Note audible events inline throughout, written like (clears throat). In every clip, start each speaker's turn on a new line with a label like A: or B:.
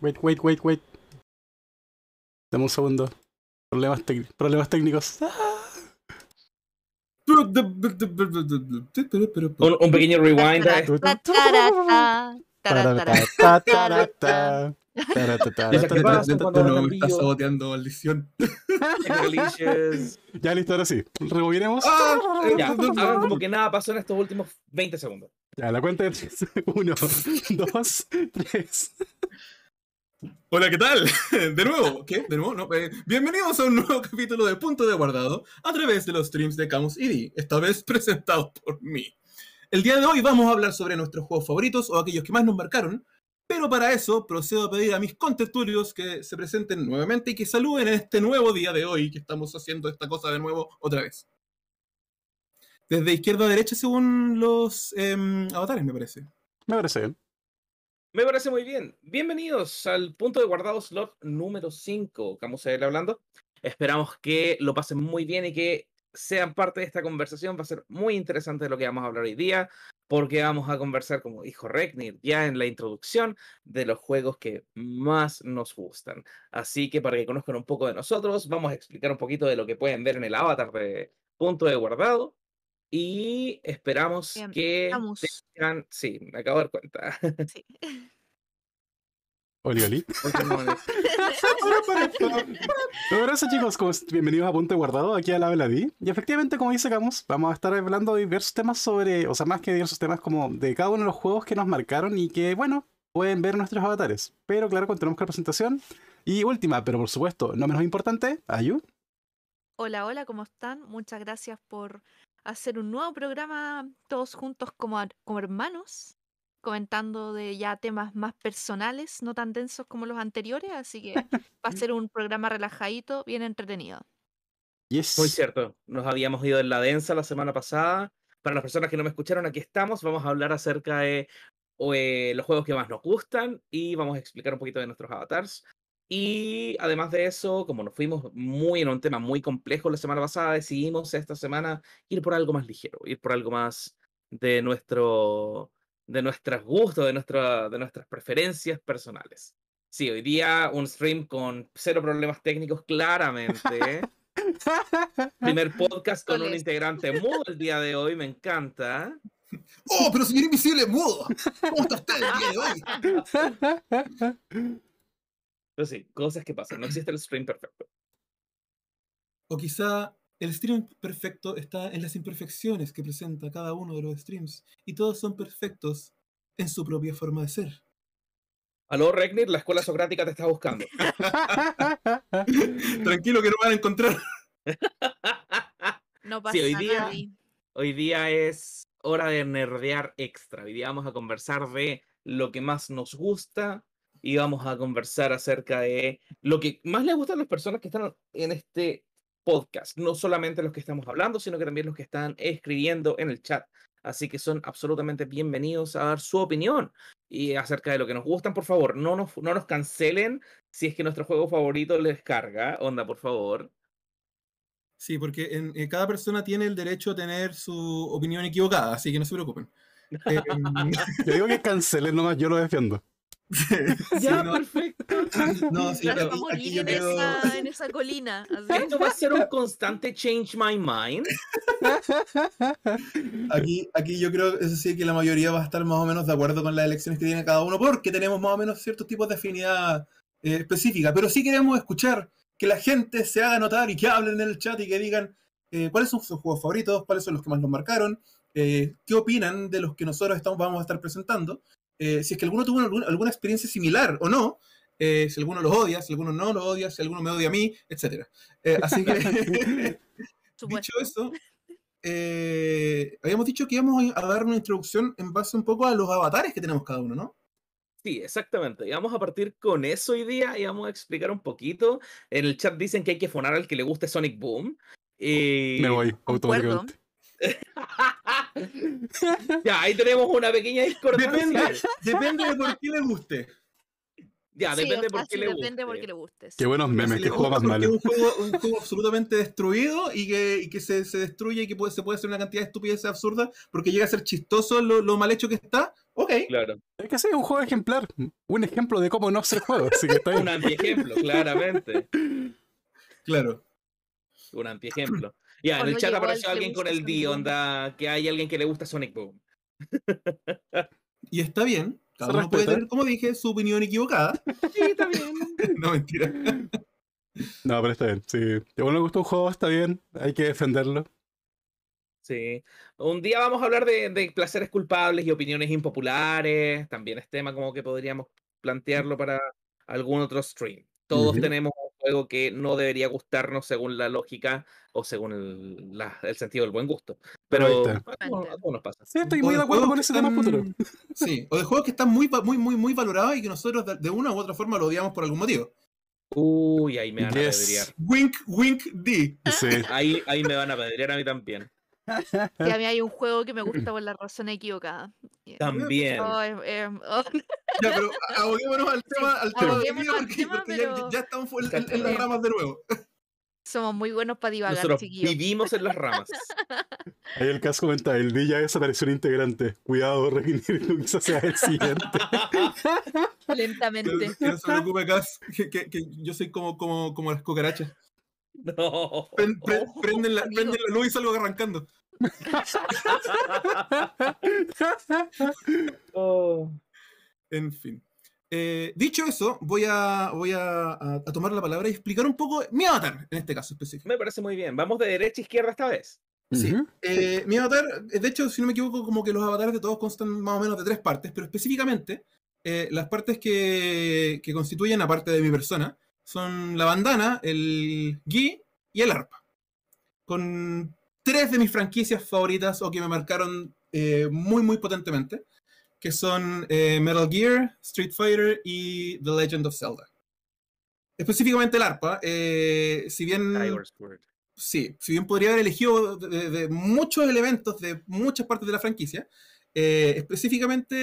A: Wait, wait, wait, wait. Dame un segundo. Problemas, técnicos. problemas técnicos.
B: Un, un pequeño rewind a esto. Esa que pasa cuando
C: No,
B: los
C: me está
B: envío.
C: saboteando maldición. (laughs)
A: Ya listo, ahora sí. Rebobinemos.
C: Ah,
B: Ya, hagan como que nada pasó en estos últimos 20 segundos.
A: Ya, la cuenta de tres. (laughs) Uno, (laughs) dos, tres.
C: Hola, ¿qué tal? (laughs) De nuevo, ¿qué? De nuevo, no. eh, bienvenidos a un nuevo (laughs) capítulo de Punto de Guardado a través de los streams de Camus ID, esta vez (laughs) presentados por mí. El día de hoy vamos a hablar sobre nuestros juegos favoritos o aquellos que más nos marcaron, pero para eso procedo a pedir a mis contertulios que se presenten nuevamente y que saluden en este nuevo día de hoy que estamos haciendo esta cosa de nuevo otra vez. Desde izquierda a derecha según los em, avatares, me parece.
A: Me parece bien.
B: Me parece muy bien. Bienvenidos al punto de guardado slot número 5. Vamos a ir hablando. Esperamos que lo pasen muy bien y que sean parte de esta conversación. Va a ser muy interesante lo que vamos a hablar hoy día, porque vamos a conversar, como dijo Regnir ya en la introducción, de los juegos que más nos gustan. Así que para que conozcan un poco de nosotros, vamos a explicar un poquito de lo que pueden ver en el avatar de punto de guardado. Y esperamos
D: Bien,
B: que
D: Camus.
B: tengan. Sí, me acabo de dar cuenta. (laughs)
D: Sí.
A: Oli, oli. Eso chicos, como bienvenidos a Punto Guardado, aquí a la Veladí. Y efectivamente, como dice Camus, vamos a estar hablando de diversos temas sobre, o sea, más que diversos temas como de cada uno de los juegos que nos marcaron y que, bueno, pueden ver nuestros avatares. Pero claro, continuamos con la presentación. Y última, pero por supuesto, no menos importante, Ayu.
D: Hola, hola, ¿cómo están? Muchas gracias por hacer un nuevo programa todos juntos como, como hermanos, comentando de ya temas más personales, no tan densos como los anteriores, así que va a (laughs) ser un programa relajadito, bien entretenido.
A: Yes.
B: Muy cierto. Nos habíamos ido en la densa la semana pasada. Para las personas que no me escucharon, aquí estamos. Vamos a hablar acerca de o, eh, los juegos que más nos gustan y vamos a explicar un poquito de nuestros avatars. Y además de eso, como nos fuimos muy en un tema muy complejo la semana pasada, decidimos esta semana ir por algo más ligero, ir por algo más de nuestro de nuestros gustos, de, nuestra, de nuestras preferencias personales. Sí, hoy día un stream con cero problemas técnicos, claramente. (laughs) Primer podcast con un integrante mudo el día de hoy, me encanta.
C: ¡Oh, pero señor invisible mudo! ¿Cómo está usted el día de hoy? (laughs)
B: Pero sí, cosas que pasan, no existe el stream perfecto.
C: O quizá el stream perfecto está en las imperfecciones que presenta cada uno de los streams. Y todos son perfectos en su propia forma de ser.
B: Aló, Regnir, la escuela socrática te está buscando. (laughs)
C: Tranquilo que no van a encontrar.
D: No pasa
B: Sí, hoy día-
D: nada.
B: Hoy día es hora de nerdear extra. Hoy día vamos a conversar de lo que más nos gusta y vamos a conversar acerca de lo que más les gusta a las personas que están en este podcast. No solamente los que estamos hablando, sino que también los que están escribiendo en el chat. Así que son absolutamente bienvenidos a dar su opinión y acerca de lo que nos gustan. Por favor, no nos, no nos cancelen si es que nuestro juego favorito les carga. Onda, por favor.
C: Sí, porque en, eh, cada persona tiene el derecho a tener su opinión equivocada, así que no se preocupen. (laughs) Em,
A: Yo digo que cancelen nomás, yo lo defiendo.
C: Sí,
B: Ya,
C: no,
B: perfecto. (laughs)
C: no, sí, aquí
D: morir
C: yo
D: en,
C: creo-
D: esa, en esa colina. así.
B: Esto va a ser un constante change my mind. (laughs)
C: Aquí, aquí yo creo, eso sí, que la mayoría va a estar más o menos de acuerdo con las elecciones que tiene cada uno, porque tenemos más o menos ciertos tipos de afinidad eh, específica. Pero sí queremos escuchar que la gente se haga notar y que hablen en el chat y que digan eh, cuáles son sus juegos favoritos, cuáles son los que más nos marcaron, eh, qué opinan de los que nosotros estamos, vamos a estar presentando, eh, si es que alguno tuvo algún- alguna experiencia similar o no, eh, si alguno los odia, si alguno no los odia, si alguno me odia a mí, etc. así que... (laughs) Dicho eso, eh, habíamos dicho que íbamos a dar una introducción en base un poco a los avatares que tenemos cada uno, ¿no?
B: Sí, exactamente. Y vamos a partir con eso hoy día y vamos a explicar un poquito. En el chat dicen que hay que fonar al que le guste Sonic Boom. Y...
A: Me voy automáticamente. (laughs)
B: ya, ahí tenemos una pequeña discordancia.
C: Depende, depende de por qué le guste.
B: Ya,
D: Sí,
B: depende por
D: sea,
B: qué le
D: depende por
B: guste.
D: qué le.
A: Qué buenos
C: Si
A: memes,
C: le
A: que juego más malo.
C: Un juego, un juego absolutamente destruido y que, y que se, se destruye y que puede, se puede hacer una cantidad de estupideces absurdas porque llega a ser chistoso lo, lo mal hecho que está. Ok.
B: Claro.
A: Es que sí, es un juego ejemplar. Un ejemplo de cómo no hacer juego. Así que está bien.
B: Un antiejemplo, claramente. (laughs) (laughs)
C: Claro.
B: Un antiejemplo. Ya, en el chat apareció alguien con el
D: Sonic
B: D,
D: Boom.
B: onda, que hay alguien que le gusta Sonic Boom.
C: Y está bien. Cada uno puede tener, como dije, su opinión equivocada. (laughs)
B: Sí, está bien. (laughs)
C: no, mentira.
A: No, pero está bien. Sí. Si a uno le gusta un juego, está bien. Hay que defenderlo.
B: Sí. Un día vamos a hablar de, de placeres culpables y opiniones impopulares. También es tema como que podríamos plantearlo para algún otro stream. Todos tenemos juego que no debería gustarnos según la lógica o según el, la- el sentido del buen gusto.
A: Pero ahí
B: Pero
A: está.
B: a todos- a todos nos pasa.
A: Sí, estoy
C: O
A: muy
C: de
A: de acuerdo
C: juegos
A: con
C: que
A: ese tema
C: están-
A: futuro. (laughs)
C: Sí, o de juegos que están muy, muy, muy, muy valorados y que nosotros de, de una u otra forma lo odiamos por algún motivo.
B: Uy, ahí me van a
A: Yes.
B: pedrear.
C: Wink, wink, D.
A: Sí.
B: Ahí, ahí me van a pedrear a mí también. (laughs)
D: Y a mí hay un juego que me gusta por la razón equivocada.
B: También.
D: Oh, (laughs) oh,
C: Ya, pero aboguémonos al tema, al tema día
D: al
C: porque,
D: tema,
C: porque ya-
D: pero-
C: ya, estamos en, en- en las ramas de nuevo.
D: somos muy buenos para divagar,
B: Nosotros
D: chiquillos.
B: vivimos en las ramas. (laughs)
A: Ahí el caso comenta, el D ya desapareció un integrante. Cuidado, Regnir, quizás sea el siguiente.
D: Lentamente.
C: que no se preocupe, Cas, que, que- que yo soy como, como, como las cucarachas. (laughs)
B: No.
C: Pre-
D: Oh,
C: prenden, la, prenden la luz y salgo arrancando. (laughs)
B: Oh.
C: En fin. Eh, dicho eso, voy, a, voy a, tomar la palabra y explicar un poco mi avatar, en este caso específico.
B: Me parece muy bien. Vamos de derecha a izquierda esta vez.
C: Sí. Eh, mi avatar, de hecho, si no me equivoco, como que los avatares de todos constan más o menos de tres partes, pero específicamente eh, las partes que, que constituyen, aparte de mi persona, son la bandana, el gi y el arpa. Con tres de mis franquicias favoritas o que me marcaron eh, muy, muy potentemente, que son eh, Metal Gear, Street Fighter y The Legend of Zelda. Específicamente el arpa, eh, si bien... Sí, si bien podría haber elegido de, de- muchos elementos de muchas partes de la franquicia, eh, específicamente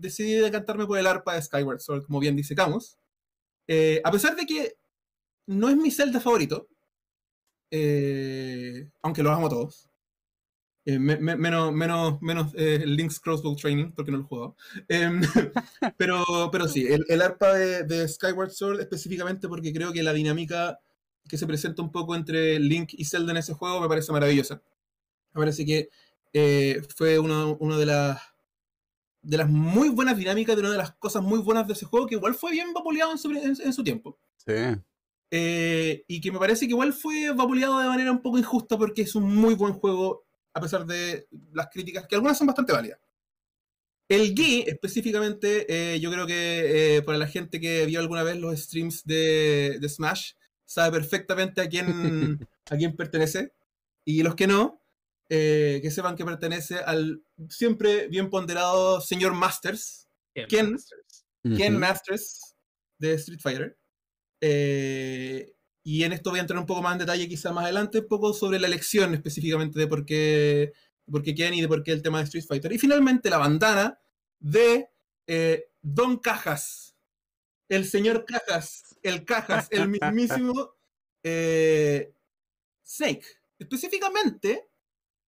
C: decidí decantarme por el arpa de Skyward Sword, como bien dice Camus. Eh, a pesar de que no es mi Zelda favorito, eh, aunque los amo todos. Eh, me- me- menos menos, menos eh, Link's Crossbow Training, porque no lo he jugado. Em, (laughs) pero, pero sí, el, el arpa de, Skyward Sword específicamente porque creo que la dinámica que se presenta un poco entre Link y Zelda en ese juego me parece maravillosa. Me parece que fue uno, uno de las de las muy buenas dinámicas, de una de las cosas muy buenas de ese juego, que igual fue bien vapuleado en su, en- en su tiempo.
A: Sí.
C: Eh, y que me parece que igual fue vapuleado de manera un poco injusta porque es un muy buen juego, a pesar de las críticas, que algunas son bastante válidas. El Gi, específicamente, eh, yo creo que eh, para la gente que vio alguna vez los streams de, de Smash, sabe perfectamente a quién, (laughs) a quién pertenece. Y los que no, eh, que sepan que pertenece al siempre bien ponderado señor Masters, ¿Quién?
B: Masters.
C: Ken. Masters de Street Fighter. Eh, y en esto voy a entrar un poco más en detalle quizá más adelante, un poco sobre la elección específicamente de por qué, de por qué Ken y de por qué el tema de Street Fighter. Y finalmente la bandana de eh, Don Cajas, el señor Cajas, el Cajas, el mismísimo (laughs) eh, Snake. Específicamente,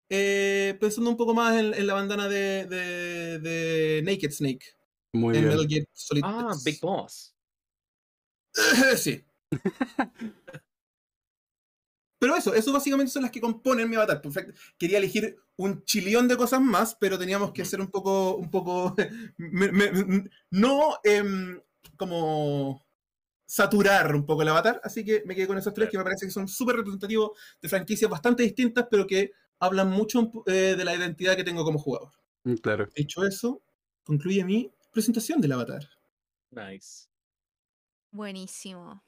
C: eh, pensando un poco más en, en la bandana de, de- de Naked Snake
A: Muy
C: en
A: bien.
C: Metal Gear Solid
B: Ah,
C: 3.
B: Big Boss. (laughs)
C: sí. Pero eso, eso básicamente son las que componen mi avatar. Perfecto. Quería elegir un chilión de cosas más, pero teníamos que hacer un poco, un poco, (laughs) me- me- no em, como saturar un poco el avatar, así que me quedé con esos tres que me parece que son súper representativos de franquicias bastante distintas, pero que hablan mucho eh, de la identidad que tengo como jugador.
A: Mm, Claro.
C: Dicho eso, concluye mi presentación del avatar.
B: Nice.
D: Buenísimo.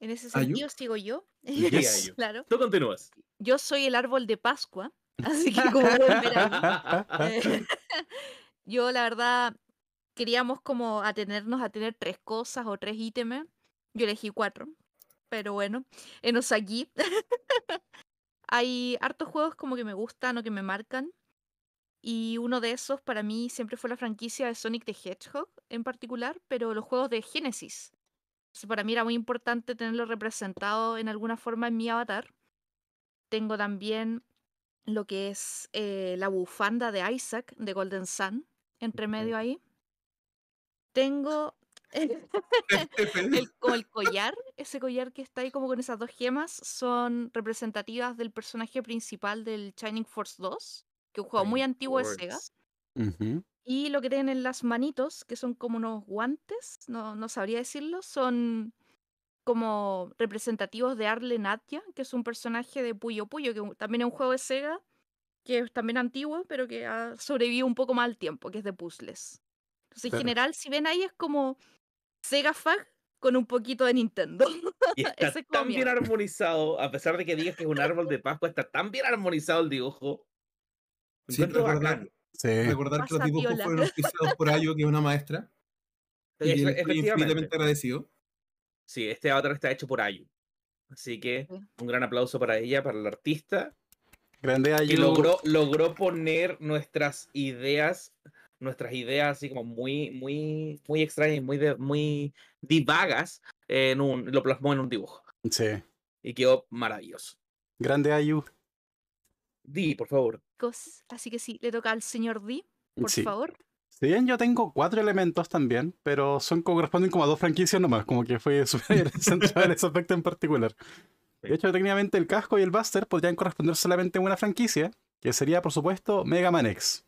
D: En ese sentido sigo yo.
B: Sí, (laughs) Ayu.
D: claro.
B: Tú continúas.
D: Yo soy el árbol de Pascua, (laughs) así que como pueden ver ahí, (laughs) yo la verdad queríamos como atenernos a tener tres cosas o tres ítems. Yo elegí cuatro, pero bueno, enos aquí. Hay hartos juegos como que me gustan o que me marcan. Y uno de esos para mí siempre fue la franquicia de Sonic the Hedgehog en particular, pero los juegos de Genesis. Entonces, para mí era muy importante tenerlo representado en alguna forma en mi avatar. Tengo también lo que es eh, la bufanda de Isaac de Golden Sun, entre medio ahí. Tengo (laughs) el, como el collar, ese collar que está ahí como con esas dos gemas, son representativas del personaje principal del Shining Force 2, que es un juego muy antiguo de Sega. Y lo que tienen en las manitos, que son como unos guantes, no, no sabría decirlo, son como representativos de Arle Natia, que es un personaje de Puyo Puyo, que también es un juego de Sega, que es también antiguo, pero que ha sobrevivido un poco más al tiempo, que es de puzzles. Entonces, en general, si ven ahí, es como Sega Fag con un poquito de Nintendo.
B: Y (laughs) está
D: Ese
B: tan bien armonizado, a pesar de que digas que es un árbol de Pascua, está tan bien armonizado el dibujo.
C: Sí, recordar-.
A: Sí.
C: Recordar que los dibujos fueron auspiciados por Ayo, que es una maestra. Y estoy infinitamente agradecido.
B: Sí, este avatar está hecho por Ayu. Así que un gran aplauso para ella, para la artista,
A: Grande
B: que
A: Ayu.
B: logró, logró poner nuestras ideas, nuestras ideas así como muy, muy, muy extrañas, muy, de- muy divagas, en un, lo plasmó en un dibujo.
A: Sí.
B: Y quedó maravilloso.
A: Grande Ayu.
B: Di, por favor.
D: Así que sí, le toca al señor D, por
A: Sí.
D: favor.
A: Si bien yo tengo cuatro elementos también, pero son corresponden como a dos franquicias nomás, como que fue (laughs) súper central ese aspecto en particular. De hecho, técnicamente el casco y el Buster podrían corresponder solamente a una franquicia, que sería, por supuesto, Mega Man X.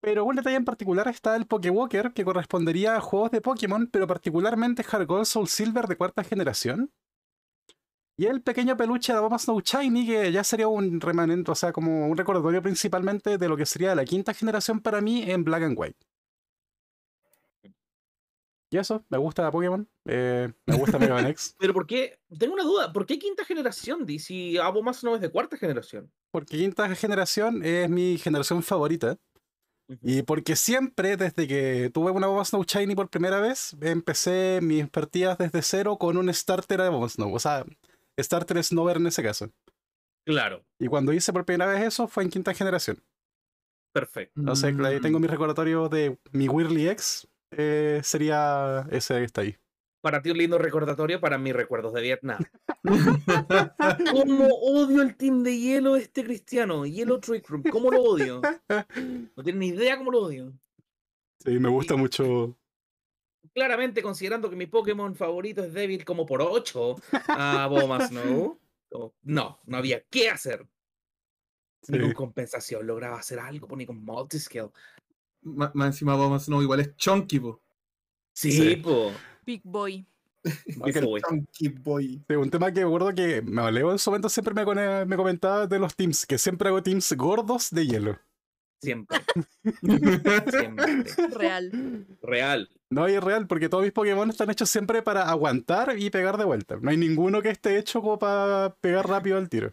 A: Pero un detalle en particular está el Pokewalker, que correspondería a juegos de Pokémon, pero particularmente Heart Gold Soul Silver de cuarta generación. Y el pequeño peluche de Abomasnow Snow Shiny, que ya sería un remanente, o sea, como un recordatorio principalmente de lo que sería la quinta generación para mí en Black and White. Y eso, me gusta Pokémon, eh, me gusta Mega Man X, (laughs)
B: Pero ¿por qué? Tengo una duda. ¿Por qué quinta generación, Di? Si Abomas no es de cuarta generación.
A: porque quinta generación es mi generación favorita. Y porque siempre, desde que tuve una Boba Snow Shiny por primera vez, empecé mis partidas desde cero con un starter de Boba Snow. O sea, starter Snover en ese caso.
B: Claro,
A: Y cuando hice por primera vez eso fue en quinta generación.
B: perfecto.
A: Entonces, ahí tengo
C: Mm.
A: mi recordatorio de mi Weirdly X. eh, sería ese que está ahí.
B: Para ti un lindo recordatorio para mis recuerdos de Vietnam. (laughs) ¿Cómo odio el team de hielo este cristiano? Yellow Trick Room. ¿Cómo lo odio? No tienen ni idea cómo lo odio.
A: Sí, me gusta mucho.
B: Claramente, considerando que mi Pokémon favorito es débil como por 8 a Boba Snow. como, No, no había qué hacer. Ni con
A: Sí.
B: compensación lograba hacer algo, pues, ni con multiscale.
C: Má- Más encima vamos, no, igual es Chunky, po.
B: Sí,
A: Sí.
B: po.
D: Big Boy.
B: Big boy.
C: Chunky Boy.
A: Sí, un tema que me acuerdo que me Leo en su momento siempre me, comentaba de los teams, que siempre hago teams gordos de hielo.
B: Siempre. (laughs) Siempre.
D: Real.
B: Real.
A: No, y es real, porque todos mis Pokémon están hechos siempre para aguantar y pegar de vuelta. No hay ninguno que esté hecho como para pegar rápido al tiro.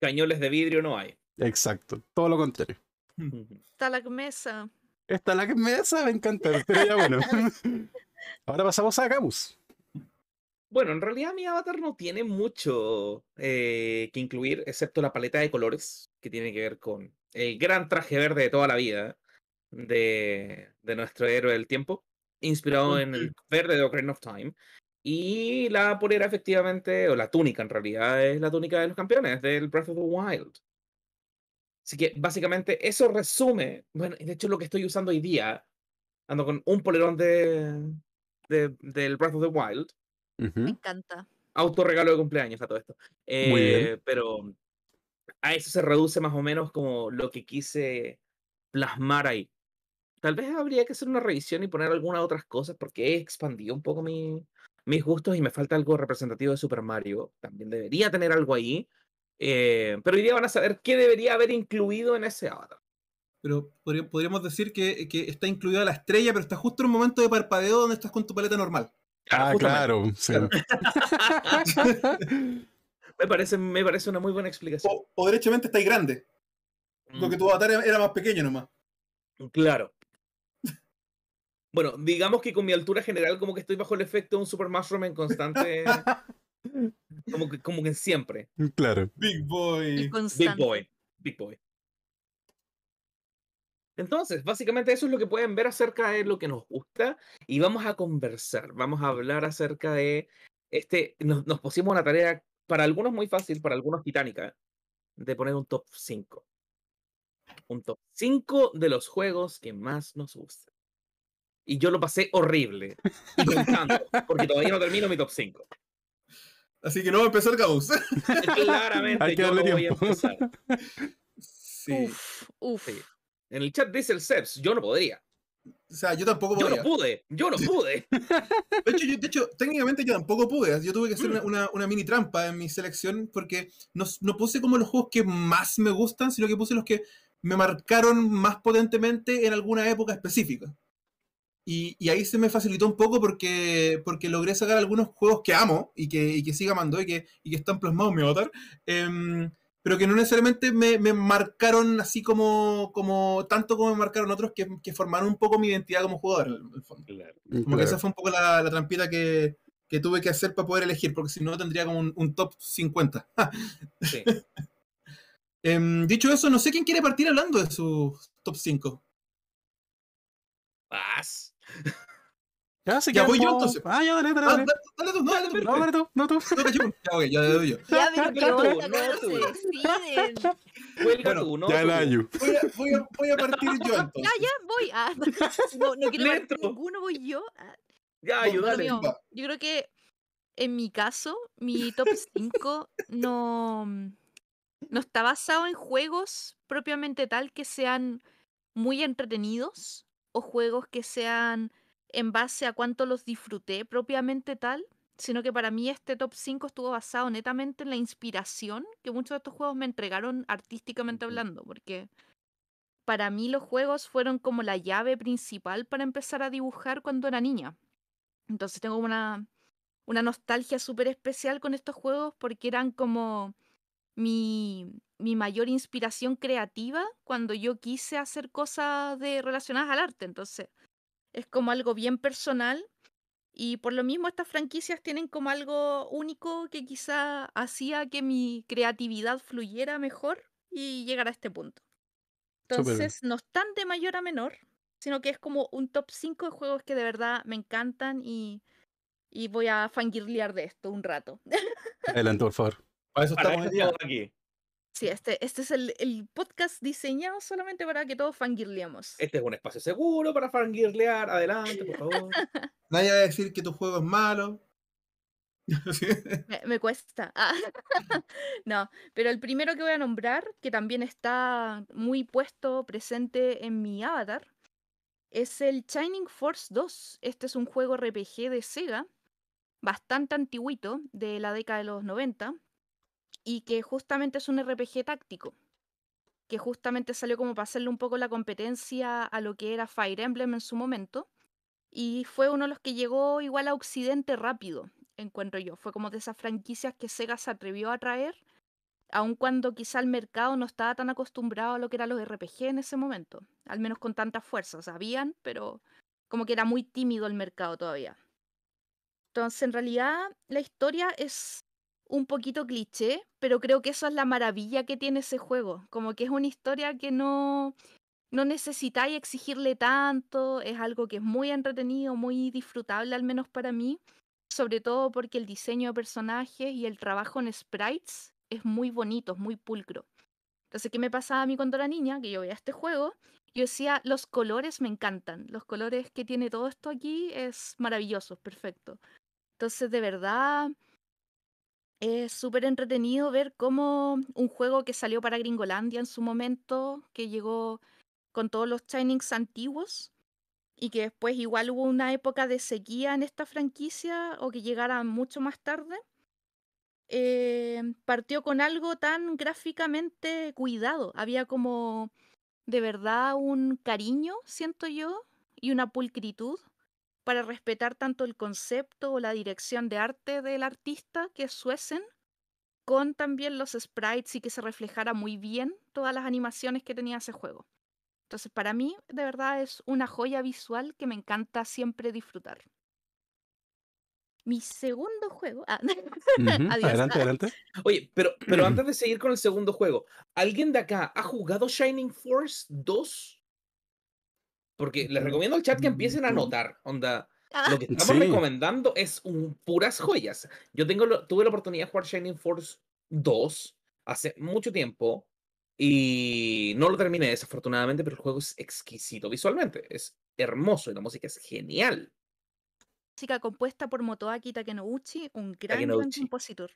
B: Cañones de vidrio no hay.
A: Exacto, todo lo contrario. (laughs)
D: Está la mesa.
A: Esta la que me encanta, pero ya bueno. (laughs) Ahora pasamos a Camus.
B: Bueno, en realidad mi avatar no tiene mucho eh, que incluir, excepto la paleta de colores, que tiene que ver con el gran traje verde de toda la vida de, de nuestro héroe del tiempo, inspirado en el verde de Ocarina of Time. Y la polera, efectivamente, o la túnica en realidad, es la túnica de los campeones del Breath of the Wild. Así que básicamente eso resume, bueno, y de hecho lo que estoy usando hoy día, ando con un polerón de, de- del Breath of the Wild,
D: Me encanta.
B: autorregalo de cumpleaños a todo esto.
A: Muy bien.
B: Eh, Pero a eso se reduce más o menos como lo que quise plasmar ahí. Tal vez habría que hacer una revisión y poner algunas otras cosas porque he expandido un poco mi- mis gustos y me falta algo representativo de Super Mario. También debería tener algo ahí. eh, pero hoy día van a saber qué debería haber incluido en ese avatar.
C: Pero podría- podríamos decir que, que está incluida la estrella, pero está justo en un momento de parpadeo donde estás con tu paleta normal.
A: Ah,
B: justamente.
A: claro. sí. (laughs)
B: Me parece, me parece una muy buena explicación.
C: O, o derechamente está ahí grande. Porque
B: Mm.
C: tu avatar era más pequeño nomás.
B: Claro. Bueno, digamos que con mi altura general como que estoy bajo el efecto de un Super Mushroom en constante... (laughs) como, que, como que en siempre.
A: claro.
C: Big Boy.
B: Big. Boy. Big Boy. Entonces, básicamente eso es lo que pueden ver acerca de lo que nos gusta y vamos a conversar, vamos a hablar acerca de este, nos, nos pusimos una tarea para algunos muy fácil, para algunos titánica, de poner un top 5. Un top 5 de los juegos que más nos gustan. Y yo lo pasé horrible. Y contando, porque todavía no termino mi top 5.
C: Así que no va a empezar Gauss. (laughs)
B: Claramente
A: Hay que
B: yo no voy a empezar.
C: Sí.
D: Uf, uf.
B: Sí. En el chat dice el Ceps, yo no podría.
C: O sea, yo tampoco
B: Yo
C: podía.
B: no pude, yo no pude. (laughs)
C: De hecho, yo- de hecho, técnicamente yo tampoco pude. Yo tuve que hacer una,
B: Mm.
C: una- una mini trampa en mi selección porque no, no puse como los juegos que más me gustan, sino que puse los que me marcaron más potentemente en alguna época específica. Y, y ahí se me facilitó un poco porque, porque logré sacar algunos juegos que amo y que, y que sigo amando y que, y que están plasmados en mi avatar, em, pero que no necesariamente me, me marcaron así como, como tanto como me marcaron otros que, que formaron un poco mi identidad como jugador en el- fondo. Como que esa fue un poco la, la trampita que, que tuve que hacer para poder elegir, porque si no tendría como un, un top 50. (laughs)
B: Sí.
C: Em, dicho eso, no sé quién quiere partir hablando de su top 5.
B: Paz.
A: Ya, se
C: Ya voy yo, entonces.
A: Ah, ya, dale, dale,
C: Ah,
A: dale.
C: dale, dale tú, no, dale tú.
A: No, dale tú, no tú.
C: No. Ya, ok, ya le doy yo.
D: Ya, pero
B: No, no,
D: ¿cómo
B: tú.
C: Bueno,
B: tú, no
A: Ya el año.
C: Voy a, partir yo
D: Ya,
C: entonces.
D: ya, voy. Ah, (laughs) no, no quiero partir ninguno, voy yo. Ah,
B: Ya, ayúdale.
D: Yo creo que en mi caso, mi top (laughs) 5 no, no está basado en juegos propiamente tal que sean muy entretenidos o juegos que sean en base a cuánto los disfruté propiamente tal, sino que para mí este top 5 estuvo basado netamente en la inspiración que muchos de estos juegos me entregaron artísticamente hablando, porque para mí los juegos fueron como la llave principal para empezar a dibujar cuando era niña. Entonces tengo una, una nostalgia súper especial con estos juegos porque eran como mi, mi mayor inspiración creativa cuando yo quise hacer cosas de, relacionadas al arte. Entonces es como algo bien personal y por lo mismo estas franquicias tienen como algo único que quizá hacía que mi creatividad fluyera mejor y llegara a este punto. Entonces no están de mayor a menor, sino que es como un top 5 de juegos que de verdad me encantan y, y voy a fangirlear de esto un rato.
A: Adelante, por favor.
C: Para eso
B: Para
C: estamos
B: eso estamos aquí.
D: Sí, este, este es el, el podcast diseñado solamente para que todos fangirleemos.
B: Este es un espacio seguro para fangirlear. Adelante, por favor. (laughs)
C: Nadie va a decir que tu juego es malo. (laughs)
D: Me, me cuesta. Ah, (laughs) no, pero el primero que voy a nombrar, que también está muy puesto presente en mi avatar, es el Shining Force 2. Este es un juego RPG de Sega, bastante antiguito, de la década de los 90, y que justamente es un RPG táctico, que justamente salió como para hacerle un poco la competencia a lo que era Fire Emblem en su momento, y fue uno de los que llegó igual a Occidente rápido encuentro yo. Fue como de esas franquicias que Sega se atrevió a traer, aun cuando quizá el mercado no estaba tan acostumbrado a lo que eran los RPG en ese momento, al menos con tanta fuerza. Sabían, pero como que era muy tímido el mercado todavía. Entonces, en realidad, la historia es un poquito cliché, pero creo que eso es la maravilla que tiene ese juego. Como que es una historia que no, no necesitáis exigirle tanto, es algo que es muy entretenido, muy disfrutable, al menos para mí sobre todo porque el diseño de personajes y el trabajo en sprites es muy bonito, es muy pulcro. Entonces, ¿qué me pasaba a mí cuando era niña? Que yo veía este juego, yo decía, los colores me encantan, los colores que tiene todo esto aquí es maravilloso, perfecto. Entonces, de verdad, es súper entretenido ver cómo un juego que salió para Gringolandia en su momento, que llegó con todos los Shinings antiguos, y que después igual hubo una época de sequía en esta franquicia o que llegara mucho más tarde, eh, partió con algo tan gráficamente cuidado. Había como de verdad un cariño, siento yo, y una pulcritud para respetar tanto el concepto o la dirección de arte del artista, que es Suesen, con también los sprites y que se reflejara muy bien todas las animaciones que tenía ese juego. Entonces, para mí, de verdad, es una joya visual que me encanta siempre disfrutar. Mi segundo juego. ah, (laughs) Adiós.
A: Adelante, adelante. (laughs)
B: Oye, pero, pero (clears throat) antes de seguir con el segundo juego, ¿alguien de acá ha jugado Shining Force 2? Porque les recomiendo al chat que empiecen a anotar. Onda,
D: Ah,
B: lo que estamos
A: Sí.
B: recomendando es un, puras joyas. Yo tengo lo- tuve la oportunidad de jugar Shining Force 2 hace mucho tiempo y no lo terminé desafortunadamente, pero el juego es exquisito visualmente. Es hermoso y la música es genial.
D: música compuesta por Motoaki Takenouchi, un gran, gran compositor.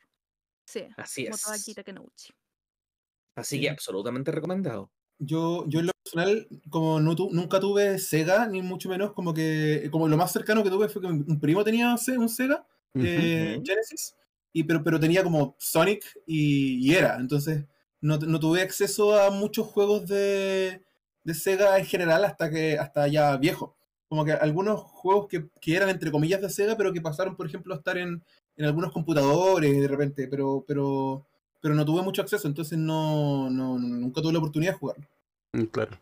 D: Sí,
B: Así
D: Motoaki
B: es.
D: Takenouchi.
B: Así
C: Sí.
B: que absolutamente recomendado.
C: Yo, yo en lo personal, como no tu- nunca tuve Sega, ni mucho menos, como que como lo más cercano que tuve fue que un primo tenía un Sega eh. Genesis, y, pero, pero tenía como Sonic y, y era. Entonces no, no tuve acceso a muchos juegos de, de Sega en general hasta que hasta ya viejo. Como que algunos juegos que, que eran entre comillas de Sega, pero que pasaron, por ejemplo, a estar en, en algunos computadores de repente, pero, pero, pero no tuve mucho acceso, entonces no, no, nunca tuve la oportunidad de jugarlo.
A: Mm, Claro.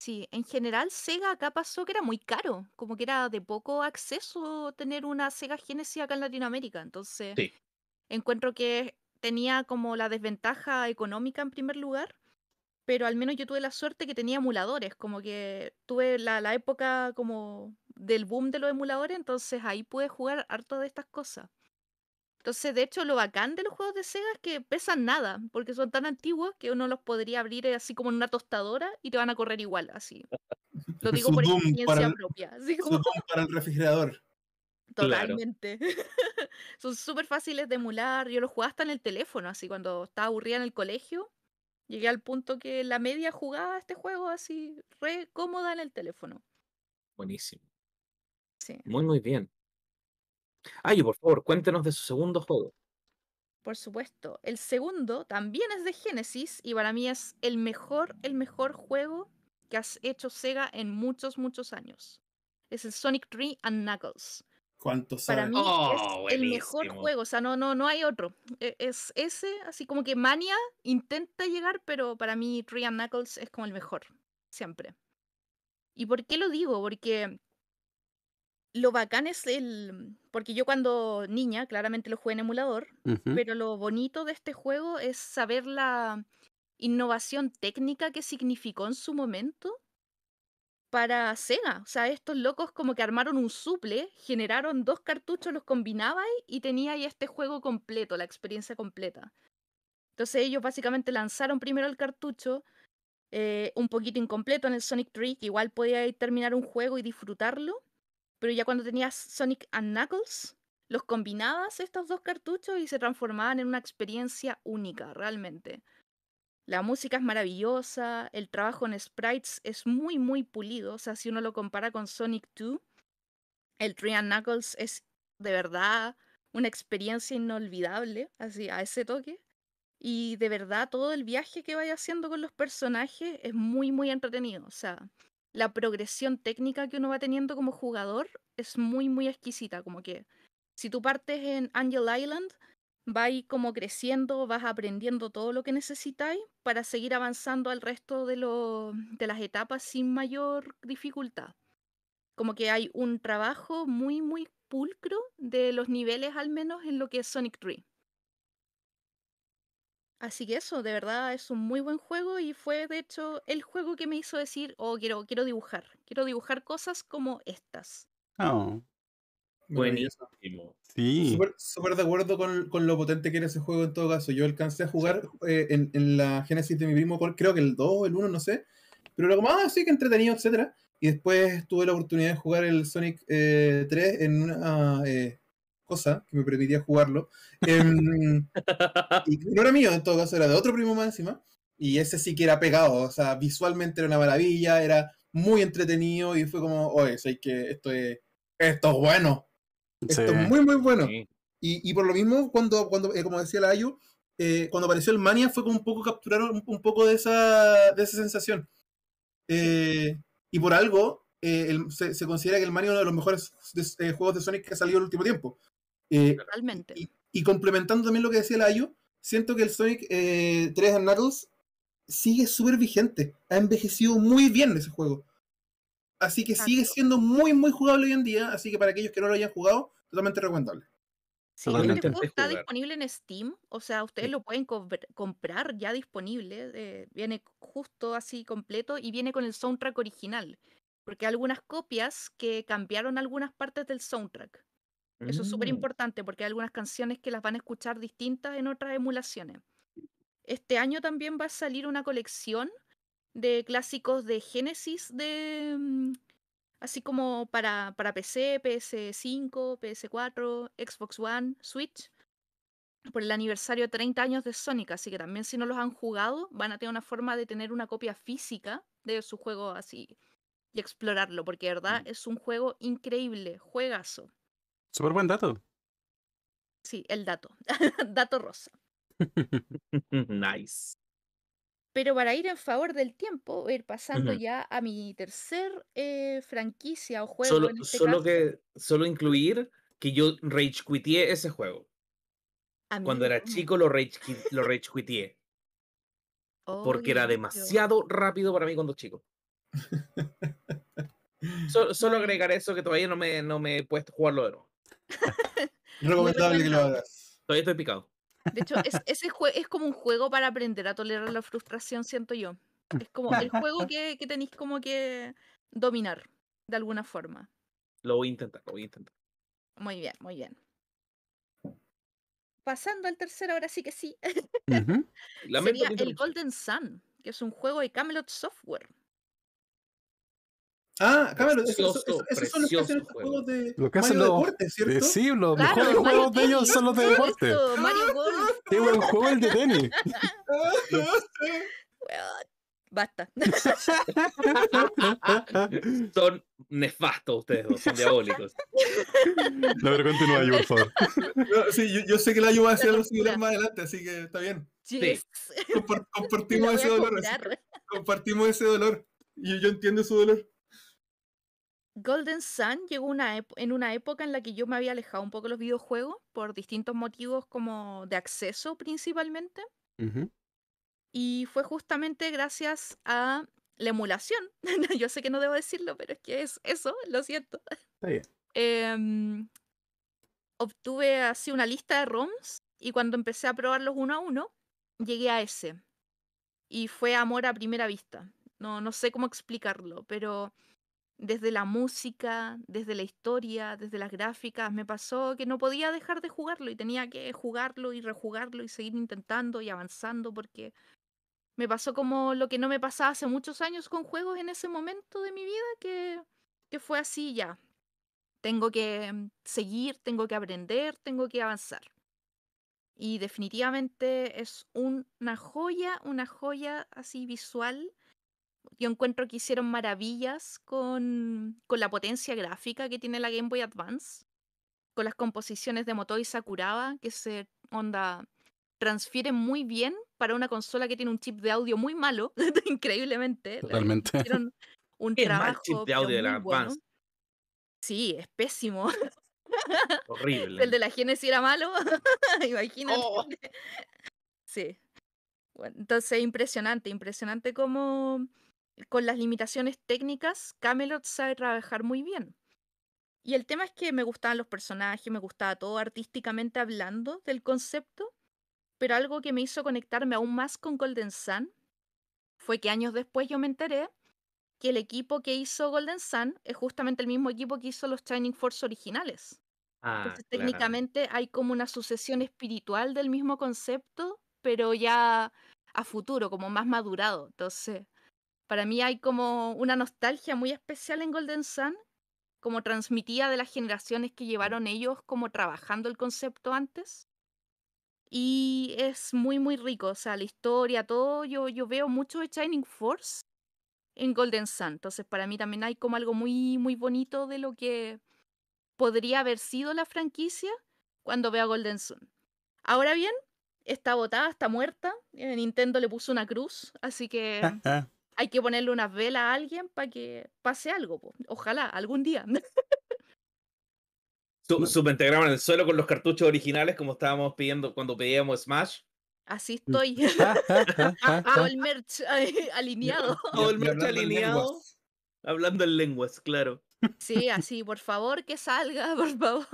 D: Sí, en general Sega acá pasó que era muy caro, como que era de poco acceso tener una Sega Genesis acá en Latinoamérica, entonces
B: Sí.
D: encuentro que tenía como la desventaja económica en primer lugar, pero al menos yo tuve la suerte que tenía emuladores, como que tuve la, la época como del boom de los emuladores, entonces ahí pude jugar harto de estas cosas. Entonces, de hecho, lo bacán de los juegos de Sega es que pesan nada, porque son tan antiguos que uno los podría abrir eh, así como en una tostadora y te van a correr igual, así. (laughs) Lo digo
C: Su
D: por experiencia
C: para el-
D: propia, así
C: Su
D: como
C: para el refrigerador. (laughs)
B: Claro.
D: totalmente. (laughs) Son súper fáciles de emular. Yo los jugaba hasta en el teléfono, así cuando estaba aburrida en el colegio. Llegué al punto que la media jugaba este juego así, re cómoda en el teléfono.
B: Buenísimo.
D: Sí,
B: Muy, muy bien. Ayo, por favor, cuéntenos de su segundo juego.
D: por supuesto. El segundo también es de Genesis y para mí es el mejor, el mejor juego que has hecho Sega en muchos, muchos años. Es el Sonic 3 and Knuckles.
C: ¿Cuántos
D: Para mí
B: Oh,
D: es el mejor juego, o sea, no, no, no hay otro. E- Es ese, así como que Mania intenta llegar, pero para mí Tree and Knuckles es como el mejor, siempre. ¿Y por qué lo digo? Porque lo bacán es el... Porque yo cuando niña, claramente lo jugué en emulador, pero lo bonito de este juego es saber la innovación técnica que significó en su momento para Sega. O sea, estos locos como que armaron un suple, generaron dos cartuchos, los combinaba y tenía ahí este juego completo, la experiencia completa. Entonces ellos básicamente lanzaron primero el cartucho, eh, un poquito incompleto en el Sonic 3, que igual podía terminar un juego y disfrutarlo, pero ya cuando tenías Sonic and Knuckles, los combinabas estos dos cartuchos y se transformaban en una experiencia única, realmente. La música es maravillosa, el trabajo en sprites es muy, muy pulido. O sea, si uno lo compara con Sonic 2, el Tree and Knuckles es de verdad una experiencia inolvidable, así, a ese toque. Y de verdad, todo el viaje que vaya haciendo con los personajes es muy, muy entretenido. O sea, la progresión técnica que uno va teniendo como jugador es muy, muy exquisita. Como que si tú partes en Angel Island, vas como creciendo, vas aprendiendo todo lo que necesitáis para seguir avanzando al resto de, de las etapas sin mayor dificultad. Como que hay un trabajo muy, muy pulcro de los niveles, al menos en lo que es Sonic 3. Así que eso, de verdad, es un muy buen juego y fue de hecho el juego que me hizo decir, oh, quiero, quiero dibujar, quiero dibujar cosas como estas.
A: Oh.
B: Buenísimo.
A: sí.
C: Súper súper de acuerdo con, con lo potente que era ese juego en todo caso. Yo alcancé a jugar eh, en, en la Genesis de mi primo, creo que el 2 o el 1, no sé. Pero era como, ah, sí, que entretenido, etcétera. Y después tuve la oportunidad de jugar el Sonic eh, 3 en una eh, cosa que me permitía jugarlo. Em, (laughs) y no era mío, en todo caso, era de otro primo más encima. Y ese sí que era pegado, o sea, visualmente era una maravilla, era muy entretenido y fue como, oye, sé que esto es, esto es bueno,
A: Sí.
C: esto es muy, muy bueno.
B: Sí.
C: Y, y por lo mismo, cuando, cuando eh, como decía la Ayu, eh, cuando apareció el Mania fue como un poco capturar un, un poco de esa, de esa sensación. Eh, y por algo, eh, el- se, se considera que el Mania es uno de los mejores de- eh, juegos de Sonic que ha salido en el último tiempo. Eh,
D: Realmente.
C: y, y complementando también lo que decía la Ayu, siento que el Sonic eh, 3 and Knuckles sigue súper vigente. Ha envejecido muy bien ese juego. Así que sigue siendo muy, muy jugable hoy en día. Así que para aquellos que no lo hayan jugado, totalmente recomendable.
D: Sí, este juego está
B: jugar.
D: disponible en Steam, o sea, ustedes
C: Sí.
D: lo pueden compr- comprar ya disponible, eh, viene justo así completo y viene con el soundtrack original. porque hay algunas copias que cambiaron algunas partes del soundtrack. Eso es súper
B: Mm.
D: importante porque hay algunas canciones que las van a escuchar distintas en otras emulaciones. Este año también va a salir una colección de clásicos de Genesis de mm, así como para, para PC, PS5, PS4, Xbox One, Switch, por el aniversario de 30 años de Sonic, así que también si no los han jugado, van a tener una forma de tener una copia física de su juego así y explorarlo, porque de verdad es un juego increíble, juegazo.
A: Súper buen dato.
D: Sí, el dato, (laughs) dato rosa. (laughs)
B: nice.
D: Pero para ir en favor del tiempo, voy a ir pasando ya a mi tercer eh, franquicia o juego
B: Solo,
D: en este
B: solo
D: caso.
B: que solo incluir que yo rage quiteé ese juego. Cuando era chico lo rage, lo rage. Porque era demasiado rápido para mí cuando chico. (laughs) So- solo agregar eso que todavía no me, no me he puesto a jugarlo de nuevo.
C: Recomendable que lo hagas.
B: Todavía estoy picado.
D: De hecho, es, ese jue- es como un juego para aprender a tolerar la frustración, siento yo. Es como el juego que, que tenéis como que dominar, de alguna forma.
B: Lo voy a intentar, lo voy a intentar.
D: Muy bien, muy bien. Pasando al tercero, ahora sí que sí. Sería el. Golden Sun, que es un juego de Camelot Software.
C: Ah, cámara, esos, son los que hacen estos juegos de
A: Lo que hacen
C: Mario
A: los-
C: Deporte, ¿cierto?
A: Eh, sí, los
D: Claro,
A: mejores
D: Mario
A: juegos de ellos son los de
D: por
A: deporte.
D: Mario Golf.
A: Qué buen juego el de tenis.
D: Basta. (laughs)
B: Son nefastos ustedes dos, son diabólicos.
A: No, pero continúa ahí, por favor.
C: No, sí, yo, yo sé que la ayuda a hacer algo similar más adelante, así que está bien.
D: Yes.
C: Compar- (laughs)
D: Te la
C: compartimos ese dolor. así compartimos ese dolor. Y yo entiendo su dolor.
D: Golden Sun llegó una en una época en la que yo me había alejado un poco de los videojuegos por distintos motivos como de acceso principalmente. Y fue justamente gracias a la emulación. (laughs) yo sé que no debo decirlo, pero es que es eso, lo siento.
A: Está bien. (laughs)
D: Em, obtuve así una lista de ROMs y cuando empecé a probarlos uno a uno, llegué a ese. Y fue amor a primera vista. No, no sé cómo explicarlo, pero desde la música, desde la historia, desde las gráficas, me pasó que no podía dejar de jugarlo y tenía que jugarlo y rejugarlo y seguir intentando y avanzando porque me pasó como lo que no me pasaba hace muchos años con juegos en ese momento de mi vida, que, que fue así ya. Tengo que mm, seguir, tengo que aprender, tengo que avanzar. Y definitivamente es un- una joya, una joya así visual. Yo encuentro que hicieron maravillas con, con la potencia gráfica que tiene la Game Boy Advance, con las composiciones de Motoi Sakuraba, que se onda transfieren muy bien para una consola que tiene un chip de audio muy malo, (laughs) increíblemente.
A: Totalmente.
D: Hicieron un
B: Qué mal
D: trabajo
B: chip de audio de la
D: bueno.
B: Advance.
D: Sí, es pésimo. (laughs)
B: Horrible.
D: El de la Genesis era malo. (laughs) Imagínate.
B: Oh.
D: Sí. Bueno, entonces, impresionante, impresionante cómo con las limitaciones técnicas, Camelot sabe trabajar muy bien. Y el tema es que me gustaban los personajes, me gustaba todo artísticamente hablando del concepto, pero algo que me hizo conectarme aún más con Golden Sun fue que años después yo me enteré que el equipo que hizo Golden Sun es justamente el mismo equipo que hizo los Shining Force originales.
B: Ah,
D: Entonces, técnicamente hay como una sucesión espiritual del mismo concepto, pero ya a futuro, como más madurado. Entonces, para mí hay como una nostalgia muy especial en Golden Sun, como transmitida de las generaciones que llevaron ellos como trabajando el concepto antes. Y es muy, muy rico. O sea, la historia, todo. Yo, yo veo mucho de Shining Force en Golden Sun. Entonces, para mí también hay como algo muy, muy bonito de lo que podría haber sido la franquicia cuando veo a Golden Sun. Ahora bien, está botada, está muerta. eh, Nintendo le puso una cruz, así que (laughs)
A: Ah,
D: hay que ponerle unas velas a alguien para que pase algo. po. Ojalá, algún día. (laughs)
B: Su, subintegraban en el suelo con los cartuchos originales como estábamos pidiendo cuando pedíamos Smash.
D: Así estoy.
A: ah,
D: Todo
A: ah.
D: el merch (laughs) alineado.
B: Todo el merch
C: hablando en
B: alineado.
C: lenguas.
B: Hablando en lenguas, claro.
D: Sí, así, por favor, que salga, (laughs) por favor.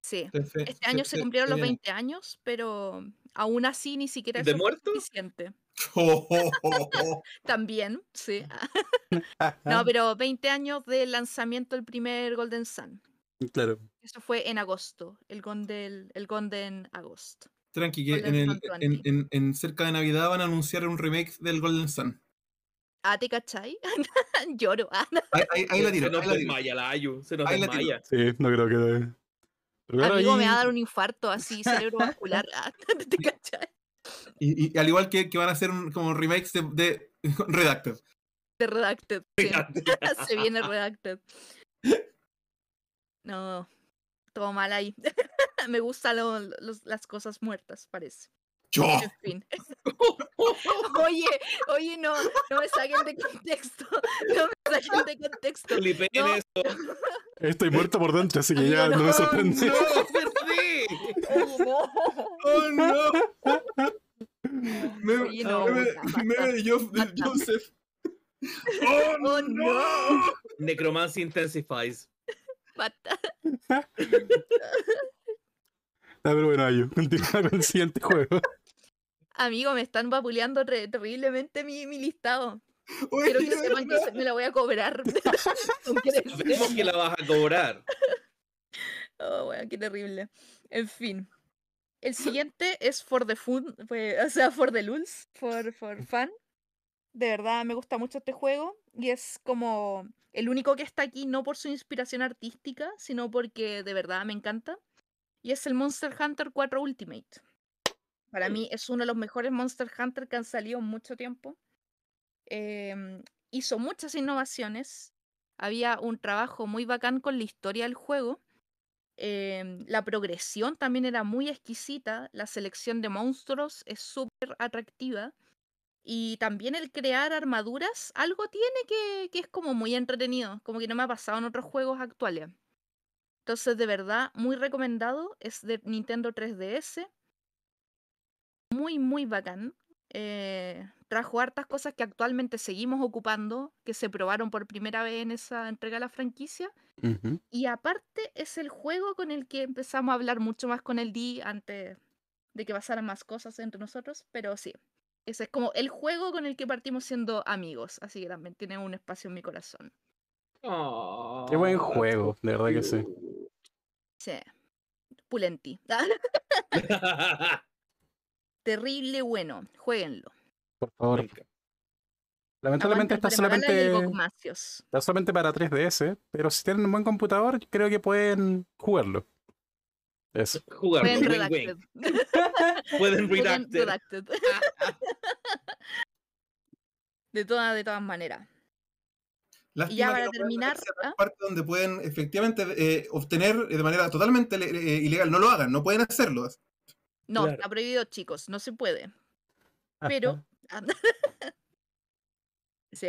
D: Sí. Este año se cumplieron los
C: viene.
D: 20 años, pero aún así ni siquiera
B: ¿De
D: eso fue
B: muerto?
D: suficiente. (laughs) (laughs) También, sí. (laughs) No, pero 20 años del lanzamiento del primer Golden Sun.
A: Claro.
D: Eso fue en agosto, el Golden, el Golden Agost.
C: Tranqui, que
D: Golden
C: en, el- en,
D: 20.
C: en- en cerca de Navidad van a anunciar un remake del Golden Sun.
D: Ah, ¿te cachai? Lloro. Ah,
C: Ahí, ahí- ahí la tiro,
B: Se nos desmaya la Ayu. Se nos
C: Ahí la tiro.
B: desmaya.
A: Sí, no creo que.
D: Amigo, me va a dar un infarto así cerebrovascular. Ah, ¿Te cachai?
C: Y, y al igual que, que van a hacer un- como remakes de, de (laughs) Redacted.
D: De Redacted. sí. (laughs) Se viene Redacted. No, todo mal ahí. (laughs) Me gustan lo- los- las cosas muertas, parece.
C: ¡Yo!
D: En fin. Oye, oye, no, no me saquen de contexto. No me saquen de contexto. No.
B: eso.
A: Estoy muerto por dentro, así que ya no,
D: no,
A: me sorprende.
C: ¡No!
D: No.
C: ¡Oh, no! (laughs) Meme,
D: Oye, no,
C: meme- meme de Jo- de
D: basta.
C: Joseph. ¡Oh, (laughs)
D: Oh, no.
B: Necromancy intensifies.
D: Basta.
A: Ah, pero bueno, Ayu, continúa (laughs) con el siguiente juego.
D: Amigo, me están vapuleando terriblemente mi, mi listado.
C: Oye,
D: Quiero que sepan que me la voy a cobrar.
B: Sabemos que la vas a cobrar.
D: Oh, bueno, qué terrible. En fin. El (laughs) siguiente es For the Fun, o sea, For the Lulz, for, for (laughs) Fun. De verdad me gusta mucho este juego y es como el único que está aquí no por su inspiración artística, sino porque de verdad me encanta. Y es el Monster Hunter 4 Ultimate. Para mí es uno de los mejores Monster Hunter que han salido en mucho tiempo. Em, hizo muchas innovaciones. Había un trabajo muy bacán con la historia del juego. Em, la progresión también era muy exquisita. La selección de monstruos es súper atractiva. Y también el crear armaduras, algo tiene que, que es como muy entretenido, como que no me ha pasado en otros juegos actuales. Entonces, de verdad, muy recomendado. Es de Nintendo 3DS. Muy, muy bacán. Eh, trajo hartas cosas que actualmente seguimos ocupando, que se probaron por primera vez en esa entrega de la franquicia. Y aparte es el juego con el que empezamos a hablar mucho más con el D antes de que pasaran más cosas entre nosotros, pero sí, ese es como el juego con el que partimos siendo amigos, así que también tiene un espacio en mi corazón.
A: Qué buen juego, de verdad que sí.
D: Sí, Pulenti. (laughs) (laughs) Terrible bueno, jueguenlo.
A: Por favor. Lamentablemente está
D: y
A: solamente, está solamente para 3DS, pero si tienen un buen computador, creo que pueden jugarlo. Eso.
B: Jugarlo.
D: Pueden
B: wing,
D: redacted. (laughs)
B: wing. Pueden redacted.
D: redacted. (laughs) de, todas, de todas maneras.
C: Lástima
D: ya
C: que
D: para
C: no
D: terminar, ¿ah?
C: parte donde pueden efectivamente eh, obtener de manera totalmente eh, ilegal. No lo hagan, no pueden hacerlo.
D: No,
B: Claro.
D: está prohibido, chicos, no se puede. Pero. (laughs) sí.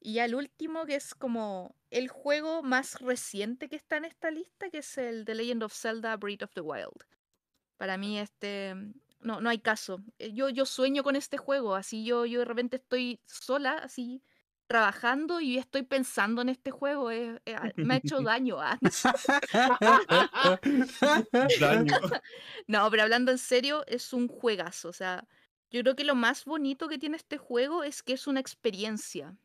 D: Y ya el último, que es como el juego más reciente que está en esta lista, que es el The Legend of Zelda Breath of the Wild. Para mí, este. No, no hay caso. Eh, Yo, yo sueño con este juego. Así yo, yo de repente estoy sola, así trabajando y estoy pensando en este juego. eh, eh, me ha hecho (laughs) daño. ah. (laughs)
C: Daño. (laughs)
D: No, pero hablando en serio, es un juegazo. O sea, yo creo que lo más bonito que tiene este juego es que es una experiencia.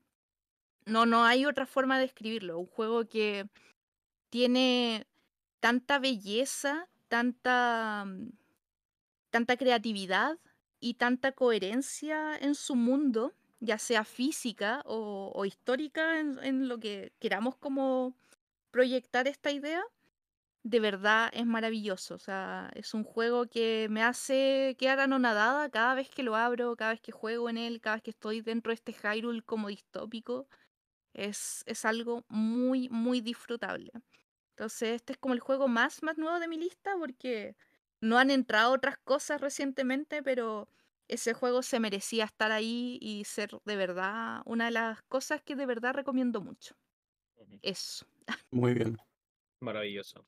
D: No, no hay otra forma de describirlo. Un juego que tiene tanta belleza, tanta, mm, tanta creatividad y tanta coherencia en su mundo, ya sea física o, histórica, en, en lo que queramos como proyectar esta idea de verdad es maravilloso. O sea, es un juego que me hace quedar anonadada cada vez que lo abro, cada vez que juego en él, cada vez que estoy dentro de este Hyrule como distópico. Es, es algo muy, muy disfrutable. Entonces, este es como el juego más, más nuevo de mi lista porque no han entrado otras cosas recientemente, pero ese juego se merecía estar ahí y ser de verdad una de las cosas que de verdad recomiendo mucho. Eso. (laughs)
A: Muy bien.
B: Maravilloso.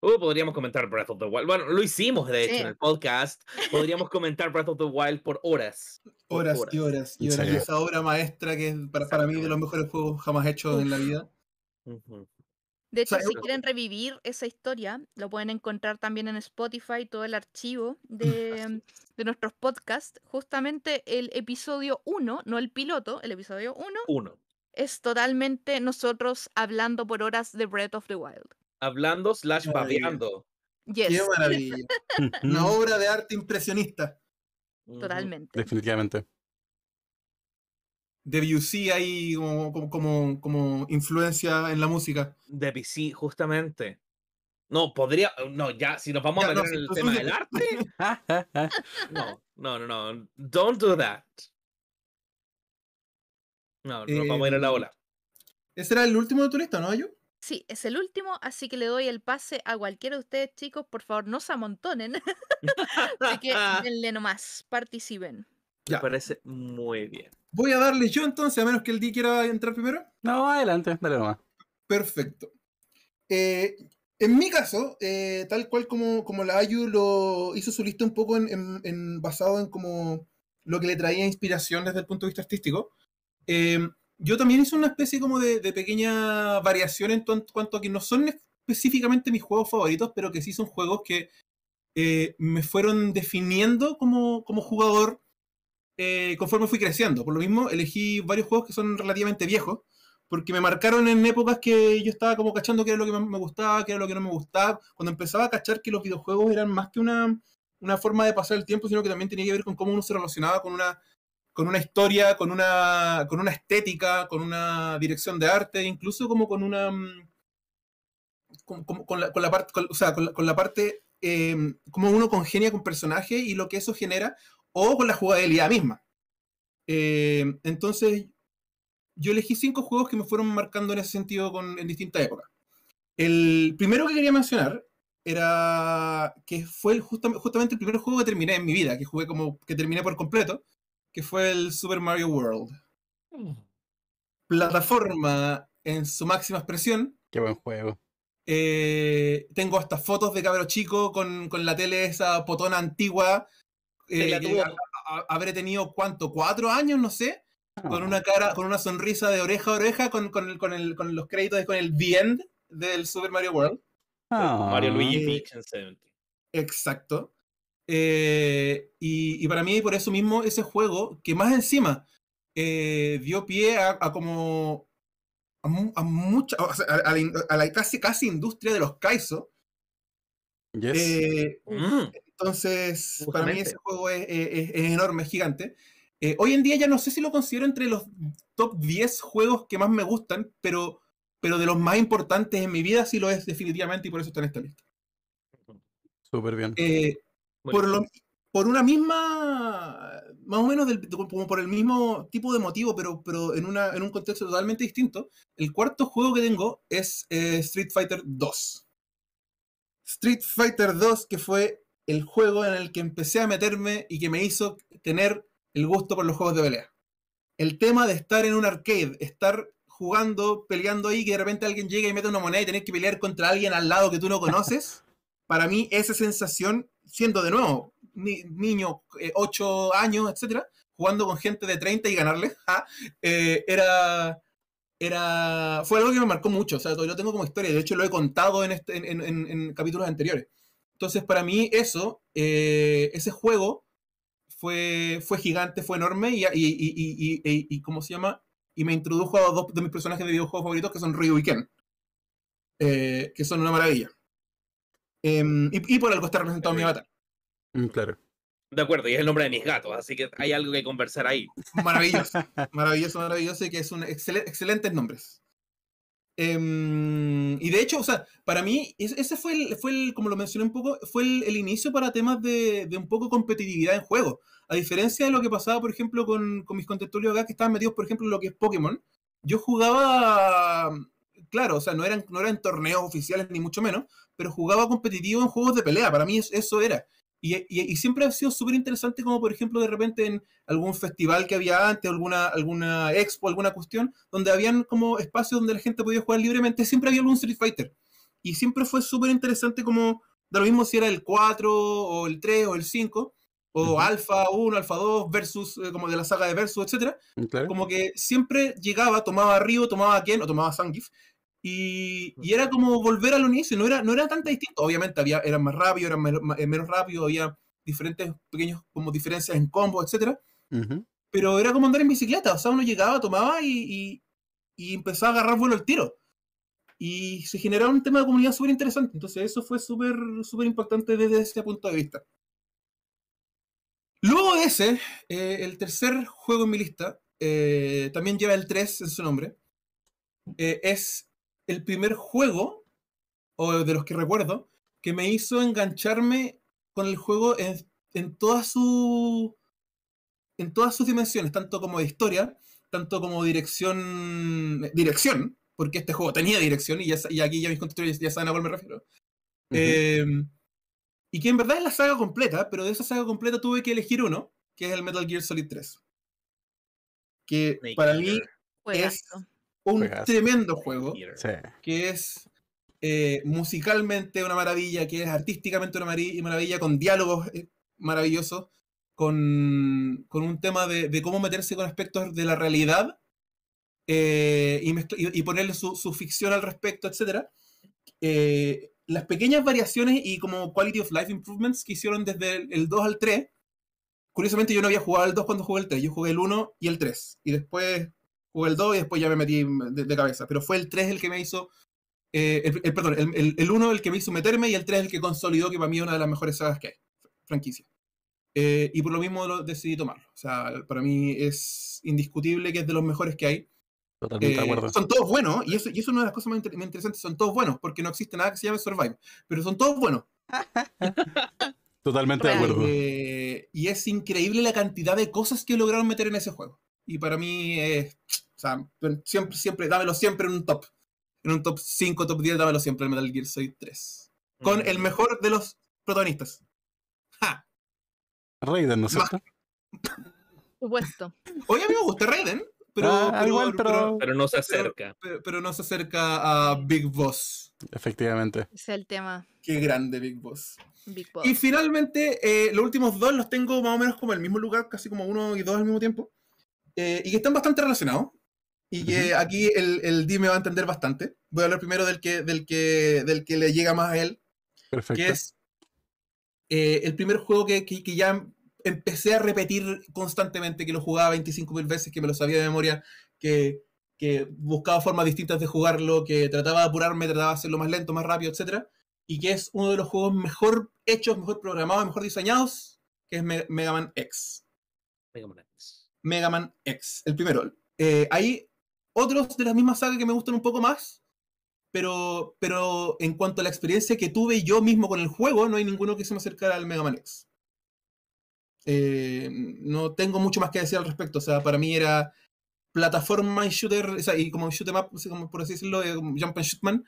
B: Uh, podríamos comentar Breath of the Wild. Bueno, lo hicimos de hecho
D: Sí.
B: en el podcast. Podríamos comentar Breath of the Wild por horas. Por
C: Horas y horas y horas. Esa obra maestra que es para, para mí de los mejores juegos jamás hechos en la vida.
B: Ujú.
D: De hecho,
C: sea,
D: si quieren revivir esa historia, lo pueden encontrar también en Spotify, todo el archivo (laughs) de, de nuestros podcasts. Justamente el episodio 1, no el piloto, el episodio 1
B: Uno.
D: es totalmente nosotros hablando por horas de Breath of the Wild.
B: Hablando slash babeando.
C: Qué maravilla. (laughs) Una (laughs) obra de arte impresionista.
D: Totalmente.
A: Definitivamente.
C: Debussy ahí como, como, como, como influencia en la música.
B: De PC, justamente. No, podría. No, ya, si nos vamos
C: Ya,
B: a meter en el tema del arte. (laughs) No, no, no, no. Don't do that. No, no nos vamos a ir a la
C: Em,
B: ola.
C: Ese era el último de tu lista, ¿no, Ayu?
D: Sí, es el último, así que le doy el pase a cualquiera de ustedes, chicos. Por favor, no se amontonen. (laughs) así que denle nomás, participen.
B: Me
C: Ya.
B: parece muy bien.
C: Voy a darle yo entonces, a menos que el D quiera entrar primero.
A: No, adelante, dale nomás.
C: Perfecto. Eh, en mi caso, eh, tal cual como, como la Ayu lo hizo su lista un poco en, en- en- basado en como lo que le traía inspiración desde el punto de vista artístico, eh, yo también hice una especie como de, de pequeña variación en cuanto a que no son específicamente mis juegos favoritos, pero que sí son juegos que eh, me fueron definiendo como, como jugador eh, conforme fui creciendo. Por lo mismo, elegí varios juegos que son relativamente viejos, porque me marcaron en épocas que yo estaba como cachando qué era lo que me gustaba, qué era lo que no me gustaba, cuando empezaba a cachar que los videojuegos eran más que una, una forma de pasar el tiempo, sino que también tenía que ver con cómo uno se relacionaba con una, con una historia, con una, con una estética, con una dirección de arte, incluso como con una... mm, con, con- con la, parte, o sea, con la, la parte, eh, cómo uno congenia con personajes y lo que eso genera, o con la jugabilidad misma. Eh, entonces, yo elegí cinco juegos que me fueron marcando en ese sentido con, en distintas épocas. El primero que quería mencionar era que fue el justam- justamente el primer juego que terminé en mi vida, que jugué como que terminé por completo, que fue el Super Mario World. Plataforma en su máxima expresión.
A: Qué buen juego.
C: Eh, tengo hasta fotos de cabro chico con, con la tele esa potona antigua. Eh,
B: la
C: que
B: tuvo.
C: a- a- habré tenido cuánto, cuatro años, no sé, con una cara, con una sonrisa de oreja a oreja, con, con, el- con, el- con los créditos, con el The End del Super Mario World.
A: Ah.
B: Mario Luigi Peach en 70.
C: Exacto. Eh, y, y para mí, por eso mismo, ese juego, que más encima eh, dio pie a, a como a, mu- a mucha, o sea, a, la, in- a la casi, casi industria de los Kaizo.
A: Yes.
C: Eh,
B: Mm,
C: entonces, para mí ese juego es, es- es enorme, es gigante. Eh, hoy en día ya no sé si lo considero entre los top 10 juegos que más me gustan, pero, pero de los más importantes en mi vida sí lo es definitivamente y por eso está en esta lista.
A: Súper bien.
C: Eh, por,
B: bien.
C: lo, por una misma, más o menos del- como por el mismo tipo de motivo, pero, pero en, una, en un contexto totalmente distinto, el cuarto juego que tengo es eh, Street Fighter 2. Street Fighter 2, que fue el juego en el que empecé a meterme y que me hizo tener el gusto por los juegos de pelea. El tema de estar en un arcade, estar jugando, peleando ahí, que de repente alguien llega y mete una moneda y tener que pelear contra alguien al lado que tú no conoces, (laughs) para mí esa sensación, siendo de nuevo ni- niño, 8 años, etcétera, jugando con gente de 30 y ganarle, (laughs) ja, eh, era, era, fue algo que me marcó mucho, o sea, lo tengo como historia, de hecho lo he contado en, este, en, en- en- en capítulos anteriores. Entonces, para mí eso, eh, ese juego fue, fue gigante, fue enorme y, y, y, y, y- y- ¿cómo se llama? Y me introdujo a dos de mis personajes de videojuegos favoritos, que son Ryu y Ken, eh, que son una maravilla. Em, y, y por algo está representado en mi avatar.
A: Mm, Claro.
B: De acuerdo, y es el nombre de mis gatos, así que hay algo que conversar ahí.
C: Maravilloso, (laughs) maravilloso, maravilloso y que es un excel- excelentes nombres. Em, y de hecho, o sea, para mí, es- ese fue el, fue el, como lo mencioné un poco, fue el, el inicio para temas de, de un poco competitividad en juego. A diferencia de lo que pasaba, por ejemplo, con, con mis contertulios acá, que estaban metidos, por ejemplo, en lo que es Pokémon, yo jugaba, claro, o sea, no eran, no eran torneos oficiales ni mucho menos, pero jugaba competitivo en juegos de pelea, para mí es- eso era. Y, y- y siempre ha sido súper interesante como, por ejemplo, de repente en algún festival que había antes, alguna, alguna expo, alguna cuestión, donde habían como espacios donde la gente podía jugar libremente, siempre había algún Street Fighter. Y siempre fue súper interesante como, da lo mismo si era el 4 o el 3 o el 5, o
A: Ujú.
C: Alpha 1, Alpha 2, versus, eh, como de la saga de Versus, etcétera
A: Mm, Claro.
C: como que siempre llegaba, tomaba a Ryu, tomaba a Ken o tomaba a Zangief Y, y era como volver al inicio, no era, no era tan distinto. Obviamente había, eran más rápidos, eran menos, menos rápidos, había diferentes pequeños como diferencias en combos, etcétera
A: Ujú.
C: pero era como andar en bicicleta, o sea, uno llegaba, tomaba y, y, y empezaba a agarrar vuelo al tiro. Y se generaba un tema de comunidad súper interesante, entonces eso fue súper súper impactante desde ese punto de vista. Luego de ese, eh, el tercer juego en mi lista, eh, también lleva el 3 en su nombre, eh, es el primer juego, o de los que recuerdo, que me hizo engancharme con el juego en, en toda su en todas sus dimensiones, tanto como de historia, tanto como dirección, dirección, porque este juego tenía dirección, y, ya, y aquí ya mis constructores ya saben a cuál me refiero. Eh, y que en verdad es la saga completa, pero de esa saga completa tuve que elegir uno, que es el Metal Gear Solid 3. Que para mí es. Un tremendo juego.
A: Sí.
C: que es eh, musicalmente una maravilla, que es artísticamente una maravilla, con diálogos eh, maravillosos, con, con un tema de, de cómo meterse con aspectos de la realidad eh, y, mezcla- y- y ponerle su, su ficción al respecto, etc. las pequeñas variaciones y como quality of life improvements que hicieron desde el, el 2 al 3, curiosamente yo no había jugado el 2 cuando jugué el 3, yo jugué el 1 y el 3, y después jugué el 2 y después ya me metí de, de cabeza, pero fue el 3 el que me hizo eh, el, el- perdón, el, el, el 1 el que me hizo meterme y el 3 el que consolidó que para mí es una de las mejores sagas que hay, franquicia. Eh, y por lo mismo lo decidí tomarlo. O sea, para mí es indiscutible que es de los mejores que hay.
A: Totalmente de
C: Eh,
A: acuerdo.
C: son todos buenos, y eso, y eso es una de las cosas más, inter- más interesantes, son todos buenos, porque no existe nada que se llame Survive, pero son todos buenos. (laughs)
A: Totalmente de
D: Real.
A: acuerdo.
C: Eh, y es increíble la cantidad de cosas que lograron meter en ese juego. Y para mí es, o sea, siempre, siempre, dámelo siempre en un top. En un top 5, top 10, dámelo siempre el Metal Gear Solid 3. Con el
B: Mm.
C: mejor de los protagonistas. ¡Ja!
A: Raiden, ¿no es cierto?
D: Supuesto.
C: Oye, a mí me gusta Raiden, pero,
A: Ah,
C: pero,
A: igual, pero-
B: Pero no se acerca.
C: pero- pero no se acerca a Big Boss.
A: Efectivamente.
D: Ese es el tema.
C: Qué grande Big Boss.
D: Big Boss.
C: Y finalmente, eh, los últimos dos los tengo más o menos como en el mismo lugar, casi como uno y dos al mismo tiempo. eh, y que están bastante relacionados. Y que aquí el, el D me va a entender bastante. Voy a hablar primero del que, del que, del que le llega más a él,
A: Perfecto.
C: que es eh, el primer juego que, que- que ya empecé a repetir constantemente, que lo jugaba 25.000 veces, que me lo sabía de memoria, que, que buscaba formas distintas de jugarlo, que trataba de apurarme, trataba de hacerlo más lento, más rápido, etc. Y que es uno de los juegos mejor hechos, mejor programados, mejor diseñados, que es Me- Mega Man X.
B: Mega Man X.
C: Mega Man X, el primero. Eh, hay otros de la misma saga que me gustan un poco más, pero, pero en cuanto a la experiencia que tuve yo mismo con el juego, no hay ninguno que se me acercara al Mega Man X. Eh, no tengo mucho más que decir al respecto, o sea, para mí era plataforma y shooter, o sea, y como shoot 'em up, como por así decirlo, eh, como Jump and Shootman,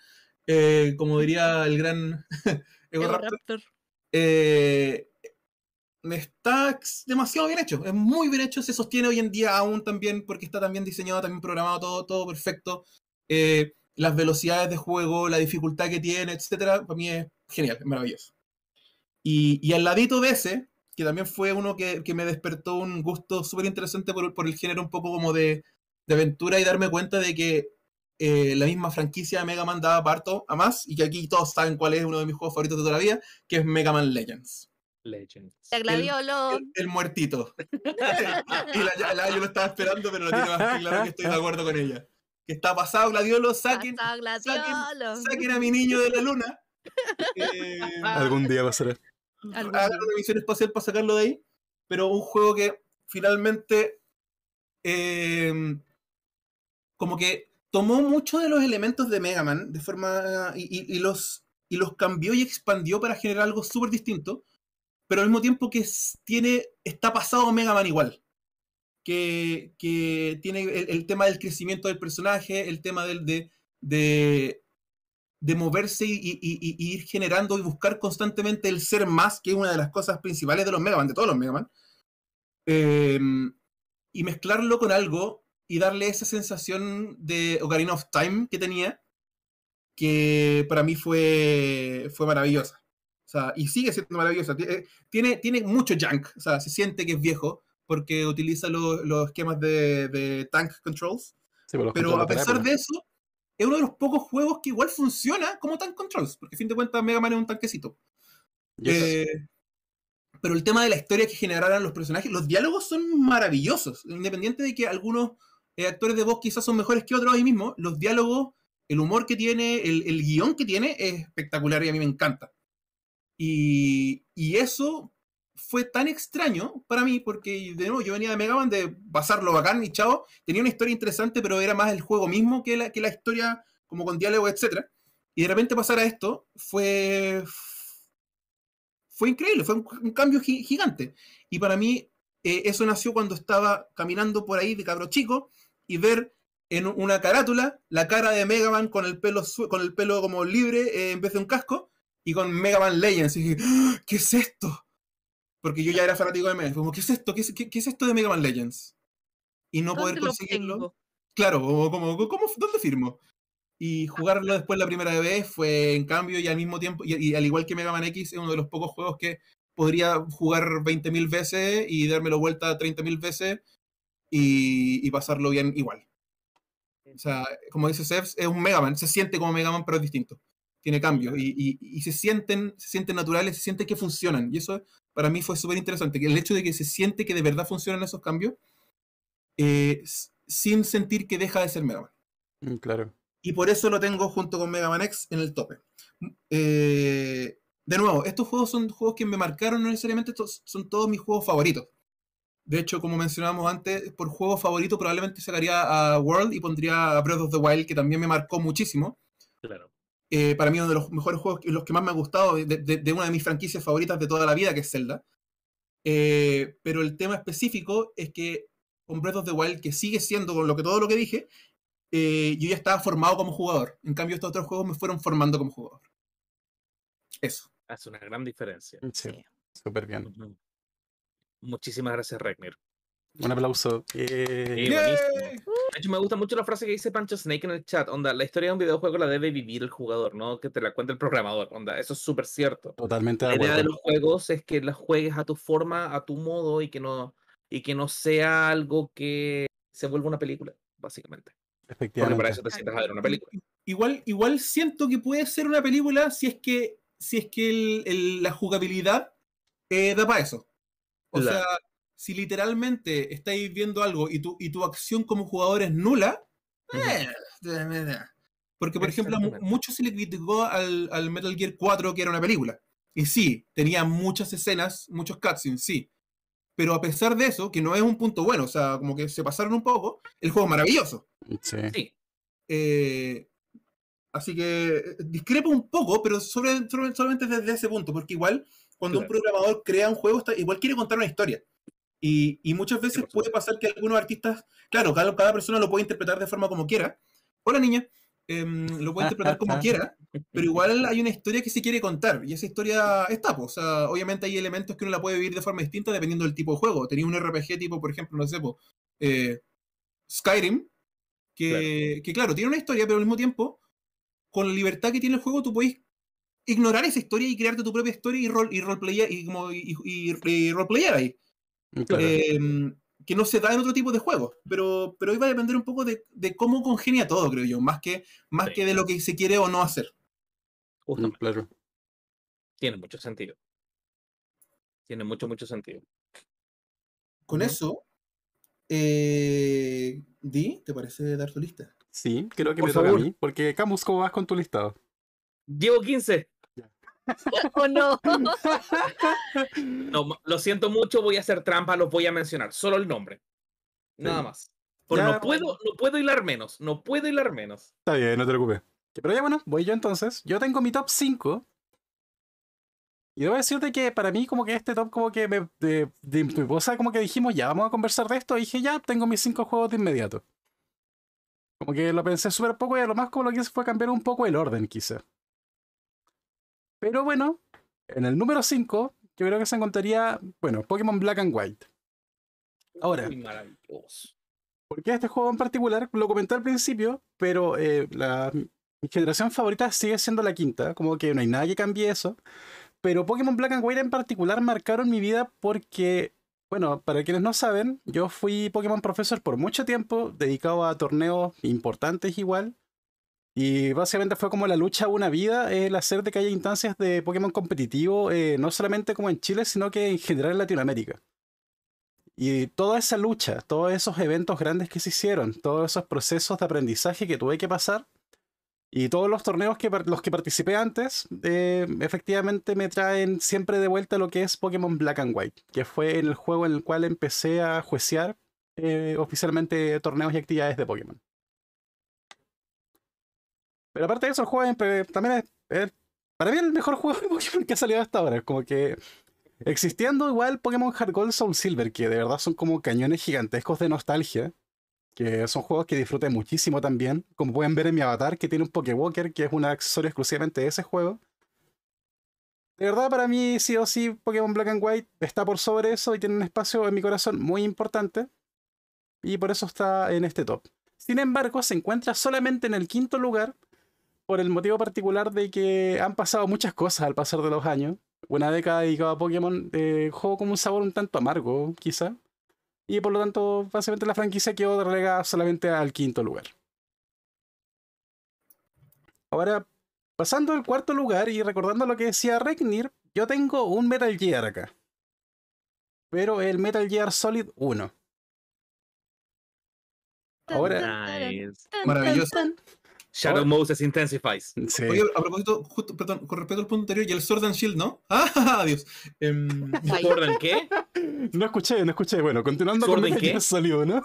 C: eh, como diría el gran (laughs) Ego
D: Ego
C: Raptor,
D: Raptor.
C: Está demasiado bien hecho, es muy bien hecho, se sostiene hoy en día aún también porque está también diseñado, también programado, todo, todo perfecto. Eh, las velocidades de juego, la dificultad que tiene, etcétera, para mí es genial, es maravilloso. Y, y al ladito de ese, que también fue uno que, que me despertó un gusto súper interesante por, por el género un poco como de, de aventura y darme cuenta de que eh, la misma franquicia de Mega Man daba parto a más, y que aquí todos saben cuál es uno de mis juegos favoritos de toda la vida, que es Mega Man Legends.
B: Legends.
D: La Gladiolo.
C: El, el muertito. (laughs) y la, la- yo lo estaba esperando, pero lo tiene más que claro que estoy de acuerdo con ella. Que está pasado, Gladiolo, saquen,
D: Pasado Gladiolo.
C: saquen a mi niño de la luna. Eh,
A: Algún día pasará.
C: Hagan una misión espacial para sacarlo de ahí. Pero un juego que finalmente eh, como que tomó muchos de los elementos de Mega Man de forma y, y- y los, y los cambió y expandió para generar algo súper distinto, pero al mismo tiempo que tiene, está pasado Mega Man igual. Que, tiene el, tema del crecimiento del personaje, el tema del, de, de, moverse y, ir generando y buscar constantemente el ser más, que es una de las cosas principales de los Mega Man, de todos los Mega Man. Eh, y mezclarlo con algo y darle esa sensación de Ocarina of Time que tenía, que para mí fue, fue maravillosa. Sea, y sigue siendo maravillosa. Eh, Tiene, tiene mucho junk, o sea, se siente que es viejo, porque utiliza lo- los esquemas de, de tank controls,
A: Sí, los
C: pero a pesar de eso, es uno de los pocos juegos que igual funciona como Tank Controls, porque a fin de cuentas Mega Man es un tanquecito. Eh, pero el tema de la historia que generaran los personajes, los diálogos son maravillosos. Independiente de que algunos eh, actores de voz quizás son mejores que otros ahí mismo, los diálogos, el humor que tiene, el, el guion que tiene es espectacular y a mí me encanta. Y, eso fue tan extraño para mí, porque de nuevo yo venía de Mega Man de pasarlo bacán y chao. Tenía una historia interesante, pero era más el juego mismo que la, que la historia, como con diálogo, etc. Y de repente pasar a esto fue. Fue increíble, fue un, cambio gi- gigante. Y para mí, eh, eso nació cuando estaba caminando por ahí de cabro chico y ver en una carátula la cara de Mega Man con el pelo, con el pelo como libre eh, en vez de un casco y con Mega Man Legends. Y dije, "¡Ah! ¿qué es esto? Porque yo ya era fanático de Mega Man. Como, ¿qué es esto? ¿Qué es, qué- qué es esto de Mega Man Legends? Y no poder
D: ¿Dónde lo
C: conseguirlo. Claro, como, como, como- ¿dónde firmo? Y jugarlo después la primera vez fue en cambio y al mismo tiempo, y, y al igual que Mega Man X, es uno de los pocos juegos que podría jugar 20.000 veces y dármelo vuelta 30.000 veces y, y pasarlo bien igual. O sea, como dice Sebs, es un Mega Man, se siente como Mega Man, pero es distinto. Tiene cambios y, y- y se sienten se sienten naturales, se siente que funcionan. Y eso para mí fue súper interesante, que el hecho de que se siente que de verdad funcionan esos cambios eh, sin sentir que deja de ser Mega Man.
A: Mm, Claro.
C: Y por eso lo tengo junto con Mega Man X en el tope. Eh, de nuevo, estos juegos son juegos que me marcaron, no necesariamente estos son todos mis juegos favoritos. De hecho, como mencionábamos antes, por juego favorito probablemente sacaría a World y pondría a Breath of the Wild, que también me marcó muchísimo.
B: Claro.
C: Eh, para mí uno de los mejores juegos, los que más me ha gustado, de, de- de una de mis franquicias favoritas de toda la vida, que es Zelda. Eh, pero el tema específico es que con Breath of the Wild, que sigue siendo con lo que todo lo que dije, eh, yo ya estaba formado como jugador. En cambio, estos otros juegos me fueron formando como jugador. Eso.
B: Hace una gran diferencia.
A: Sí,
D: Sí.
A: súper bien.
B: Muchísimas gracias, Regnir.
A: Un aplauso.
B: Sí, buenísimo. De hecho, me gusta mucho la frase que dice Pancho Snake en el chat. Onda, la historia de un videojuego la debe vivir el jugador, no que te la cuente el programador. Onda, eso es súper cierto.
A: Totalmente de
B: La idea de
A: acuerdo.
B: los juegos es que las juegues a tu forma, a tu modo y que no, y que no sea algo que se vuelva una película, básicamente. Porque para
A: Efectivamente.
B: eso te sientas a ver una película.
C: Igual, igual siento que puede ser una película si es que, si es que el- el- la jugabilidad eh, da para eso. O
B: Claro.
C: sea, si literalmente estáis viendo algo y tu, y tu acción como jugador es nula, eh, porque por ejemplo mucho se le criticó al, al Metal Gear 4 que era una película. Y sí, tenía muchas escenas, muchos cutscenes, sí. Pero a pesar de eso, que no es un punto bueno, o sea, como que se pasaron un poco, el juego es maravilloso.
A: Sí.
B: Sí,
C: Eh, así que eh, discrepo un poco, pero sobre, sobre- solamente desde ese punto, porque igual cuando un
B: Claro.
C: programador crea un juego, está- igual quiere contar una historia. Y, y muchas veces puede pasar que algunos artistas, claro, cada, cada persona lo puede interpretar de forma como quiera. Hola niña, Em, lo puede interpretar como (laughs) quiera, pero igual hay una historia que se quiere contar, y esa historia está, pues, o sea, obviamente hay elementos que uno la puede vivir de forma distinta dependiendo del tipo de juego. Tenía un RPG tipo, por ejemplo, no sé, po, eh, Skyrim, que que, claro, tiene una historia, pero al mismo tiempo, con la libertad que tiene el juego, tú puedes ignorar esa historia y crearte tu propia historia y, rol, y roleplayar y, como, y, y- y roleplayar ahí.
A: Claro.
C: Eh, que no se da en otro tipo de juegos. Pero, pero iba a depender un poco de, de cómo congenia todo, creo yo, más que, más
B: Sí.
C: que de lo que se quiere o no hacer.
A: Mm,
B: justamente.
A: claro.
B: Tiene mucho sentido. Tiene mucho, mucho sentido.
C: Con eso, eh, Di, ¿te parece dar tu lista?
A: Sí, creo que
B: Por
A: me toca a mí. Porque Camus, ¿cómo vas con tu listado?
B: Llevo 15. (laughs)
D: ¿O no?
B: No, lo siento mucho, voy a hacer trampa, los voy a mencionar. Solo el nombre. Nada
A: Sí.
B: más.
A: Ya,
B: no puedo, no puedo hilar menos. No puedo hilar menos.
A: Está bien, no te preocupes. Pero ya bueno, voy yo entonces. Yo tengo mi top 5. Y debo decirte que para mí como que este top como que me... De, de- mi esposa como que dijimos, ya, vamos a conversar de esto. Y dije, ya, tengo mis 5 juegos de inmediato. Como que lo pensé súper poco y a lo más como lo que hice fue cambiar un poco el orden, quizá. Pero bueno, en el número 5, yo creo que se encontraría, bueno, Pokémon Black and White. Ahora.
B: Uy, maravilloso.
A: Porque este juego en particular, lo comenté al principio, pero eh, la, mi generación favorita sigue siendo la quinta, como que no hay nada que cambie eso. Pero Pokémon Black and White en particular marcaron mi vida porque, bueno, para quienes no saben, yo fui Pokémon Professor por mucho tiempo, dedicado a torneos importantes igual. Y básicamente fue como la lucha una vida, el hacer de que haya instancias de Pokémon competitivo, eh, no solamente como en Chile, sino que en general en Latinoamérica. Y toda esa lucha, todos esos eventos grandes que se hicieron, todos esos procesos de aprendizaje que tuve que pasar, y todos los torneos que los que participé antes, eh, efectivamente me traen siempre de vuelta lo que es Pokémon Black and White, que fue en el juego en el cual empecé a juecear eh, oficialmente torneos y actividades de Pokémon. Pero aparte de eso, el juego también es, para mí el mejor juego de Pokémon que ha salido hasta ahora. Como que existiendo igual Pokémon Heart Gold Soul Silver, que de verdad son como cañones gigantescos de nostalgia, que son juegos que disfruté muchísimo también. Como pueden ver en mi avatar, que tiene un Pokéwalker, que es un accesorio exclusivamente de ese juego. De verdad, para mí, sí o sí, Pokémon Black and White está por sobre eso y tiene un espacio en mi corazón muy importante. Y por eso está en este top. Sin embargo, se encuentra solamente en el quinto lugar por el motivo particular de que han pasado muchas cosas al pasar de los años. Una década dedicada a Pokémon, eh, juego como un sabor un tanto amargo, quizá. Y por lo tanto, básicamente la franquicia quedó relegada solamente al quinto lugar. Ahora, pasando al cuarto lugar y recordando lo que decía Regnir, yo tengo un Metal Gear acá. Pero el Metal Gear Solid 1. Ahora.
C: Maravilloso.
B: Shadow Moses Intensifies.
A: Sí.
C: Oye, a propósito, justo, perdón, con respecto al punto anterior, y el Sword and Shield, ¿no? (laughs) ¡Ah, adiós! Em,
D: Ay, (laughs)
B: ¿Jordan qué?
A: No escuché, no escuché. Bueno, continuando con
B: ¿Sword qué?
A: Gear Solid 1.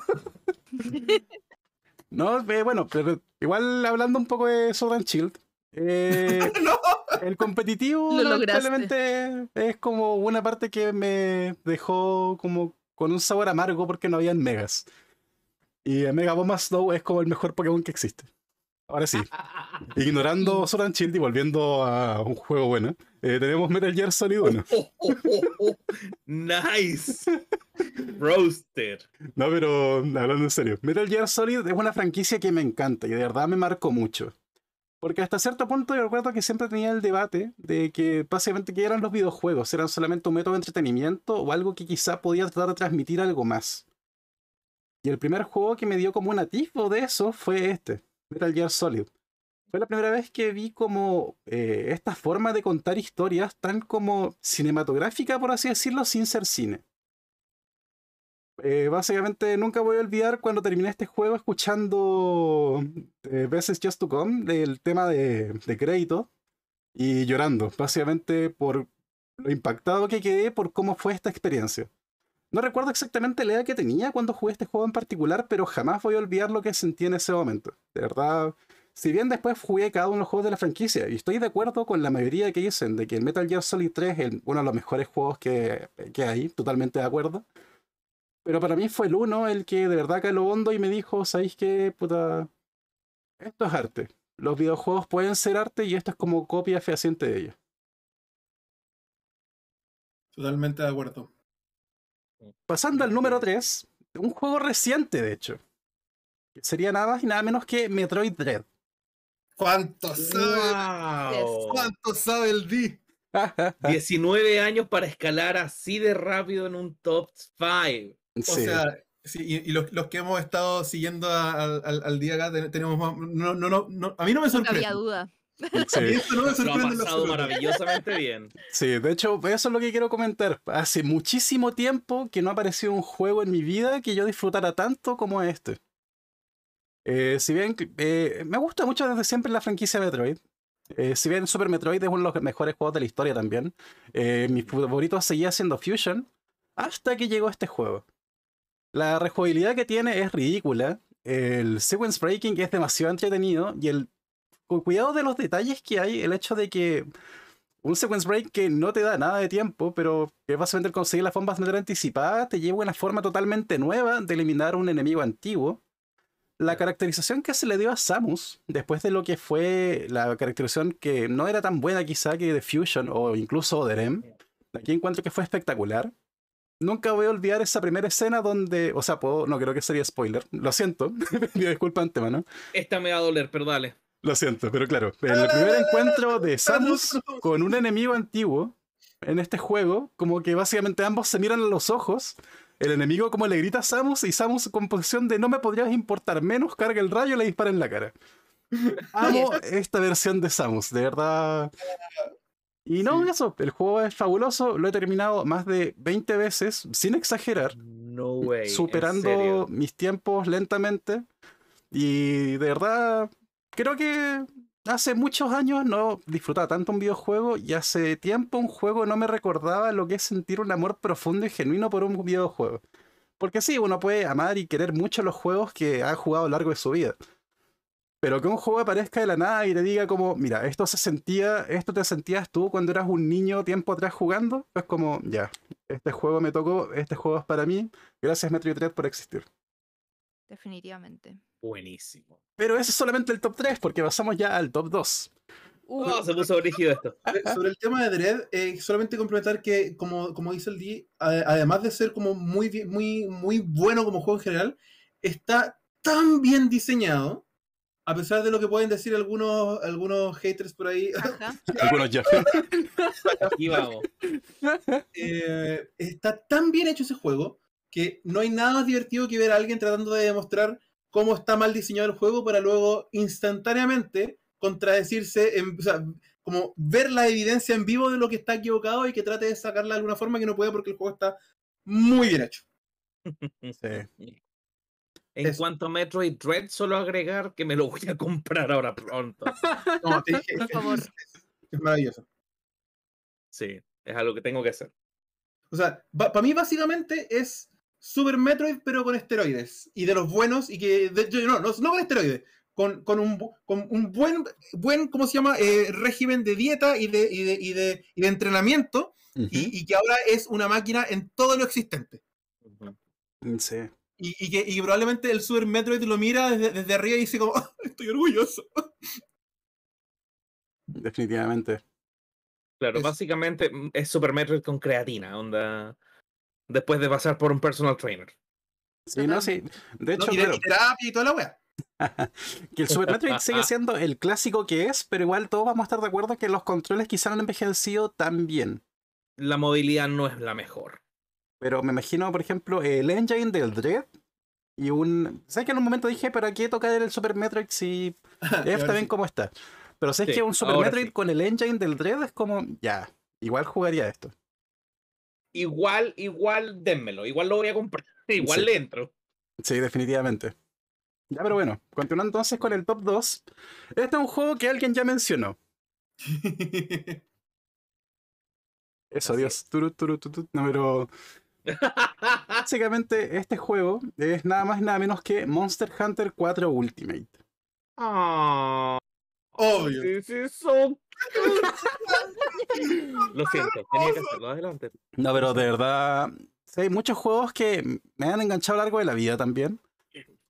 A: no, eh, bueno, pero igual hablando un poco de Sword and Shield. eh, (laughs)
C: ¡No!
A: el competitivo
D: Lo
A: lamentablemente es como una parte que me dejó como con un sabor amargo porque no habían megas. Y Mega Bomba Snow es como el mejor Pokémon que existe. Ahora sí, (laughs) ignorando Sword and Shield y volviendo a un juego bueno, eh, tenemos Metal Gear Solid 1.
B: Oh, oh, oh, oh. Nice. Roasted.
A: No, pero hablando en serio, Metal Gear Solid es una franquicia que me encanta y de verdad me marcó mucho. Porque hasta cierto punto yo recuerdo que siempre tenía el debate de que básicamente que eran los videojuegos, eran solamente un método de entretenimiento o algo que quizá podía tratar de transmitir algo más. Y el primer juego que me dio como un atisbo de eso fue este, Metal Gear Solid. Fue la primera vez que vi como eh, esta forma de contar historias tan como cinematográfica, por así decirlo, sin ser cine. Eh, básicamente nunca voy a olvidar cuando terminé este juego escuchando eh, is Just to Come, el tema de, de crédito, y llorando, básicamente por lo impactado que quedé por cómo fue esta experiencia. No recuerdo exactamente la edad que tenía cuando jugué este juego en particular, pero jamás voy a olvidar lo que sentí en ese momento. De verdad, si bien después jugué cada uno de los juegos de la franquicia, y estoy de acuerdo con la mayoría que dicen de que el Metal Gear Solid 3 es uno de los mejores juegos que, que hay, totalmente de acuerdo. Pero para mí fue el uno el que de verdad caló hondo y me dijo, ¿sabéis qué? Puta, esto es arte. Los videojuegos pueden ser arte y esto es como copia fehaciente de ello.
C: Totalmente de acuerdo.
A: Pasando al número 3, un juego reciente de hecho. Que sería nada más y nada menos que Metroid Dread.
C: ¿Cuánto sabe?
B: Wow.
C: ¿Cuánto sabe el D? (laughs)
B: 19 años para escalar así de rápido en un top 5.
C: O
A: Sí.
C: sea, sí, y, y los, los que hemos estado siguiendo a- al, al- al día acá, ten- tenemos más- no, no, no, no, a mí no me
D: No
C: sorprende.
D: había duda. (laughs)
A: Sí.
C: Esto no me
B: Lo ha pasado maravillosamente bien.
A: Sí, de hecho, eso es lo que quiero comentar. Hace muchísimo tiempo que no ha aparecido un juego en mi vida que yo disfrutara tanto como este. Eh, si bien eh, me gusta mucho desde siempre la franquicia Metroid. Eh, si bien Super Metroid es uno de los mejores juegos de la historia también, eh, mi favorito seguía siendo Fusion hasta que llegó este juego. La rejugabilidad que tiene es ridícula, el sequence breaking es demasiado entretenido y el cu- cuidado de los detalles que hay, el hecho de que un sequence break que no te da nada de tiempo, pero que básicamente el conseguir las bombas de manera anticipada te lleva a una forma totalmente nueva de eliminar un enemigo antiguo. La caracterización que se le dio a Samus, después de lo que fue la caracterización que no era tan buena quizá que de Fusion o incluso de Rem, aquí encuentro que fue espectacular. Nunca voy a olvidar esa primera escena donde, o sea, puedo, no creo que sería spoiler, lo siento, (laughs) disculpa antemano.
B: Esta me va a doler, pero dale.
A: Lo siento, pero claro, el primer encuentro de Samus con un enemigo antiguo en este juego, como que básicamente ambos se miran a los ojos, el enemigo como le grita a Samus y Samus con posición de no me podrías importar menos, carga el rayo y le dispara en la cara. (laughs) Amo esta versión de Samus, de verdad. Y no,
C: Sí.
A: eso, el juego es fabuloso, lo he terminado más de 20 veces, sin exagerar,
B: No way. ¿en
A: superando mis tiempos lentamente. Y de verdad, creo que hace muchos años no disfrutaba tanto un videojuego y hace tiempo un juego no me recordaba lo que es sentir un amor profundo y genuino por un videojuego. Porque sí, uno puede amar y querer mucho los juegos que ha jugado a lo largo de su vida. Pero que un juego aparezca de la nada y te diga como, mira, esto se sentía, esto te sentías tú cuando eras un niño tiempo atrás jugando, es como, ya, este juego me tocó, este juego es para mí, gracias Metroid Dread por existir.
D: Definitivamente.
B: Buenísimo.
A: Pero ese es solamente el top 3, porque pasamos ya al top 2.
D: Uh,
B: Oh, se puso brígido esto.
C: Sobre- el tema de Dread, eh, solamente complementar que, como, como dice el D, a- además de ser como muy, muy, muy bueno como juego en general, está tan bien diseñado, a pesar de lo que pueden decir algunos, algunos haters por ahí. (laughs) (laughs)
A: Algunos ya.
B: Aquí vamos.
C: eh, está tan bien hecho ese juego que no hay nada más divertido que ver a alguien tratando de demostrar cómo está mal diseñado el juego para luego instantáneamente contradecirse, en- o sea, como ver la evidencia en vivo de lo que está equivocado y que trate de sacarla de alguna forma que no puede porque el juego está muy bien hecho. (laughs)
B: En
C: Eso.
B: cuanto a Metroid Dread, solo agregar que me lo voy a comprar ahora pronto. (laughs)
C: No, te dije,
D: Por favor.
C: Es, es maravilloso.
B: Sí, es algo que tengo que hacer.
C: O sea, para mí básicamente es Super Metroid, pero con esteroides. Y de los buenos, y que. de- yo- no, no, no con esteroides. Con, con un, con un buen, buen, ¿cómo se llama? Eh, régimen de dieta y de, y de, y de, y de entrenamiento. Y, y que ahora es una máquina en todo lo existente.
B: Ujú.
A: Sí.
C: Y, y que y probablemente el Super Metroid lo mira desde, desde arriba y dice como, "Ah, (laughs) estoy orgulloso.
A: Definitivamente.
B: Claro,
C: Es-
B: básicamente mm, es Super Metroid con creatina, onda. Después de pasar por un personal trainer.
A: Sí, no, sí. De
C: ¿no?
A: hecho,
C: y, de,
A: claro,
C: y terapia y toda la wea. (laughs)
A: que el Super Metroid sigue (laughs) siendo el clásico que es, pero igual todos vamos a estar de acuerdo que los controles quizá no han envejecido tan bien.
B: La movilidad no es la mejor.
A: Pero me imagino, por ejemplo, el engine del Dread y un... ¿Sabes que en un momento dije, ¿para qué tocar el Super Metroid si (laughs) está bien
C: sí.
A: como está? Pero ¿sabes
B: Sí,
A: que un Super Metroid
B: sí.
A: con el engine del Dread es como, ya, igual jugaría esto?
B: Igual, igual, dénmelo. Igual lo voy a comprar. (laughs) Igual
A: Sí.
B: le entro.
A: Sí, definitivamente. Ya, pero bueno, continuando entonces con el top 2. Este es un juego que alguien ya mencionó. (laughs) Eso,
B: Así
A: Dios. Turu, turu, tu, tu. No, pero (laughs) básicamente este juego es nada más y nada menos que Monster Hunter 4 Ultimate.
B: Ah,
C: Obvio.
B: this is so Lo siento, tenía que hacerlo. Adelante.
A: No, pero de verdad, sí, hay muchos juegos que me han enganchado a lo largo de la vida también.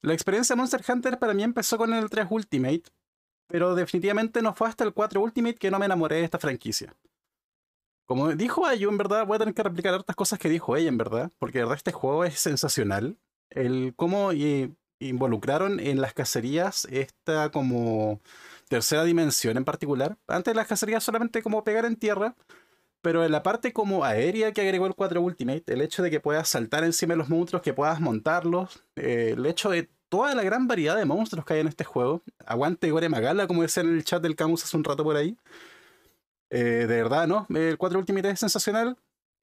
A: La experiencia de Monster Hunter para mí empezó con el 3 Ultimate, pero definitivamente no fue hasta el 4 Ultimate que no me enamoré de esta franquicia. Como dijo Ayu, en verdad voy a tener que replicar hartas cosas que dijo ella, en verdad, porque de verdad este juego es sensacional. El cómo eh, involucraron en las cacerías esta como tercera dimensión en particular. Antes las cacerías solamente como pegar en tierra, pero en la parte como aérea que agregó el 4 Ultimate, el hecho de que puedas saltar encima de los monstruos, que puedas montarlos, eh, el hecho de toda la gran variedad de monstruos que hay en este juego. Aguante Gore Magala, como decía en el chat del Camus hace un rato por ahí. Eh, de verdad, ¿no? El 4 Ultimate es sensacional.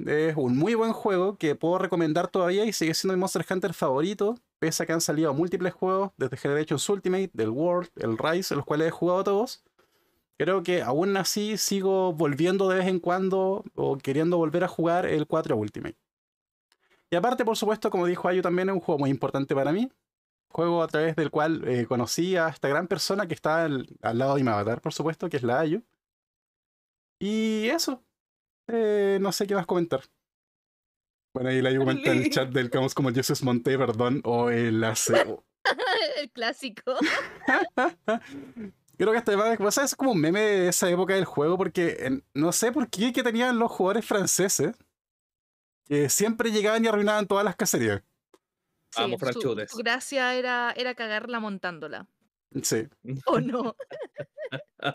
A: Es un muy buen juego que puedo recomendar todavía y sigue siendo mi Monster Hunter favorito, pese a que han salido múltiples juegos desde Generations Ultimate, del World, el Rise, los cuales he jugado todos. Creo que aún así sigo volviendo de vez en cuando o queriendo volver a jugar el 4 Ultimate. Y aparte, por supuesto, como dijo Ayu, también es un juego muy importante para mí. Juego a través del cual eh, conocí a esta gran persona que está al, al lado de mi avatar, por supuesto, que es la Ayu. Y eso. Eh, no sé qué más comentar. Bueno, ahí la Ayu comenta en el chat del Camus como Jesus Monte, perdón, o el AC. (laughs)
D: El clásico. (laughs)
A: Creo que este va o sea, es como un meme de esa época del juego, porque en- no sé por qué que tenían los jugadores franceses que siempre llegaban y arruinaban todas las cacerías.
B: Vamos,
D: su-
B: franchutes.
D: Su, gracia era, era cagarla montándola.
A: Sí.
D: ¿O no? (laughs)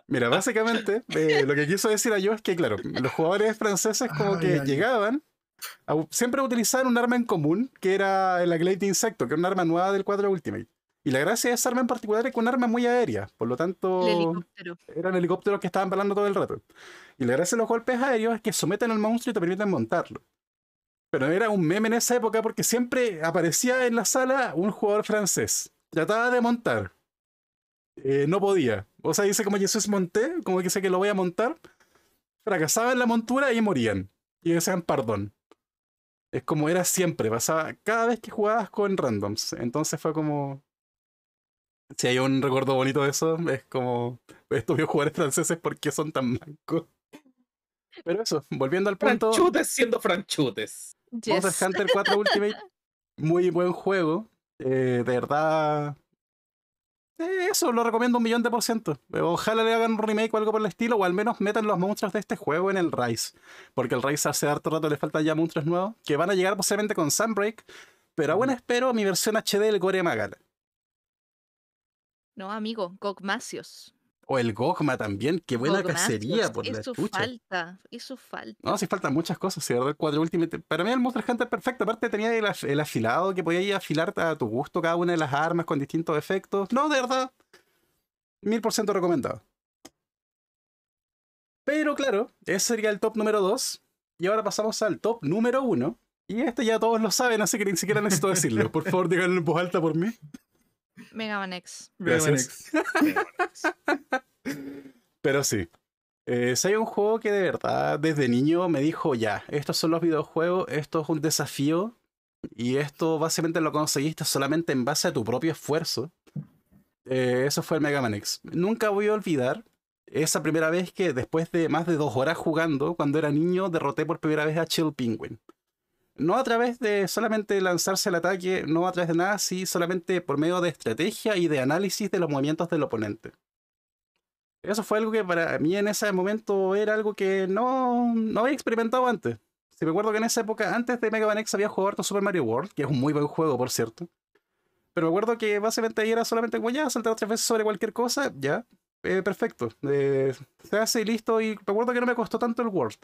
A: Mira, (laughs) básicamente eh, lo que quiso decir a yo es que, claro, los jugadores franceses como
C: Ay,
A: que
C: ay,
A: llegaban, a- siempre utilizaban un arma en común, que era el Aglade Insecto, que era un arma nueva del 4 Ultimate. Y la gracia de esa arma en particular es que un arma muy aérea, por lo tanto
D: El helicóptero.
A: eran helicópteros que estaban volando todo el rato. Y la gracia de los golpes aéreos es que someten al monstruo y te permiten montarlo. Pero era un meme en esa época porque siempre aparecía en la sala un jugador francés. Trataba de montar. Eh, no podía. O sea, dice como Jesús monté, como que dice que lo voy a montar. Fracasaba en la montura y morían. Y decían perdón. Es como era siempre, pasaba cada vez que jugabas con randoms. Entonces fue como. Si hay un recuerdo bonito de eso, es como. Estos jugadores franceses, ¿por qué son tan blancos? Pero eso, volviendo al punto.
B: Franchutes siendo franchutes.
D: Yes.
A: Monster Hunter 4 Ultimate, muy buen juego. eh, de verdad. Eh, eso lo recomiendo un millón de por ciento. Eh, Ojalá le hagan un remake o algo por el estilo, o al menos metan los monstruos de este juego en el Rise. Porque el Rise hace harto rato le faltan ya monstruos nuevos, que van a llegar posiblemente con Sunbreak. Pero aún espero mi versión HD del Gore Magala.
D: No, amigo, Gogmasios.
A: O el Gogma también, qué buena cacería por la
D: Eso
A: chucha.
D: falta, eso falta.
A: No, sí faltan muchas cosas, sí, ¿verdad? El 4 Ultimate. Para mí el Monster Hunter perfecto. Aparte tenía el, af- el afilado que podía afilar a tu gusto cada una de las armas con distintos efectos. No, de verdad. Mil por ciento recomendado. Pero claro, ese sería el top número 2. Y ahora pasamos al top número 1. Y este ya todos lo saben, así que ni siquiera necesito decirlo. Por favor, (laughs) díganlo en voz alta por mí.
D: Mega Man X.
A: Gracias. (laughs) Pero sí. Eh, si hay un juego que de verdad desde niño me dijo, ya, estos son los videojuegos, esto es un desafío y esto básicamente lo conseguiste solamente en base a tu propio esfuerzo. eh, eso fue el Mega Man X. Nunca voy a olvidar esa primera vez que después de más de dos horas jugando, cuando era niño, derroté por primera vez a Chill Penguin. No a través de solamente lanzarse el ataque, no a través de nada, sí solamente por medio de estrategia y de análisis de los movimientos del oponente. Eso fue algo que para mí en ese momento era algo que no, no había experimentado antes. Si me acuerdo que en esa época, antes de Mega Man X, había jugado harto Super Mario World, que es un muy buen juego, por cierto. Pero me acuerdo que básicamente ahí era solamente como ya, saltar tres veces sobre cualquier cosa, ya, eh, perfecto. Eh, se hace y listo, y me acuerdo que no me costó tanto el World.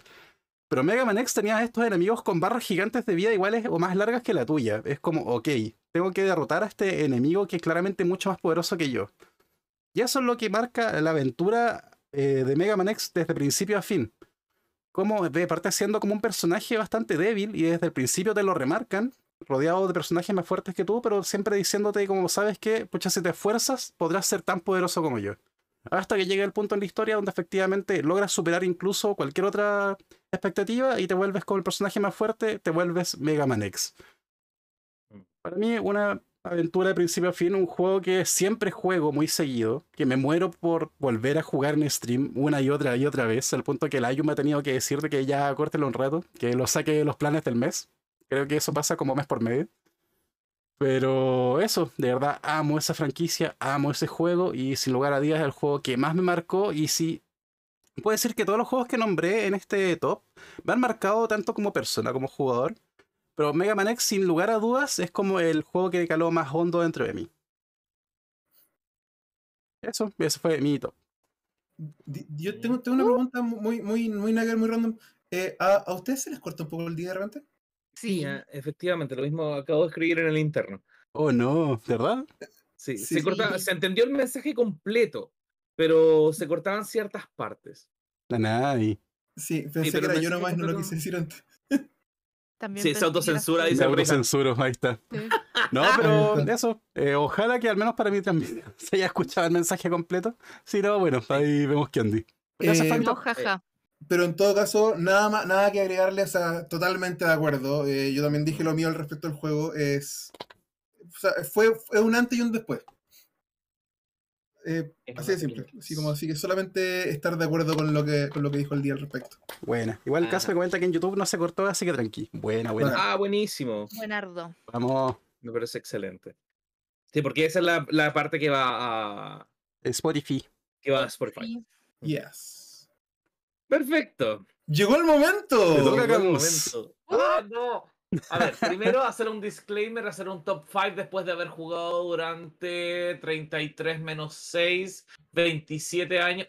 A: Pero Mega Man X tenía estos enemigos con barras gigantes de vida iguales o más largas que la tuya. Es como, ok, tengo que derrotar a este enemigo que es claramente mucho más poderoso que yo. Y eso es lo que marca la aventura eh, de Mega Man X desde principio a fin. Como de parte siendo como un personaje bastante débil y desde el principio te lo remarcan, rodeado de personajes más fuertes que tú, pero siempre diciéndote como sabes que, pucha, si te esfuerzas, podrás ser tan poderoso como yo. Hasta que llegue el punto en la historia donde efectivamente logras superar incluso cualquier otra expectativa y te vuelves como el personaje más fuerte, te vuelves Mega Man X. Para mí, una aventura de principio a fin, un juego que siempre juego muy seguido, que me muero por volver a jugar en stream una y otra y otra vez, al punto que el Ayu me ha tenido que decir de que ya córtelo un rato, que lo saque de los planes del mes. Creo que eso pasa como mes por medio. Pero eso, de verdad amo esa franquicia, amo ese juego y sin lugar a dudas es el juego que más me marcó y sí, puedo decir que todos los juegos que nombré en este top me han marcado tanto como persona como jugador, pero Mega Man X sin lugar a dudas es como el juego que caló más hondo dentro de mí. Eso, ese fue mi top.
C: Yo tengo, tengo una pregunta muy, muy, muy nugget, muy random. Eh, ¿a, ¿A ustedes se les corta un poco el día de repente?
B: Sí, efectivamente, lo mismo acabo de escribir en el interno.
A: Oh no, ¿verdad?
B: Sí,
C: Sí.
B: Se, cortaba- se entendió el mensaje completo, pero se cortaban ciertas partes.
A: Nanay.
C: Sí, pensé
B: pero
C: que era yo nomás no lo quise decir antes. (laughs)
D: También
B: Sí, se
D: que
B: autocensura, dice
A: autocensuro, ahí está. (laughs)
D: Sí.
A: No,
C: Ahí
A: pero eso, eh, ojalá que al menos para mí también (laughs) se haya escuchado el mensaje completo. Si no, bueno, ahí vemos fue mi
C: Eh,
D: No, jaja.
C: Pero en todo caso, nada más, nada que agregarle, o sea, totalmente de acuerdo. Eh, yo también dije lo mío al respecto del juego. Es. O sea, fue, fue un antes y un después. Eh, así de simple. Así como así que solamente estar de acuerdo con lo que, con lo que dijo el día al respecto.
A: Buena. Igual el caso me comenta que en YouTube no se cortó, así que tranqui. Buena, buena.
B: Ah, buenísimo.
D: Buenardo.
A: Vamos.
B: Me parece excelente. Sí, porque esa es la, la parte que va a,
A: Spotify.
B: que va a Spotify.
C: Yes.
B: Perfecto.
C: ¡Llegó el momento!
B: Buen
A: Camus.
B: momento. ¡Ah, no! A ver, primero hacer un disclaimer, hacer un top 5 después de haber jugado durante 33 menos 6, 27 años.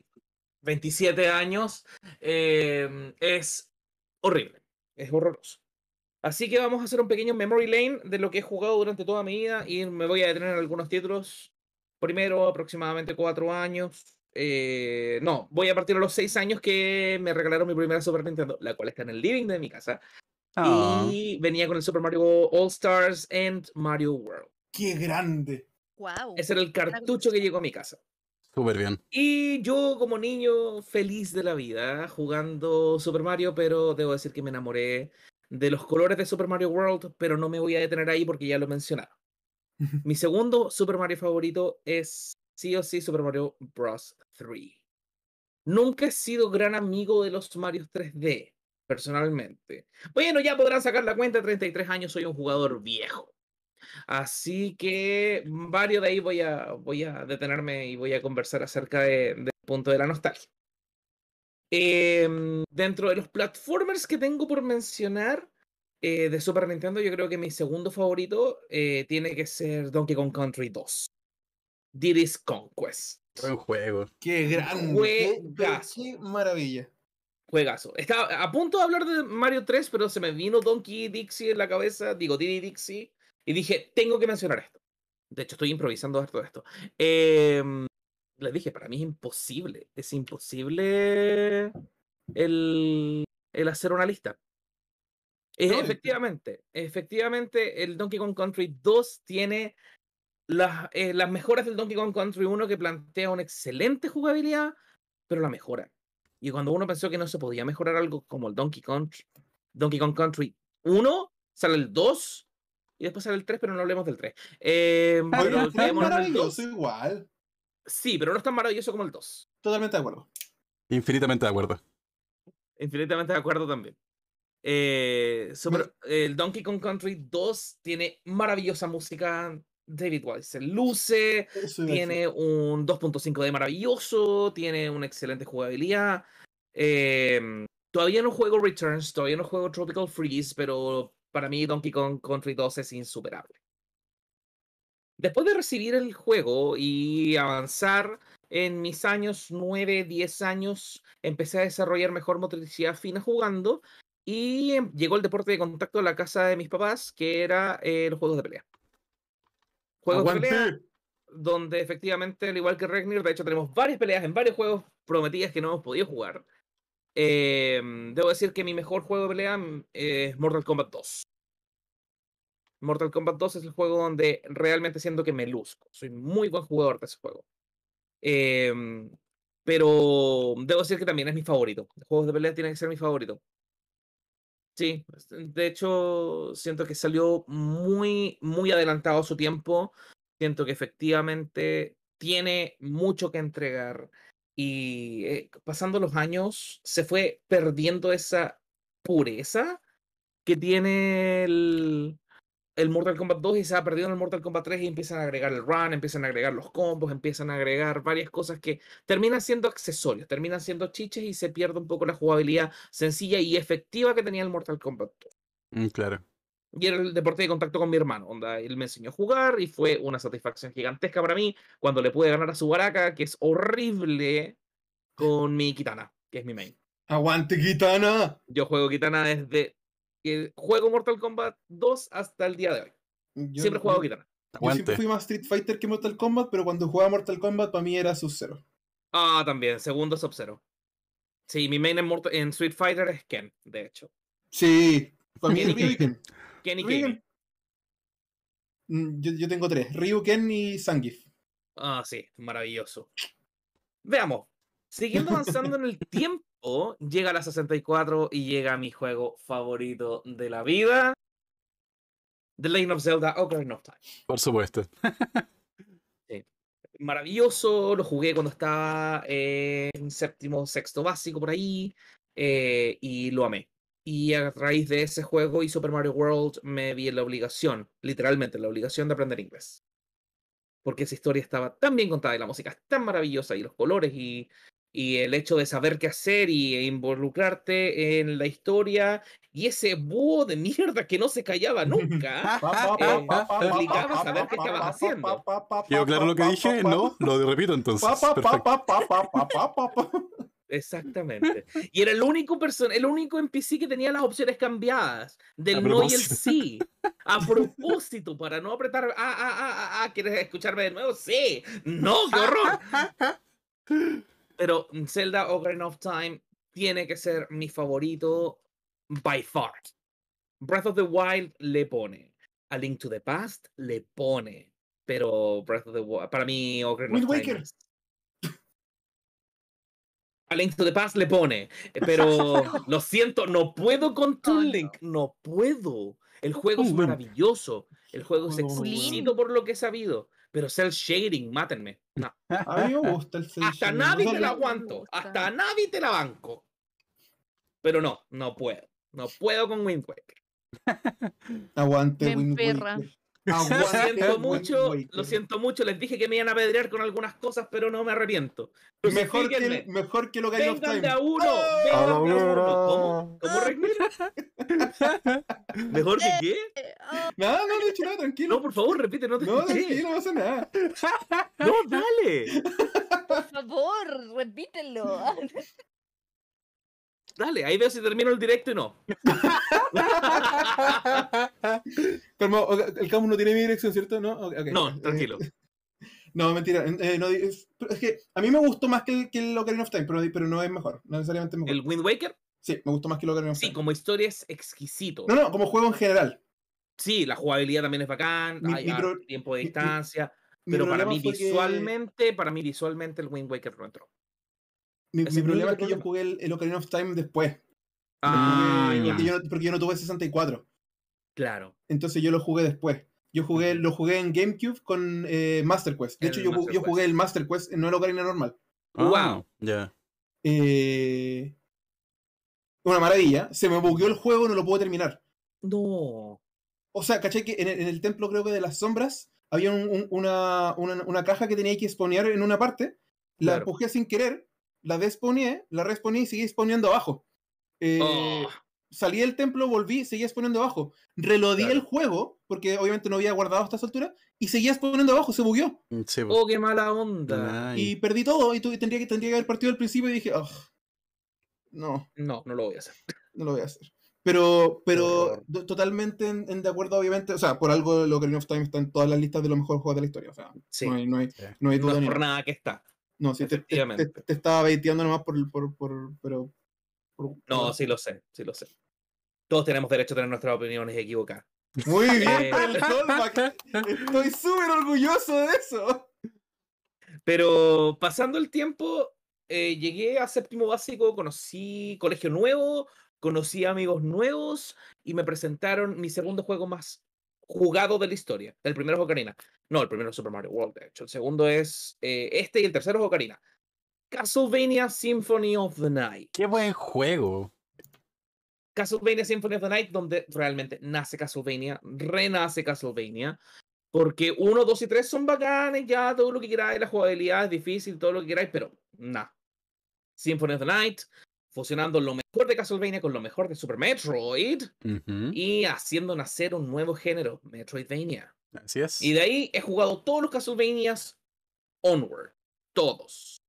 B: 27 años. eh, es horrible. Es horroroso. Así que vamos a hacer un pequeño memory lane de lo que he jugado durante toda mi vida y me voy a detener en algunos títulos. Primero, aproximadamente cuatro años. Eh, no, voy a partir de los seis años que me regalaron mi primera Super Nintendo, la cual está en el living de mi casa.
A: Ah,
B: Y venía con el Super Mario All Stars and Mario World.
C: ¡Qué grande!
D: Wow.
B: Ese era el cartucho que llegó a mi casa.
A: súper bien.
B: Y yo como niño feliz de la vida jugando Super Mario, pero debo decir que me enamoré de los colores de Super Mario World, pero no me voy a detener ahí porque ya lo he mencionado. (laughs) Mi segundo Super Mario favorito es sí o sí Super Mario Bros. 3. Nunca he sido gran amigo de los Mario 3D, personalmente. Bueno, ya podrán sacar la cuenta, 33 años, soy un jugador viejo. Así que varios de ahí voy a, voy a detenerme y voy a conversar acerca de- del punto de la nostalgia. Em, dentro de los platformers que tengo por mencionar eh, de Super Nintendo, yo creo que mi segundo favorito eh, tiene que ser Donkey Kong Country 2. Diddy's Conquest.
A: Buen juego.
C: ¡Qué grande! ¡Qué,
B: Juegazo.
C: qué maravilla!
B: Juegazo. Estaba a punto de hablar de Mario 3, pero se me vino Donkey Dixie en la cabeza, digo Diddy Dixie, y dije, tengo que mencionar esto. De hecho, estoy improvisando harto de esto. Em, les dije, para mí es imposible, es imposible el, el hacer una lista. Eh,
C: No,
B: efectivamente, efectivamente, el Donkey Kong Country 2 tiene las, eh, las mejoras del Donkey Kong Country 1 que plantea una excelente jugabilidad, pero la mejora. Y cuando uno pensó que no se podía mejorar algo como el Donkey Kong, Donkey Kong Country 1, sale el 2 y después sale el 3, pero no hablemos del 3. Eh,
A: Ah,
B: pero
A: ya,
C: es
B: en el
C: maravilloso
B: 2.
C: igual.
B: Sí, pero no es tan maravilloso como el 2.
C: Totalmente de acuerdo.
A: Infinitamente de acuerdo.
B: Infinitamente de acuerdo también. Eh, super- el Donkey Kong Country 2 tiene maravillosa música. David Wise luce,
C: Eso a decir.
B: tiene un 2.5 de maravilloso, tiene una excelente jugabilidad. em, todavía no juego Returns, todavía no juego Tropical Freeze, pero para mí Donkey Kong Country 2 es insuperable. Después de recibir el juego y avanzar en mis años 9, 10 años, empecé a desarrollar mejor motricidad fina jugando y em, llegó el deporte de contacto a la casa de mis papás, que era eh, los juegos de pelea. Juegos de pelea donde efectivamente, al igual que Regnir, de hecho tenemos varias peleas en varios juegos prometidas que no hemos podido jugar. Em, debo decir que mi mejor juego de pelea mm, es Mortal Kombat 2. Mortal Kombat 2 es el juego donde realmente siento que me luzco. Soy muy buen jugador de ese juego. Em, pero debo decir que también es mi favorito. Los juegos de pelea tienen que ser mi favorito. Sí, es- de hecho, siento que salió muy, muy adelantado su tiempo. Siento que efectivamente tiene mucho que entregar. Y eh, pasando los años, se fue perdiendo esa pureza que tiene el, el Mortal Kombat 2 y se ha perdido en el Mortal Kombat 3 y empiezan a agregar el run, empiezan a agregar los combos, empiezan a agregar varias cosas que terminan siendo accesorios, terminan siendo chiches y se pierde un poco la jugabilidad sencilla y efectiva que tenía el Mortal Kombat 2.
A: Mm, claro.
B: Y era el deporte de contacto con mi hermano, onda, él me enseñó a jugar y fue una satisfacción gigantesca para mí cuando le pude ganar a su baraka, que es horrible, con mi Kitana, que es mi main.
C: ¡Aguante, Kitana!
B: Yo juego Kitana desde que juego Mortal Kombat 2 hasta el día de hoy.
C: Yo,
B: Siempre he jugado
C: yo-
B: Kitana.
C: yo siempre fui más Street Fighter que Mortal Kombat, pero cuando jugaba Mortal Kombat para mí era Sub-Zero.
B: Ah, también, segundo Sub-Zero. Sí, mi main en, Mortal- en Street Fighter es Ken, de hecho.
C: Sí, para mí
B: Ken y
C: Ryu y Ken.
B: Ken y.
C: Ken. Mm, Yo, yo tengo tres: Ryu, Ken y Zangief.
B: Ah, sí, maravilloso. Veamos. Siguiendo avanzando en el tiempo, llega la 64 y llega mi juego favorito de la vida. The Legend of Zelda Ocarina of Time.
A: Por supuesto. (laughs)
B: Maravilloso, lo jugué cuando estaba en séptimo, sexto básico por ahí eh, y lo amé. Y a raíz de ese juego y Super Mario World me vi en la obligación, literalmente, la obligación de aprender inglés. Porque esa historia estaba tan bien contada y la música es tan maravillosa y los colores y, y el hecho de saber qué hacer y involucrarte en la historia y ese búho de mierda que no se callaba nunca. obligaba a saber qué estabas haciendo.
A: ¿Quedó claro lo que dije? No, lo repito entonces. Perfecto.
B: Exactamente. Y era el único person el único NPC que tenía las opciones cambiadas del no y el sí. A propósito, para no apretar. Ah, ah, ah, ah, ah, ¿quieres escucharme de nuevo? Sí. No, qué horror. Pero Zelda Ocarina of Time tiene que ser mi favorito by far. Breath of the Wild le pone. A Link to the Past le pone. Pero Breath of the Wild, para mí Ocarina
C: Wind
B: of Time es- A Link to the Past le pone. Pero (laughs) lo siento, no puedo con
D: Oh, no.
B: Link. No puedo. El juego es maravilloso. El juego es
A: Oh,
B: exquisito por lo que he sabido. Pero cel shading, mátenme. No. (laughs)
C: A mí me gusta el cel
B: Hasta
C: shading.
B: Navi
C: O sea,
B: te la
D: no
B: aguanto. Hasta Navi te la banco. Pero no, no puedo. No puedo con Wind Waker. (laughs)
C: Aguante,
D: Me
C: Wind. Waker.
B: Lo siento mucho, lo siento mucho. Les dije que me iban a pedrear con algunas cosas, pero no me arrepiento.
C: Mejor que, el, mejor que el Ocarina of
B: Vengan
C: Time.
B: de a uno.
C: ¡Oh!
B: Vengan de a uno. ¿Cómo? ¿Cómo? ¿Mejor que qué?
C: Nada, no, no he dicho nada, tranquilo.
B: No, por favor, repite, no te
C: No, tranquilo, no pasa nada.
B: No, dale.
D: por favor, repítelo. (laughs)
B: Dale, ahí veo si termino el directo y no. (laughs)
C: Calma, o- el campo no tiene mi dirección, ¿cierto? No, Ok, ok.
B: No, tranquilo. (laughs)
C: No, mentira. eh, no, es, es que a mí me gustó más que el, que el Ocarina of Time, pero, pero no es mejor. No necesariamente mejor.
B: ¿El Wind Waker?
C: Sí, me gustó más que el Ocarina of
B: Sí,
C: Time.
B: como historia es exquisito.
C: No, no, como juego en general.
B: Sí, la jugabilidad también es bacán,
C: Mi-
B: hay
C: mi pro-
B: tiempo de distancia,
C: Mi
B: pero para mí
C: que-
B: visualmente, para mí visualmente el Wind Waker no entró.
C: Mi, problema es que yo jugué el, el Ocarina of Time después.
B: Ah,
C: porque,
B: ya,
C: porque yo, no- porque yo no tuve 64.
B: claro.
C: Entonces yo lo jugué después. Yo jugué, lo jugué en GameCube con eh, Master Quest. De
B: El
C: hecho, yo, ju-
B: Master
C: yo
B: Quest.
C: jugué el Master Quest, no el Ocarina normal.
A: Ah,
B: Wow.
A: Ya.
C: Eh, una maravilla. Se me bugueó el juego, no lo puedo terminar.
B: No.
C: O sea, caché que en el, en el templo, creo que de las sombras, había un- un- una, una, una caja que tenía que spawnear en una parte. La
B: Claro.
C: empujé sin querer, la despawneé, la respawneé y seguí spawneando abajo. Eh,
B: Oh,
C: Salí del templo, volví, seguía spawneando abajo. Reloadé
B: Claro.
C: el juego, porque obviamente no había guardado hasta esa altura, y seguía spawneando abajo, se bugueó.
A: Sí, pues.
B: oh, qué mala onda.
A: Ay.
C: Y perdí todo, y, tu- y tendría, que, tendría que haber partido al principio y dije, "Ugh, no,
B: No, no lo voy a hacer.
C: no lo voy a hacer. Pero, pero totalmente en, en de acuerdo, obviamente. O sea, por algo el Ocarina of Time está en todas las listas de los mejores juegos de la historia. O sea,
B: Sí,
C: no, hay, no, hay,
A: Sí.
C: no hay
B: no
C: duda
B: es
C: ni
B: por
C: nada.
B: nada que está.
C: No, sí, te, te- te,
B: Efectivamente.
C: te estaba baiteando nomás por, por, por, pero, por-
B: No, sí lo sé, sí lo sé. Todos tenemos derecho a tener nuestras opiniones equivocadas.
C: Muy bien,
B: Eh. (laughs)
C: el callback. Estoy súper orgulloso de eso.
B: Pero pasando el tiempo, eh, llegué a séptimo básico, conocí colegio nuevo, conocí amigos nuevos y me presentaron mi segundo juego más jugado de la historia. El primero es Ocarina. No, el primero es Super Mario World, de hecho. El segundo es eh, este y el tercero es Ocarina. Castlevania Symphony of the Night.
A: Qué buen juego.
B: Castlevania Symphony of the Night, donde realmente nace Castlevania, renace Castlevania, porque 1, 2 y 3 son bacanes, ya todo lo que queráis, la jugabilidad es difícil, todo lo que queráis, pero nada. Symphony of the Night, fusionando lo mejor de Castlevania con lo mejor de Super Metroid y haciendo nacer un nuevo género, Metroidvania.
A: Así es.
B: Y de ahí he jugado todos los Castlevanias onward. Todos.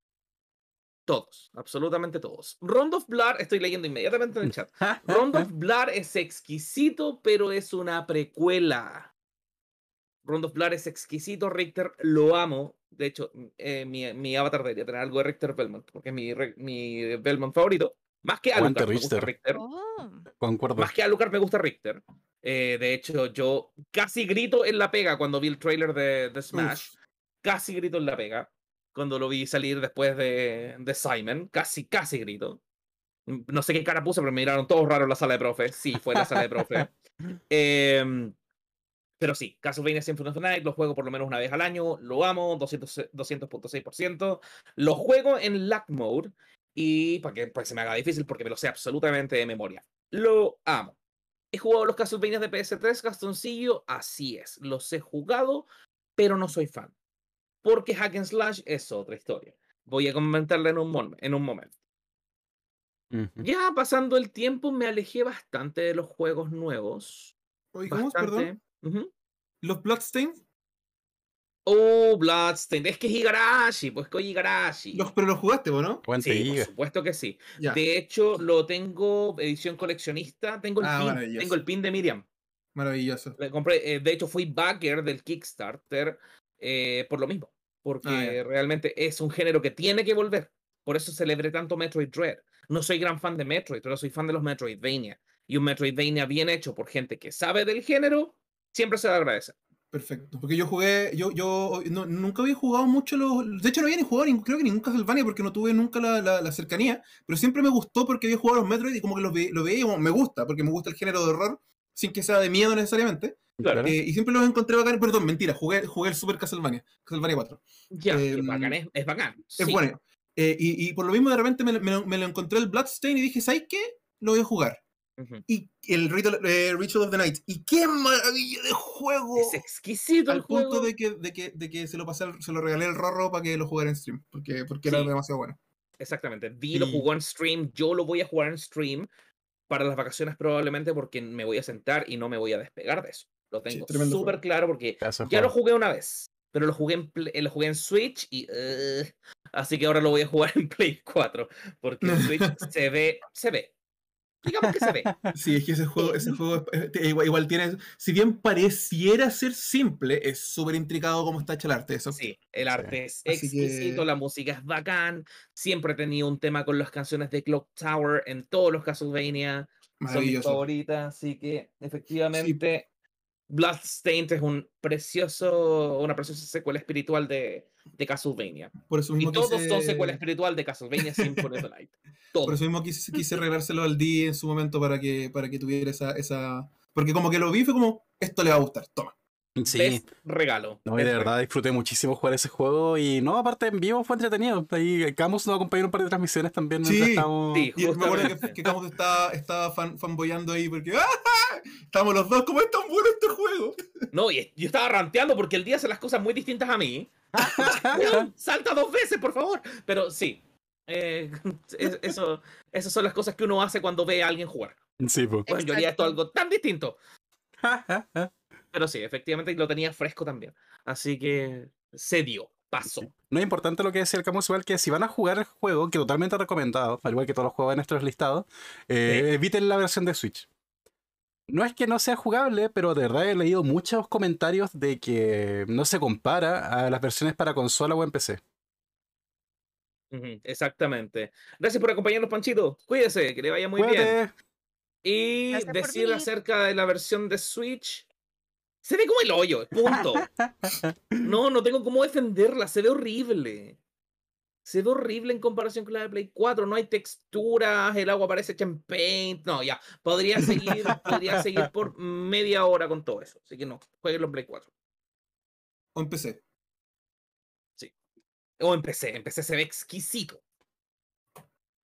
B: Todos. Absolutamente todos. Round of Blood, estoy leyendo inmediatamente en el chat. (laughs) Round of Blood es exquisito, pero es una precuela. Round of Blood es exquisito, Richter, lo amo. De hecho, m- eh, mi, mi avatar debería tener algo de Richter Belmont, porque es mi, mi Belmont favorito. Más que Alucard, me gusta
A: Richter.
D: Oh,
A: Concuerdo.
B: Más que Alucard me gusta Richter. Eh, de hecho, yo casi grito en la pega cuando vi el trailer de, de Smash.
C: Uf.
B: Casi grito en la pega. Cuando lo vi salir después de, de Simon. Casi, casi grito. Mm, No sé qué cara puse, pero me miraron todos raros en la sala de profe. Sí, fue en la sala de profe. (laughs) Em, pero sí, Castlevania Symphony of the Night lo juego por lo menos una vez al año. Lo amo, 200 200.6%. Lo juego en lag mode. Y para que pues, se me haga difícil porque me lo sé absolutamente de memoria. Lo amo. He jugado los Castlevania de PS3, Gastoncillo, así es. Los he jugado, pero no soy fan. Porque Hack and Slash es otra historia. Voy a comentarla en un, mom- en un momento. Ya pasando el tiempo, me alejé bastante de los juegos nuevos.
C: ¿cómo es? Perdón.
B: Bastante. Ujú.
C: ¿Los Bloodstained?
B: Oh, Bloodstained. Es que es Igarashi, pues que Igarashi.
C: Los- pero lo jugaste, ¿o ¿no?
B: Sí, por supuesto que sí.
C: Ya.
B: De hecho, lo tengo edición coleccionista. Tengo el
C: Ah,
B: pin. Tengo el pin de Miriam.
C: Maravilloso.
B: Le compré, eh, de hecho, fui backer del Kickstarter eh, por lo mismo. Porque
C: Ah,
B: realmente es un género que tiene que volver. Por eso celebré tanto Metroid Dread. No soy gran fan de Metroid, pero soy fan de los Metroidvania. Y un Metroidvania bien hecho por gente que sabe del género, siempre se le agradece.
C: Perfecto. Porque yo jugué, yo, yo no- nunca había jugado mucho los. De hecho, no había ni jugado ni- creo que ningún Castlevania porque no tuve nunca la, la- la cercanía. Pero siempre me gustó porque había jugado los Metroid y como que los ve- lo veía y como, me gusta, porque me gusta el género de horror, sin que sea de miedo necesariamente.
B: Claro.
C: Eh, y siempre los encontré bacán. Perdón, mentira, jugué, jugué el Super Castlevania, Castlevania 4.
B: Ya, que
C: Em,
B: bacán, es, es bacán.
C: Es
B: sí.
C: bueno. Eh, y, y por lo mismo de repente me, lo- me me lo encontré el Bloodstain y dije, ¿sabes qué? Lo voy a jugar. Y el Ritual, eh, Ritual of the Night. Y qué maravilla de juego.
B: Es exquisito el
C: al punto
B: juego.
C: de que, de que, de que se lo pasé, se lo regalé al Rorro para que lo jugara en stream, porque, porque
B: Sí.
C: era demasiado bueno.
B: Exactamente. Vi lo jugó en stream. Yo lo voy a jugar en stream para las vacaciones probablemente porque me voy a sentar y no me voy a despegar de eso. Lo tengo súper claro porque ya lo jugué una vez, pero lo jugué en, Play- eh, lo jugué en Switch y... uh, así que ahora lo voy a jugar (laughs) en Play 4 porque en Switch (laughs) se ve, se ve. Digamos que se ve. (laughs)
C: Sí, es que ese juego, ese juego es- es- igual, igual tiene, si bien pareciera ser simple, es súper intricado como está hecho el arte. Eso.
B: Sí, el arte es exquisito,
C: que-
B: la música es bacán. Siempre he tenido un tema con las canciones de Clock Tower en todos los Castlevania. Son mis favoritas, así que efectivamente Bloodstained es un precioso, una preciosa secuela espiritual de, de Castlevania.
C: Por eso
B: Y
C: mismo
B: todos son secuela espiritual de Castlevania Symphony of the Night. (laughs) Todos.
C: Por eso mismo quise, quise (laughs) regalárselo al D en su momento para que, para que tuviera esa, esa. Porque como que lo vi, fue como, esto le va a gustar, toma.
A: Sí.
B: Best regalo.
A: No, y
B: best
A: de verdad disfruté muchísimo jugar ese juego y no, aparte en vivo fue entretenido. Ahí Camus nos acompañó en un par de transmisiones también mientras
C: Sí,
A: estábamos...
B: sí.
C: Y me acuerdo que, Camus estaba, estaba fan, fanboyando ahí porque ¡ah! estábamos los dos, ¿cómo es tan bueno este juego?
B: No, y yo estaba ranteando porque el día hace las cosas muy distintas a mí. (laughs) Salta dos veces, por favor. Pero sí. eh, (laughs) es- eso, esas son las cosas que uno hace cuando ve a alguien jugar.
A: Sí, pues.
B: Bueno, yo haría esto algo tan distinto. (laughs) Pero sí, efectivamente lo tenía fresco también. Así que se dio, pasó.
A: No es importante lo que decía el Camus, igual que si van a jugar el juego, que totalmente recomendado, al igual que todos los juegos de nuestros listados, eh, eviten la versión de Switch. No es que no sea jugable, pero de verdad he leído muchos comentarios de que no se compara a las versiones para consola o en PC.
B: Exactamente. Gracias por acompañarnos, Panchito. Cuídese, que le vaya muy bien. Y
D: Gracias
B: decir acerca de la versión de Switch. Se ve como el hoyo, punto. (laughs) No, no tengo cómo defenderla, se ve horrible. Se ve horrible en comparación con la de Play 4, no hay texturas, el agua parece hecha en paint. No, ya, podría seguir, (laughs) podría seguir por media hora con todo eso. Así que no, jueguenlo en Play 4.
C: O empecé.
B: O en PC, en PC se ve exquisito.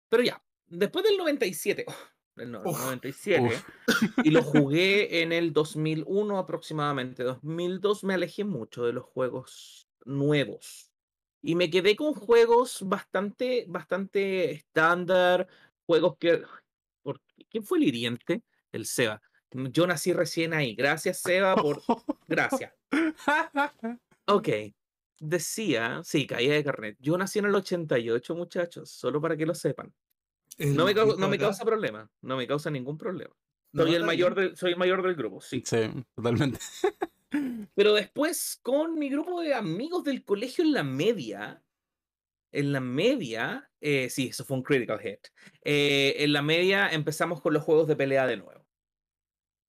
B: Pero ya, después del 97, oh,
C: Uf,
B: 97,
A: uf.
B: y lo (laughs) jugué en el 2001 aproximadamente. 2002 me alejé mucho de los juegos nuevos. Y me quedé con juegos bastante, bastante estándar, juegos que... ¿Quién fue el hiriente? El Seba. Yo nací recién ahí. Gracias, Seba, por... (laughs) Gracias. Ok. Decía, sí, caía de carnet. Yo nací en el 88, muchachos, solo para que lo sepan.
C: El
B: No me, cau-
C: hijo
B: no me causa problema, no me causa ningún problema.
C: no,
B: Soy el mayor del, soy el mayor del grupo, sí.
A: Sí, totalmente. (laughs)
B: Pero después, con mi grupo de amigos del colegio en la media, en la media, eh, sí, eso fue un critical hit. eh, en la media empezamos con los juegos de pelea de nuevo.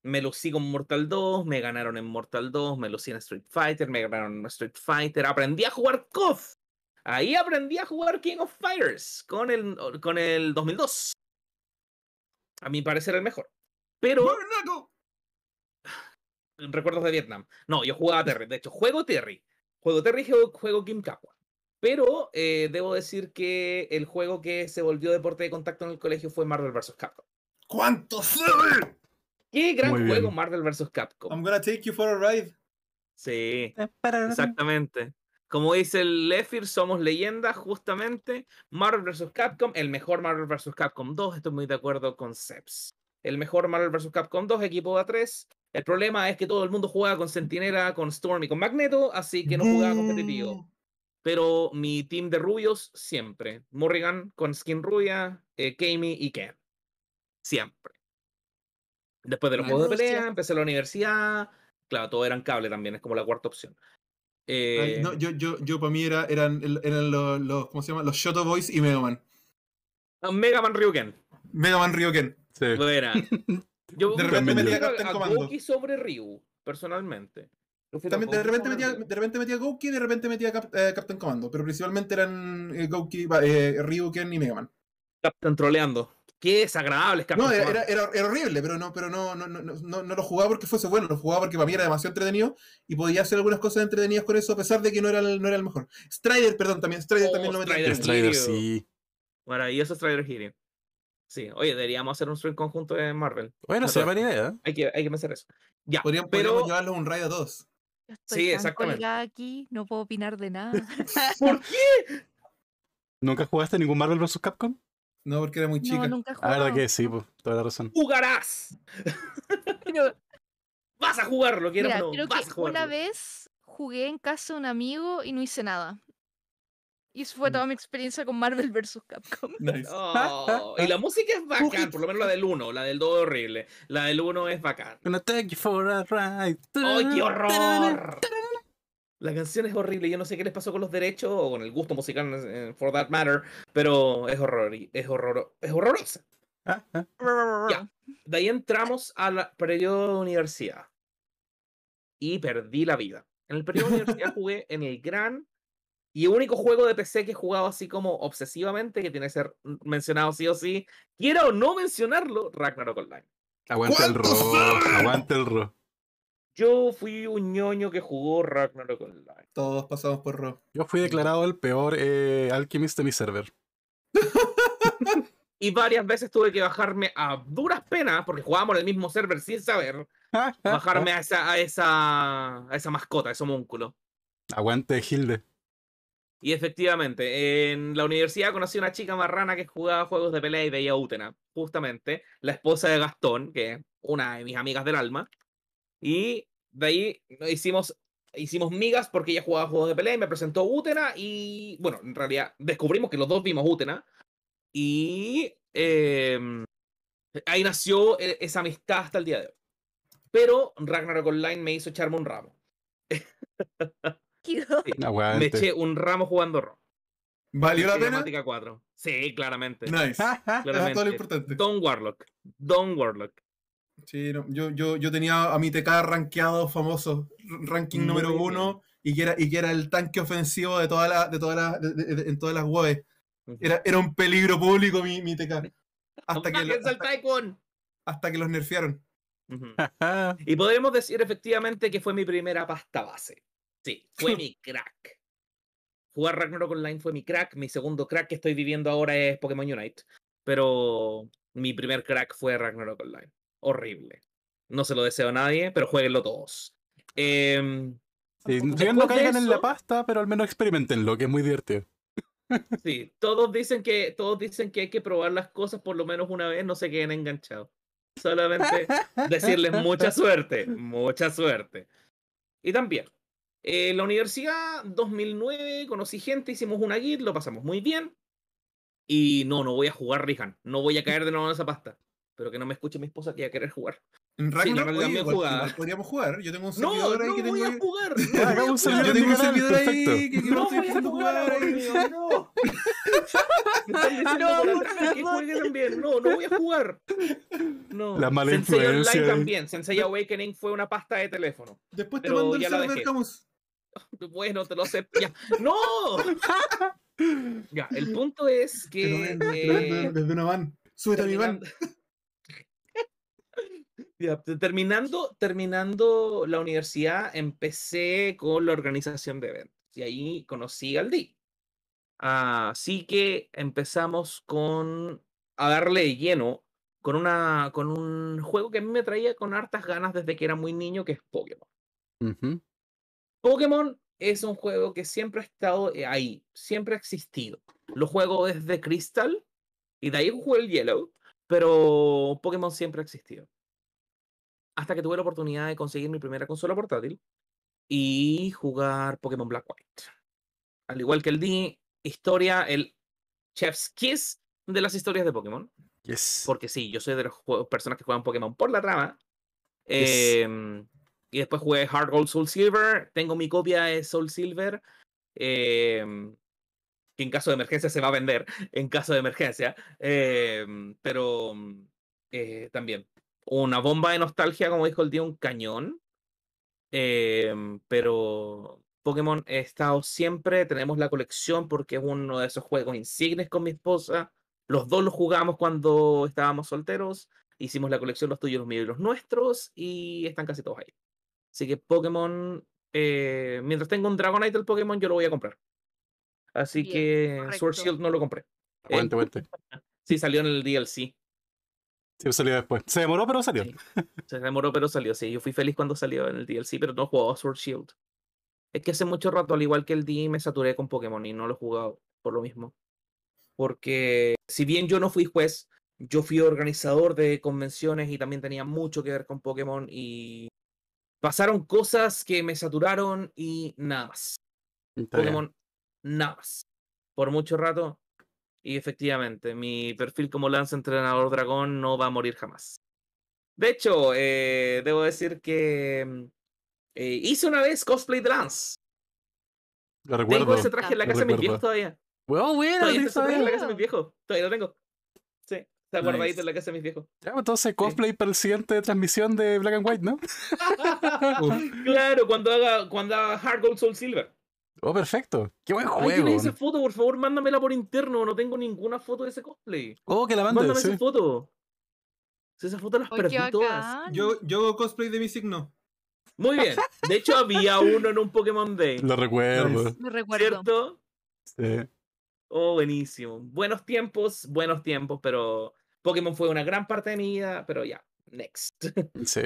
B: Me lucí con Mortal 2, me ganaron en Mortal 2, me lucí en Street Fighter, me ganaron en Street Fighter, aprendí a jugar KOF. Ahí aprendí a jugar King of Fighters con el, con el 2002. A mi parecer el mejor. Pero
C: ¡Burnaco!
B: recuerdos de Vietnam. No, yo jugaba Terry. De hecho, juego Terry. Juego Terry y juego, juego Kim Kakwa. Pero eh, debo decir que el juego que se volvió deporte de contacto en el colegio fue Marvel vs. Capcom.
C: ¿Cuánto sabe?
B: ¡Qué gran
A: Muy
B: juego
A: bien.
B: Marvel vs. Capcom!
C: I'm gonna take you for a ride.
B: Sí, exactamente. Como dice el Lefir, somos leyendas, justamente. Marvel vs. Capcom, el mejor Marvel vs. Capcom 2. Estoy muy de acuerdo con Seps. El mejor Marvel vs. Capcom 2, equipo de A3. El problema es que todo el mundo jugaba con Centinela, con Storm y con Magneto, así que no jugaba competitivo. Pero mi team de rubios siempre. Morrigan con skin rubia, eh, Kami y Ken. Siempre. Después de los juegos de pelea, empecé la universidad. Claro, todo eran cable también, es como la cuarta opción.
C: Ay,
B: Eh,
C: no, yo, yo, yo para mí era, eran, eran los, los, ¿cómo se llama? Los Shoto Boys y Mega Man.
B: ah, Mega Man Ryuken.
C: Mega Man Ryoken.
A: Sí.
B: Buena. (laughs) Yo
C: De
A: repente metía
B: a-
C: Captain Commando.
B: Goki sobre Ryu, personalmente.
C: También de
B: Goki
C: repente, metía,
B: Ryu.
C: de repente metía Gouki y de repente metía Cap- eh, Captain Commando. Pero principalmente eran eh, Gouki, va, eh, Ryuken y Mega Man.
B: Captain troleando. Qué desagradable
C: No, era,
B: Commando.
C: era, era- era horrible, pero no, pero no, no, no, no, no- no lo jugaba porque fuese bueno, lo jugaba porque para mí era demasiado entretenido y podía hacer algunas cosas entretenidas con eso, a pesar de que no era el, no era el mejor. Strider, perdón, también, Strider
B: Oh,
C: también lo metía.
B: Strider.
A: Strider,
B: Hero.
A: sí.
B: Maravilloso Strider Hero. Sí, oye, deberíamos hacer un stream conjunto de Marvel.
A: Bueno,
B: No
A: sería buena idea.
B: Hay que, hay que pensar eso. Ya,
C: Podríamos,
B: pero
C: podríamos llevarlos a un raid a.
D: Yo Estoy
B: Sí,
D: tan
B: exactamente.
D: aquí, no puedo opinar de nada. (laughs)
B: ¿por qué?
A: ¿Nunca jugaste ningún Marvel vs. Capcom?
C: No, porque era muy
D: No,
C: chica.
D: nunca he
A: Ah, verdad que sí, pues, toda la razón.
B: ¡Jugarás! (laughs)
D: Pero,
B: Vas a jugarlo, quiero
D: mira,
B: no,
D: creo
B: vas
D: que
B: a jugarlo.
D: una vez jugué en casa de un amigo y no hice nada. Y eso fue
C: Mm.
D: toda mi experiencia con Marvel vs. Capcom. (laughs)
C: Nice. (laughs)
B: Oh, y la música es bacán, por lo menos la del 1, la del 2 es horrible. La del 1 es bacán.
A: Gonna take you for a ride.
B: ¡Ay, qué horror! La canción es horrible, yo no sé qué les pasó con los derechos o con el gusto musical, eh, for that matter, pero es horror, es horror, es horrorosa.
A: Ah, ah.
B: Ya. De ahí entramos al periodo de universidad. Y perdí la vida. En el periodo de universidad (laughs) jugué en el gran y único juego de PC que he jugado así como obsesivamente, que tiene que ser mencionado sí o sí, quiera o no mencionarlo, Ragnarok Online.
A: Aguanta el
C: ¿Cuánto
A: ro. Aguanta el ro.
B: Yo fui un ñoño que jugó Ragnarok Online.
C: Todos pasamos por Ro.
A: Yo fui declarado el peor eh, alchemist de mi server. (laughs)
B: Y varias veces tuve que bajarme a duras penas, porque jugábamos en el mismo server sin saber, (laughs) bajarme a esa, a esa, a esa mascota, a ese homúnculo.
A: Aguante Hilde.
B: Y efectivamente, en la universidad conocí a una chica marrana que jugaba juegos de pelea y veía Utena, justamente, la esposa de Gastón, que es una de mis amigas del alma. Y de ahí nos hicimos, hicimos migas porque ella jugaba juegos de pelea y me presentó Utena. Y bueno, en realidad descubrimos que los dos vimos Utena. Y em, ahí nació e- esa amistad hasta el día de hoy. Pero Ragnarok Online me hizo echarme un ramo. (laughs) Sí, me eché un ramo jugando ROM.
C: ¿Valió la pena?
B: Cinemática 4. Sí, claramente.
C: Nice. (laughs) Era todo lo
B: claramente.
C: importante.
B: Don Warlock. Don Warlock.
C: Sí, no, yo, yo, yo tenía a mi TK rankeado famoso, ranking
B: Muy
C: número
B: bien.
C: uno, y que era, y que era el tanque ofensivo de todas las, de todas las, de- de- de- en todas las webs. Era, era un peligro público mi, mi TK. Hasta que, lo-
B: ¡Bájense al
C: hasta, hasta que los nerfearon. (laughs)
B: Y podremos decir efectivamente que fue mi primera pasta base. Sí, fue (laughs) mi crack. Jugar Ragnarok Online fue mi crack. Mi segundo crack que estoy viviendo ahora es Pokémon Unite. Pero mi primer crack fue Ragnarok Online. Horrible. No se lo deseo a nadie, pero jueguenlo todos. Em,
A: Sí, no caigan en la pasta, pero al menos experimentenlo, que es muy divertido.
B: sí, todos dicen que todos dicen que hay que probar las cosas por lo menos una vez, no se queden enganchados. Solamente (laughs) decirles mucha suerte, mucha suerte. Y también, en la universidad 2009 conocí gente, hicimos una guild, lo pasamos muy bien. Y no, no voy a jugar Rihan, no voy a caer de nuevo en esa pasta. Pero que no me escuche mi esposa que va a querer jugar.
C: En
B: Sí,
C: Ragnarok,
B: la realidad
C: oye,
B: me
C: igual, podríamos jugar. Yo tengo un
B: No,
C: servidor ahí
B: no
C: que
B: voy
C: tengo.
B: a
C: ahí-
B: jugar. No voy a jugar.
C: Yo tengo un servidor ahí que, que no
B: No
C: estoy
B: voy a jugar,
C: jugar ahí.
B: no. (laughs)
D: No,
B: atrás que juegue también. No, no voy a jugar. No.
A: La mala
B: Sensei
A: influencia
B: Online también. Sensei Awakening fue una pasta de teléfono.
C: Después te mando el server. Camus. (laughs)
B: Bueno, te lo sé. Ya. ¡No! (laughs) Ya, el punto es que. eh,
C: desde una van. Súbete a mi van.
B: Terminando- terminando, terminando la universidad, empecé con la organización de eventos. Y ahí conocí al D. Así que empezamos con a darle lleno con una con un juego que a mí me traía con hartas ganas desde que era muy niño, que es Pokémon.
A: Ujú.
B: Pokémon es un juego que siempre ha estado eh, ahí, siempre ha existido. Lo juego desde Crystal y de ahí jugué el Yellow, pero Pokémon siempre ha existido. Hasta que tuve la oportunidad de conseguir mi primera consola portátil y jugar Pokémon Black White. Al igual que el D, historia, el Chef's Kiss de las historias de Pokémon.
A: Yes.
B: Porque sí, yo soy de las personas que juegan Pokémon por la trama.
A: Yes.
B: Em, y después jugué Hard Gold Soul Silver. Tengo mi copia de Soul Silver. em, que en caso de emergencia se va a vender. En caso de emergencia. em, pero eh, también. Una bomba de nostalgia, como dijo el día, un cañón. Em, pero Pokémon he estado siempre. Tenemos la colección porque es uno de esos juegos insignes con mi esposa. Los dos los jugamos cuando estábamos solteros. Hicimos la colección, los tuyos, los míos y los nuestros. Y están casi todos ahí. Así que Pokémon, eh, mientras tenga un Dragonite del Pokémon, yo lo voy a comprar. Así
D: Bien,
B: que Sword
D: correcto.
B: Shield no lo compré. Eh,
A: Aguante, aguante. (laughs)
B: sí, salió en el DLC.
A: Sí, salió después. Se demoró, pero salió.
B: Sí. Se demoró, pero salió. Sí, yo fui feliz cuando salió en el DLC, pero no he jugado Sword Shield. Es que hace mucho rato, al igual que el D, me saturé con Pokémon y no lo he jugado por lo mismo. Porque si bien yo no fui juez, yo fui organizador de convenciones y también tenía mucho que ver con Pokémon y pasaron cosas que me saturaron y nada más.
A: Está bien.
B: Pokémon, nada más. Por mucho rato. Y efectivamente, mi perfil como Lance Entrenador Dragón no va a morir jamás. De hecho, eh, debo decir que mm, eh, hice una vez cosplay de Lance.
A: Lo
B: Tengo
A: recuerdo.
B: ese traje en la casa de mis viejos todavía.
A: Bueno, bueno,
B: Todavía
A: sí,
B: está ese traje en la casa de mis viejos. Todavía lo tengo. Sí, está guardadito
C: Nice.
B: en la casa de mis viejos.
A: Ya, pues, entonces cosplay para el siguiente transmisión de Black and White, ¿no? (laughs)
B: Claro, cuando haga, cuando haga Hard Gold Soul Silver.
A: Oh, perfecto. Qué buen
B: Ay,
A: juego.
B: ¿tienes esa foto? Por favor, mándamela por interno. No tengo ninguna foto de ese cosplay.
A: Oh, que la mande,
B: Mándame
A: sí.
B: esa foto. Si esa foto las perdí todas.
C: Yo, yo hago cosplay de mi signo.
B: Muy bien. De hecho, había (laughs) uno en un Pokémon Day.
A: Lo recuerdo.
D: Me recuerdo.
B: ¿Cierto?
A: Sí.
B: Oh, buenísimo. Buenos tiempos, buenos tiempos, pero Pokémon fue una gran parte de mi vida, pero ya, next.
A: Sí.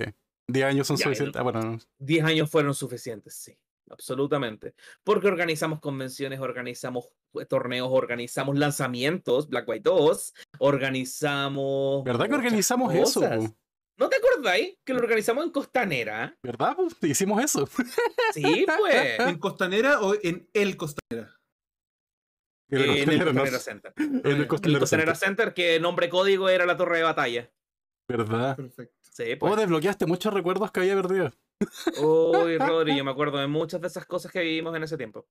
A: 10 años son (laughs)
B: Ya,
A: suficientes. Ah, bueno, no.
B: 10 años fueron suficientes, sí, absolutamente. Porque organizamos convenciones, organizamos torneos, organizamos lanzamientos, Black White 2, organizamos...
A: ¿Verdad que organizamos eso?
B: ¿No te acordáis que lo organizamos en Costanera?
A: ¿Verdad? po? Hicimos eso. (laughs)
B: Sí, pues.
C: ¿En Costanera o en el Costanera?
A: En el
B: en el
A: Costanera, no.
B: Center. (laughs)
A: En el
B: el
A: Costanera
B: Costanera
A: Center.
B: Center, que nombre código era la torre de batalla.
A: ¿Verdad?
C: Perfecto.
B: Sí,
A: Oh,
B: pues.
A: desbloqueaste muchos recuerdos que había perdido.
B: Uy, Rodri, yo me acuerdo de muchas de esas cosas que vivimos en ese tiempo.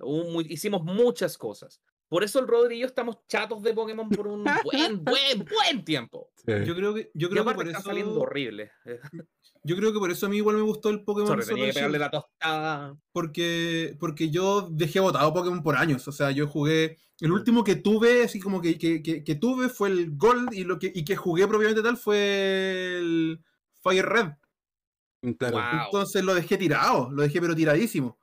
B: Hubo mu- hicimos muchas cosas. Por eso el Rodri y yo estamos chatos de Pokémon por un (laughs) buen, buen, buen tiempo.
A: Sí.
C: Yo creo que, yo creo que por eso.
B: saliendo horribles. (laughs) Eh,
C: Yo creo que por eso a mí igual me gustó el Pokémon
B: Sorry, tenía que pegarle la tostada.
C: porque, porque yo dejé botado Pokémon por años. O sea, yo jugué. El último que tuve, así como que, que, que- que tuve fue el Gold y lo que, y que jugué propiamente tal fue el Fire Red.
A: Claro.
B: Wow.
C: Entonces lo dejé tirado, lo dejé pero tiradísimo.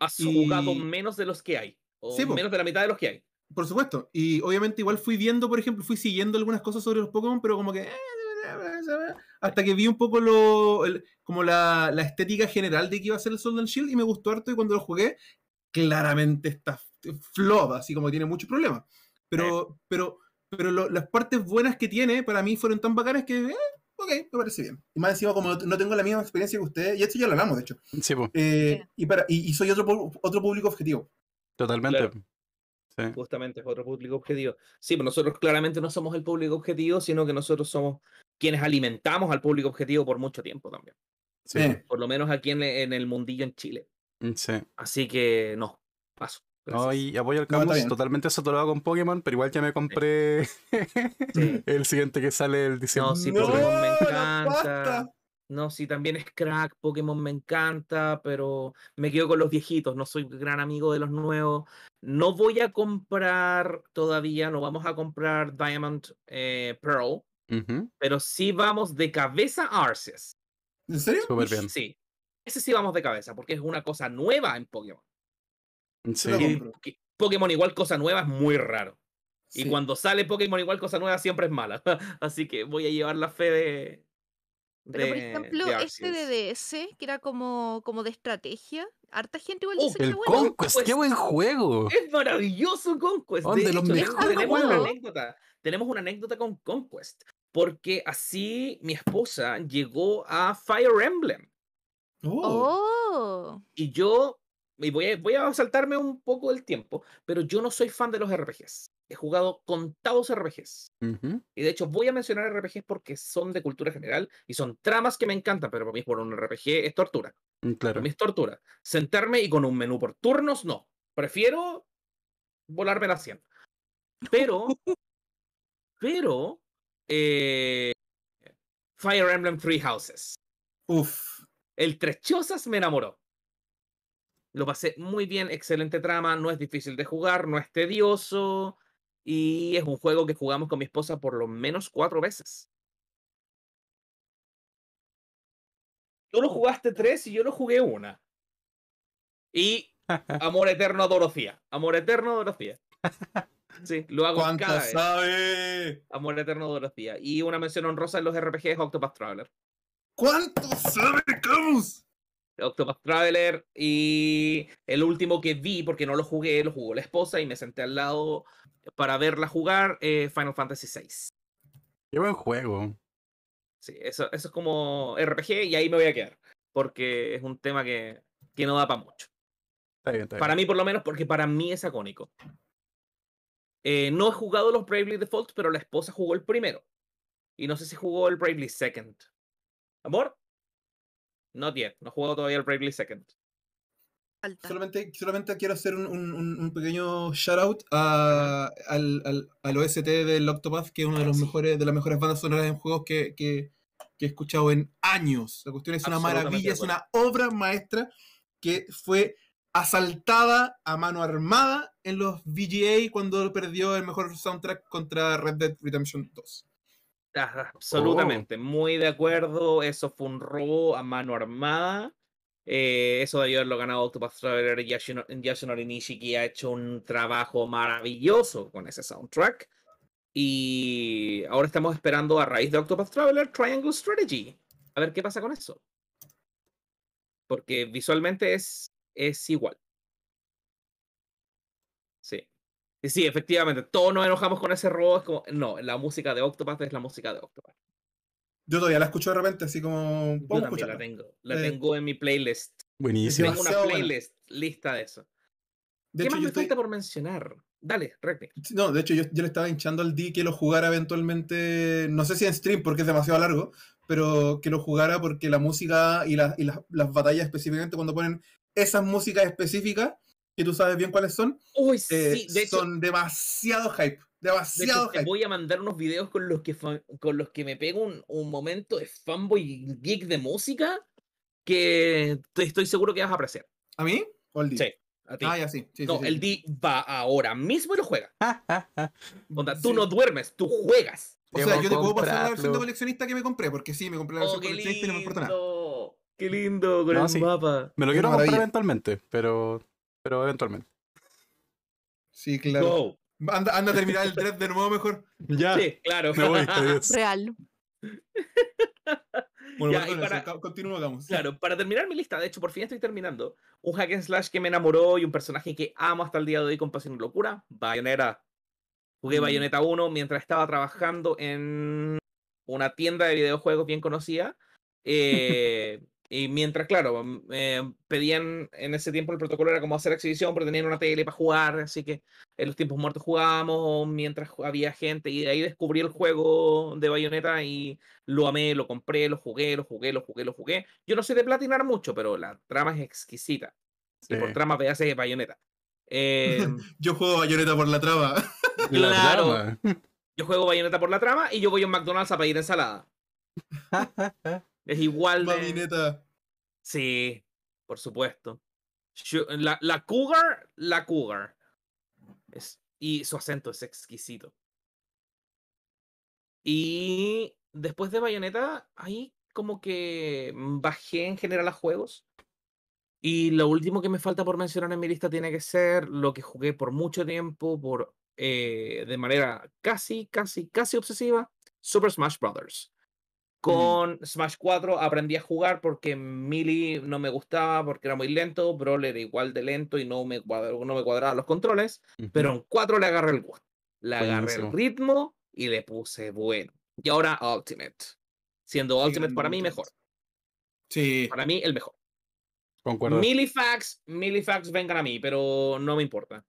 B: Has
C: y-
B: jugado menos de los que hay. O
C: Sí,
B: menos de la mitad de los que hay.
C: Por supuesto. Y obviamente igual fui viendo, por ejemplo, fui siguiendo algunas cosas sobre los Pokémon, pero como que... eh, Hasta que vi un poco lo, el- como la, la estética general de que iba a ser el Sword and Shield y me gustó harto y cuando lo jugué, claramente está flop, así como que tiene muchos problemas. Pero, pero, pero lo- las partes buenas que tiene para mí fueron tan bacanas que, eh, ok, me parece bien. Y más encima, como no tengo la misma experiencia que ustedes, y esto ya lo hablamos, de hecho,
A: Sí, po,
C: eh,
D: Sí.
C: y, para, y, y soy otro, otro público objetivo.
A: totalmente.
B: Claro.
A: Sí.
B: Justamente es otro público objetivo. Sí, pero nosotros claramente no somos el público objetivo, sino que nosotros somos quienes alimentamos al público objetivo por mucho tiempo también.
A: Sí.
C: Eh,
B: Por lo menos aquí en, en el mundillo en Chile.
A: Sí.
B: Así que no, paso.
A: No, y apoyo al
C: No,
A: Camus,
C: bien.
A: totalmente saturado con Pokémon, pero igual ya me compré (laughs)
B: Sí.
A: el siguiente que sale el diciembre.
B: No, sí,
C: No,
B: Pokémon me encanta. No, sí, también es crack, Pokémon me encanta, pero me quedo con los viejitos, no soy gran amigo de los nuevos. No voy a comprar todavía, no vamos a comprar Diamond eh, Pearl, pero sí vamos de cabeza a Arceus.
C: ¿En serio?
A: Súper bien.
B: Sí, ese sí vamos de cabeza, porque es una cosa nueva en Pokémon.
A: Sí.
B: Y que Pokémon igual cosa nueva es muy raro. Y cuando sale Pokémon igual cosa nueva siempre es mala. (laughs) Así que voy a llevar la fe de.
D: Pero por
B: de-
D: ejemplo,
B: de
D: este de. DS, que era como, como de estrategia, harta gente igual
B: Oh,
D: dice que
A: El
D: era bueno.
A: Conquest, qué buen juego.
B: Es maravilloso Conquest.
A: Oh, de los
B: hecho,
A: mejores
B: tenemos una anécdota. Tenemos una anécdota con Conquest. porque así mi esposa llegó a Fire Emblem.
C: Oh.
D: Oh.
B: Y yo, y voy a, voy a saltarme un poco el tiempo, pero yo no soy fan de los RPGs. He jugado contados RPGs. Y de hecho voy a mencionar RPGs porque son de cultura general y son tramas que me encantan, pero para mí por un RPG es tortura.
A: Mm, Claro.
B: Para mí es tortura. Sentarme y con un menú por turnos, no. Prefiero volarme la 100. Pero, (laughs) pero, eh, Fire Emblem Three Houses.
C: Uf.
B: El Tres Chozas me enamoró. Lo pasé muy bien, excelente trama, no es difícil de jugar, no es tedioso y es un juego que jugamos con mi esposa por lo menos cuatro veces. Tú lo jugaste tres y yo lo jugué una. Y (laughs) Amor Eterno a Dorocía. Amor Eterno a Dorocía. Sí, lo hago
C: ¿Cuánto
B: cada vez.
C: sabe?
B: Amor Eterno a Dorocía. Y una mención honrosa en los RPG es Octopath Traveler.
C: ¿Cuánto sabe, Camus?
B: Octopath Traveler y el último que vi, porque no lo jugué, lo jugó la esposa y me senté al lado para verla jugar, eh, Final Fantasy VI.
A: Qué buen juego.
B: Sí, eso, eso es como RPG y ahí me voy a quedar, porque es un tema que, que no da para mucho.
A: Está bien, está bien.
B: Para mí por lo menos, porque para mí es icónico. Eh, no he jugado los Bravely Default, pero la esposa jugó el primero. Y no sé si jugó el Bravely Second. ¿Amor? Not yet. No he jugado todavía el Bravely Second.
D: Falta.
C: Solamente, solamente quiero hacer un, un- un- un pequeño shout out a- al, al, al OST del Octopath, que es una de, los
B: Sí.
C: mejores, de las mejores bandas sonoras en juegos que, que- que he escuchado en años. La cuestión es una maravilla, es una obra maestra que fue asaltada a mano armada en los VGA cuando perdió el mejor soundtrack contra Red Dead Redemption 2.
B: Ah, Absolutamente, muy de acuerdo. Eso fue un robo a mano armada. Eh, eso debió haberlo ganado Octopath Traveler y Yashino- Nishiki ha hecho un trabajo maravilloso con ese soundtrack. Y ahora estamos esperando a raíz de Octopath Traveler Triangle Strategy. A ver qué pasa con eso. Porque visualmente es, es igual. Sí. Y sí, efectivamente, todos nos enojamos con ese robo. Es como, no, la música de Octopath es la música de Octopath.
C: Yo todavía la escucho de repente, así como.
B: Yo también la tengo. La
C: Eh,
B: tengo en mi playlist.
A: Buenísimo.
B: Tengo una
C: buena.
B: playlist lista de eso.
C: De
B: ¿Qué
C: hecho,
B: más
C: yo
B: me
C: estoy-
B: falta por mencionar? Dale, Regni.
C: No, de hecho yo, yo le estaba hinchando al D que lo jugara eventualmente, no sé si en stream porque es demasiado largo, pero que lo jugara porque la música y, la- y las- las batallas específicamente cuando ponen esas músicas específicas, que tú sabes bien cuáles son,
B: Uy,
C: eh,
B: sí, de hecho,
C: son demasiado hype,
B: de hecho,
C: demasiado
B: te
C: hype.
B: voy a mandar unos videos con los que, con los que me pego un, un momento de fanboy geek de música que te- estoy seguro que vas a apreciar.
C: ¿A mí? ¿O al D?
B: Sí, a ti.
C: Ah, ya sí. sí,
B: no,
C: sí, sí.
B: el D va ahora mismo y lo juega. (laughs) Onda, tú
C: Sí.
B: no duermes, tú juegas.
C: O sea, yo te puedo pasar la versión de coleccionista que me compré, porque sí, me compré la
B: Oh,
C: versión
B: qué
C: coleccionista y no me importa nada.
B: lindo. Qué lindo con
A: No,
B: el
A: sí.
B: mapa.
A: Me lo quiero comprar eventualmente, pero, pero eventualmente.
C: Sí, claro.
B: Go.
C: Anda, anda a terminar el (laughs) 3 de nuevo mejor.
A: Ya,
B: Sí, claro.
A: me voy.
D: Real.
C: Bueno,
B: Ya,
C: perdón,
B: para-
C: continuamos.
B: Claro, para terminar mi lista, de hecho, por fin estoy terminando. Un hack and slash que me enamoró y un personaje que amo hasta el día de hoy con pasión y locura. Bayonetta. Jugué
C: Mm.
B: Bayonetta 1 mientras estaba trabajando en una tienda de videojuegos bien conocida. eh, (laughs) y mientras, claro, mm, eh, pedían en ese tiempo el protocolo era como hacer exhibición, pero tenían una tele para jugar, así que en los tiempos muertos jugábamos mientras había gente y de ahí descubrí el juego de Bayonetta y lo amé, lo compré, lo jugué, lo jugué, lo jugué, lo jugué. Yo no soy de platinar mucho, pero la trama es exquisita. Y por
A: Sí.
B: trama veas de Bayonetta. Eh, (laughs)
C: Yo juego Bayonetta por la traba. (laughs)
A: La
B: claro.
A: trama.
B: yo juego Bayonetta por la trama y yo voy a un McDonald's a pedir ensalada. (laughs) Es igual de... Sí, por supuesto. La, la Cougar, la Cougar. Es, y su acento es exquisito. Y después de Bayonetta, ahí como que bajé en general a juegos. Y lo último que me falta por mencionar en mi lista tiene que ser lo que jugué por mucho tiempo, por, eh, de manera casi, casi, casi obsesiva, Super Smash Bros. Con Smash 4 aprendí a jugar porque Melee no me gustaba, porque era muy lento, Brawl era igual de lento y no me, cuadra- no me cuadraban los controles, pero en 4 le agarré el gusto. Le agarré el ritmo y le puse bueno. y ahora Ultimate. Siendo Ultimate para mí
C: Ultimate.
B: mejor.
C: Sí.
B: Para mí el mejor.
A: Concuerdo.
B: Milifax, Milifax vengan a mí, pero no me importa.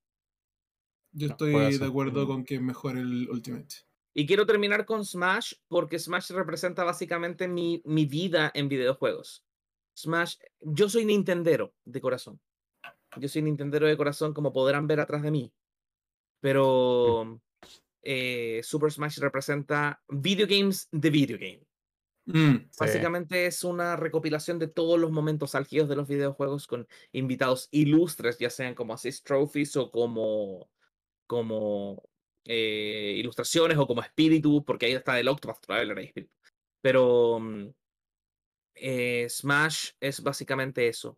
C: Yo estoy de acuerdo con que es mejor el Ultimate.
B: Y quiero terminar con Smash porque Smash representa básicamente mi, mi vida en videojuegos. Smash, yo soy Nintendero de corazón. Yo soy Nintendero de corazón, como podrán ver atrás de mí. Pero eh, Super Smash representa video games de video game.
C: Mm,
A: Sí.
B: Básicamente es una recopilación de todos los momentos álgidos de los videojuegos con invitados ilustres, ya sean como assist trophies o como, como eh, ilustraciones o como espíritus, porque ahí está el Octopath Traveler espíritu. Pero mm, eh, Smash es básicamente eso.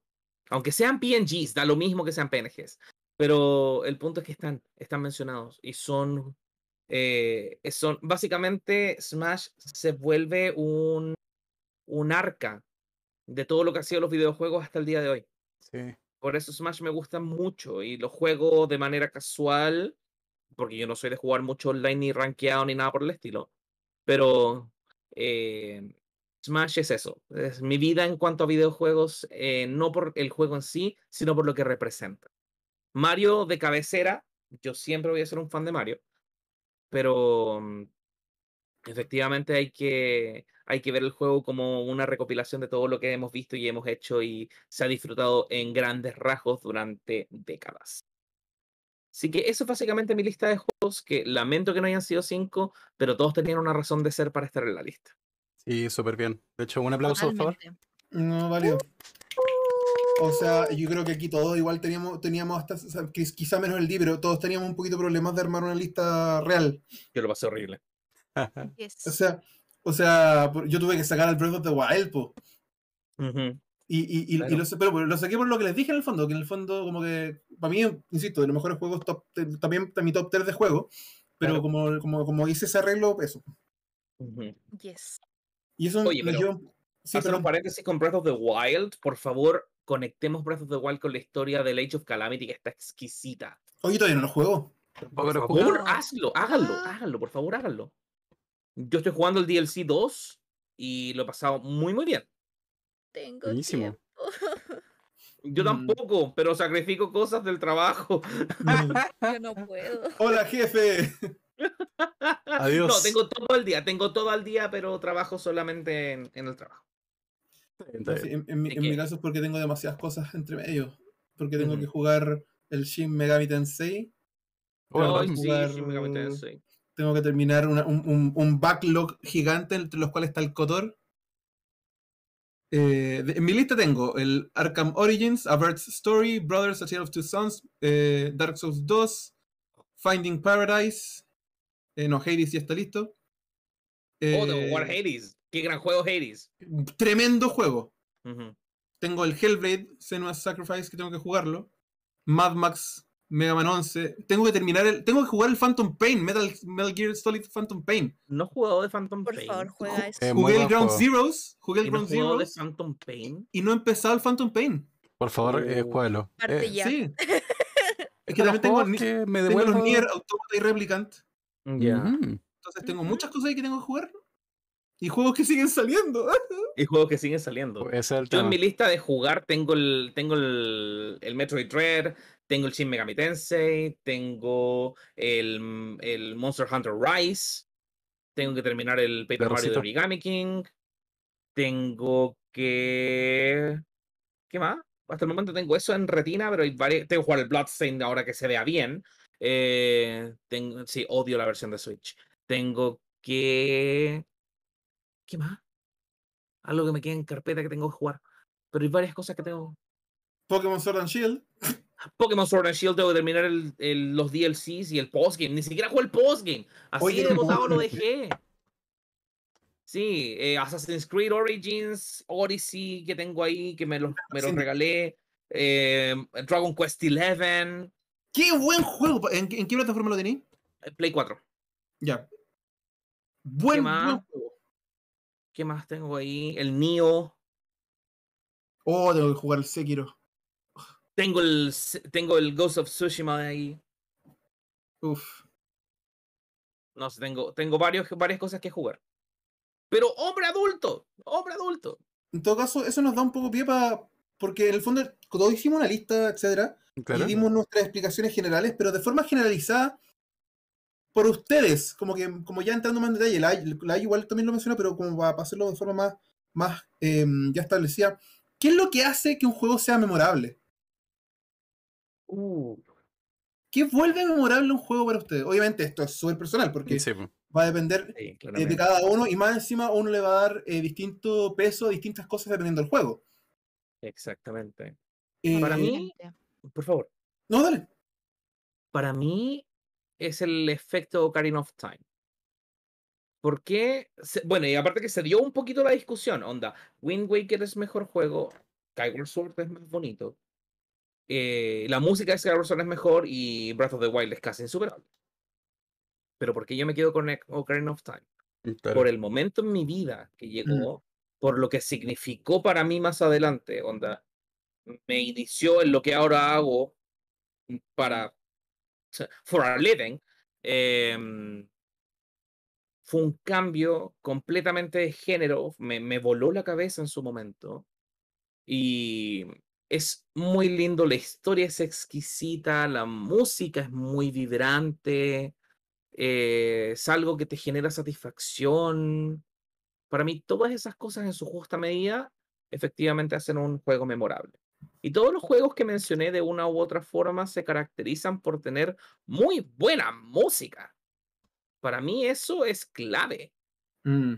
B: Aunque sean PNGs, da lo mismo que sean PNGs. Pero el punto es que están, están mencionados y son eh, son básicamente Smash se vuelve un, un arca de todo lo que han sido los videojuegos hasta el día de hoy.
A: Sí.
B: Por eso Smash me gusta mucho y lo juego de manera casual, porque yo no soy de jugar mucho online ni rankeado ni nada por el estilo. Pero eh, Smash es eso, es mi vida en cuanto a videojuegos, eh, no por el juego en sí, sino por lo que representa. Mario de cabecera, yo siempre voy a ser un fan de Mario, pero mm, efectivamente hay que, hay que ver el juego como una recopilación de todo lo que hemos visto y hemos hecho y se ha disfrutado en grandes rasgos durante décadas. Así que eso es básicamente mi lista de juegos, que lamento que no hayan sido cinco, pero todos tenían una razón de ser para estar en la lista.
A: Sí, súper bien. De hecho, un aplauso, por favor.
C: No, valió. O sea, yo creo que aquí todos igual teníamos, teníamos hasta, o sea, quizá menos el libro, todos teníamos un poquito de problemas de armar una lista real.
B: Yo lo pasé horrible.
D: Yes.
C: O sea, o sea, yo tuve que sacar al Breath of the Wild, po. Y, y, y
B: Claro.
C: lo, sé- pero lo saqué por lo que les dije en el fondo, que en el fondo, como que, para mí, insisto, de los mejores juegos, top, también mi top 3 de juego, pero
B: Claro.
C: como, como, como hice ese arreglo, eso.
D: Yes.
C: Y eso
B: Oye, pero
C: lleva. Sí,
B: Hacer
C: pero
B: un paréntesis con Breath of the Wild, por favor, conectemos Breath of the Wild con la historia del Age of Calamity, que está exquisita.
C: Oye, todavía no lo juego.
B: Por
A: lo
B: favor, hazlo, háganlo,
D: Ah.
B: háganlo, por favor, háganlo. Yo estoy jugando el DLC 2 y lo he pasado muy, muy bien.
D: Tengo
A: Buenísimo.
D: tiempo. (laughs)
B: Yo
C: Mm.
B: tampoco, pero sacrifico cosas del trabajo. (laughs)
D: Yo no (laughs) puedo.
C: Hola, jefe.
A: Adiós.
B: No, tengo todo el día, tengo todo el día, pero trabajo solamente en, en el trabajo.
A: Bien.
C: en, en mi, caso es porque tengo demasiadas cosas entre medio. Porque tengo que jugar el Shin Megami Tensei.
A: Oh,
C: Tengo que
B: sí,
C: jugar-
B: Shin Megami Tensei.
C: Tengo que terminar una- un, un- un backlog gigante entre los cuales está el Kotor. Eh, en mi lista tengo el Arkham Origins, A Bird's Story, Brothers, A Tale of Two Sons, eh, Dark Souls 2, Finding Paradise. eh, no, Hades ya está listo.
B: Oh, que jugar
C: Eh,
B: Hades. Qué gran juego Hades.
C: Tremendo juego. Tengo el Hellblade, Senua's Sacrifice, que tengo que jugarlo. Mad Max, Mega Man 11. Tengo que terminar el. Tengo que jugar el Phantom Pain, Metal, Metal Gear Solid Phantom Pain.
B: No he jugado de Phantom
D: Por
B: Pain.
D: favor, juega eso.
A: Eh,
C: Jugué el Ground
A: juego.
C: Zeroes, jugué el
B: ¿Y no he
C: Ground
B: jugado de
C: Zeroes
B: Phantom Pain?
C: y no he empezado el Phantom Pain.
A: Por favor, eh,
B: Oh.
A: juégalo.
D: Parte
A: Eh,
D: ya.
C: Sí. (laughs) Es que también tengo,
A: que me
C: tengo los. Nier Automata y Replicant.
B: Ya.
A: Mm.
C: Entonces tengo muchas cosas ahí que tengo que jugar. Y juegos que siguen saliendo. (laughs)
B: Y juegos que siguen saliendo.
A: Ese es el
B: Yo en mi lista de jugar tengo el, tengo el, el Metroid Dread, tengo el Shin Megami Tensei, tengo el, el Monster Hunter Rise, tengo que terminar el Paper Mario de. Origami King, tengo que... ¿Qué más? Hasta el momento tengo eso en retina, pero hay varias... Tengo que jugar el Bloodstained ahora que se vea bien. Eh, tengo... Sí, odio la versión de Switch. Tengo que... ¿Qué más? Algo que me queda en carpeta que tengo que jugar. Pero hay varias cosas que tengo.
C: Pokémon Sword and Shield. (laughs)
B: Pokémon Sword and Shield tengo que terminar el- el- los DLCs y el postgame. Ni siquiera jugué el postgame. Así
C: Oye,
B: de botado lo dejé. Sí, eh, Assassin's Creed Origins, Odyssey que tengo ahí, que me los, me los
C: Sí.
B: regalé. eh, Dragon Quest XI,
C: ¡Qué buen juego! ¿En, qué- en qué plataforma lo tenéis?
B: eh, Play 4.
C: Ya. Buen,
B: más?
C: buen juego.
B: ¿Qué más tengo ahí? El Nio.
C: Oh, tengo que jugar el Sekiro.
B: Tengo el, tengo el Ghost of Tsushima ahí.
C: Uf.
B: No sé, tengo, tengo varios, varias cosas que jugar. pero hombre adulto, hombre adulto.
C: En todo caso, eso nos da un poco pie para. Porque en el fondo, todos hicimos una lista, etcétera,
A: Claro.
C: y dimos nuestras explicaciones generales, pero de forma generalizada por ustedes, como que como ya entrando más en detalle, la, la igual también lo mencionó, pero como para hacerlo de forma más, más em, ya establecida, ¿qué es lo que hace que un juego sea memorable?
B: Uh,
C: ¿Qué vuelve memorable un juego para ustedes? Obviamente esto es súper personal, porque
A: Sí,
C: va a depender
B: sí,
C: eh, de cada uno, y más encima uno le va a dar eh, distinto peso a distintas cosas dependiendo del juego.
B: Exactamente.
C: Eh,
B: Para mí-. Por favor.
C: No, dale.
B: para mí es el efecto Ocarina of Time. ¿Por qué? Se- bueno, y aparte que se dio un poquito la discusión, onda, Wind Waker es mejor juego, Skyward Sword es más bonito, eh, la música de Skyward Sword es mejor y Breath of the Wild es casi insuperable. Pero ¿por qué yo me quedo con Ec- Ocarina of Time?
A: Claro.
B: Por el momento en mi vida que llegó, por lo que significó para mí más adelante, onda, me inició en lo que ahora hago para for a living, em, fue un cambio completamente de género, me, me voló la cabeza en su momento. Y es muy lindo, la historia es exquisita, la música es muy vibrante, eh, es algo que te genera satisfacción. Para mí, todas esas cosas en su justa medida efectivamente hacen un juego memorable. Y todos los juegos que mencioné de una u otra forma se caracterizan por tener muy buena música. Para mí eso es clave.
C: Mm,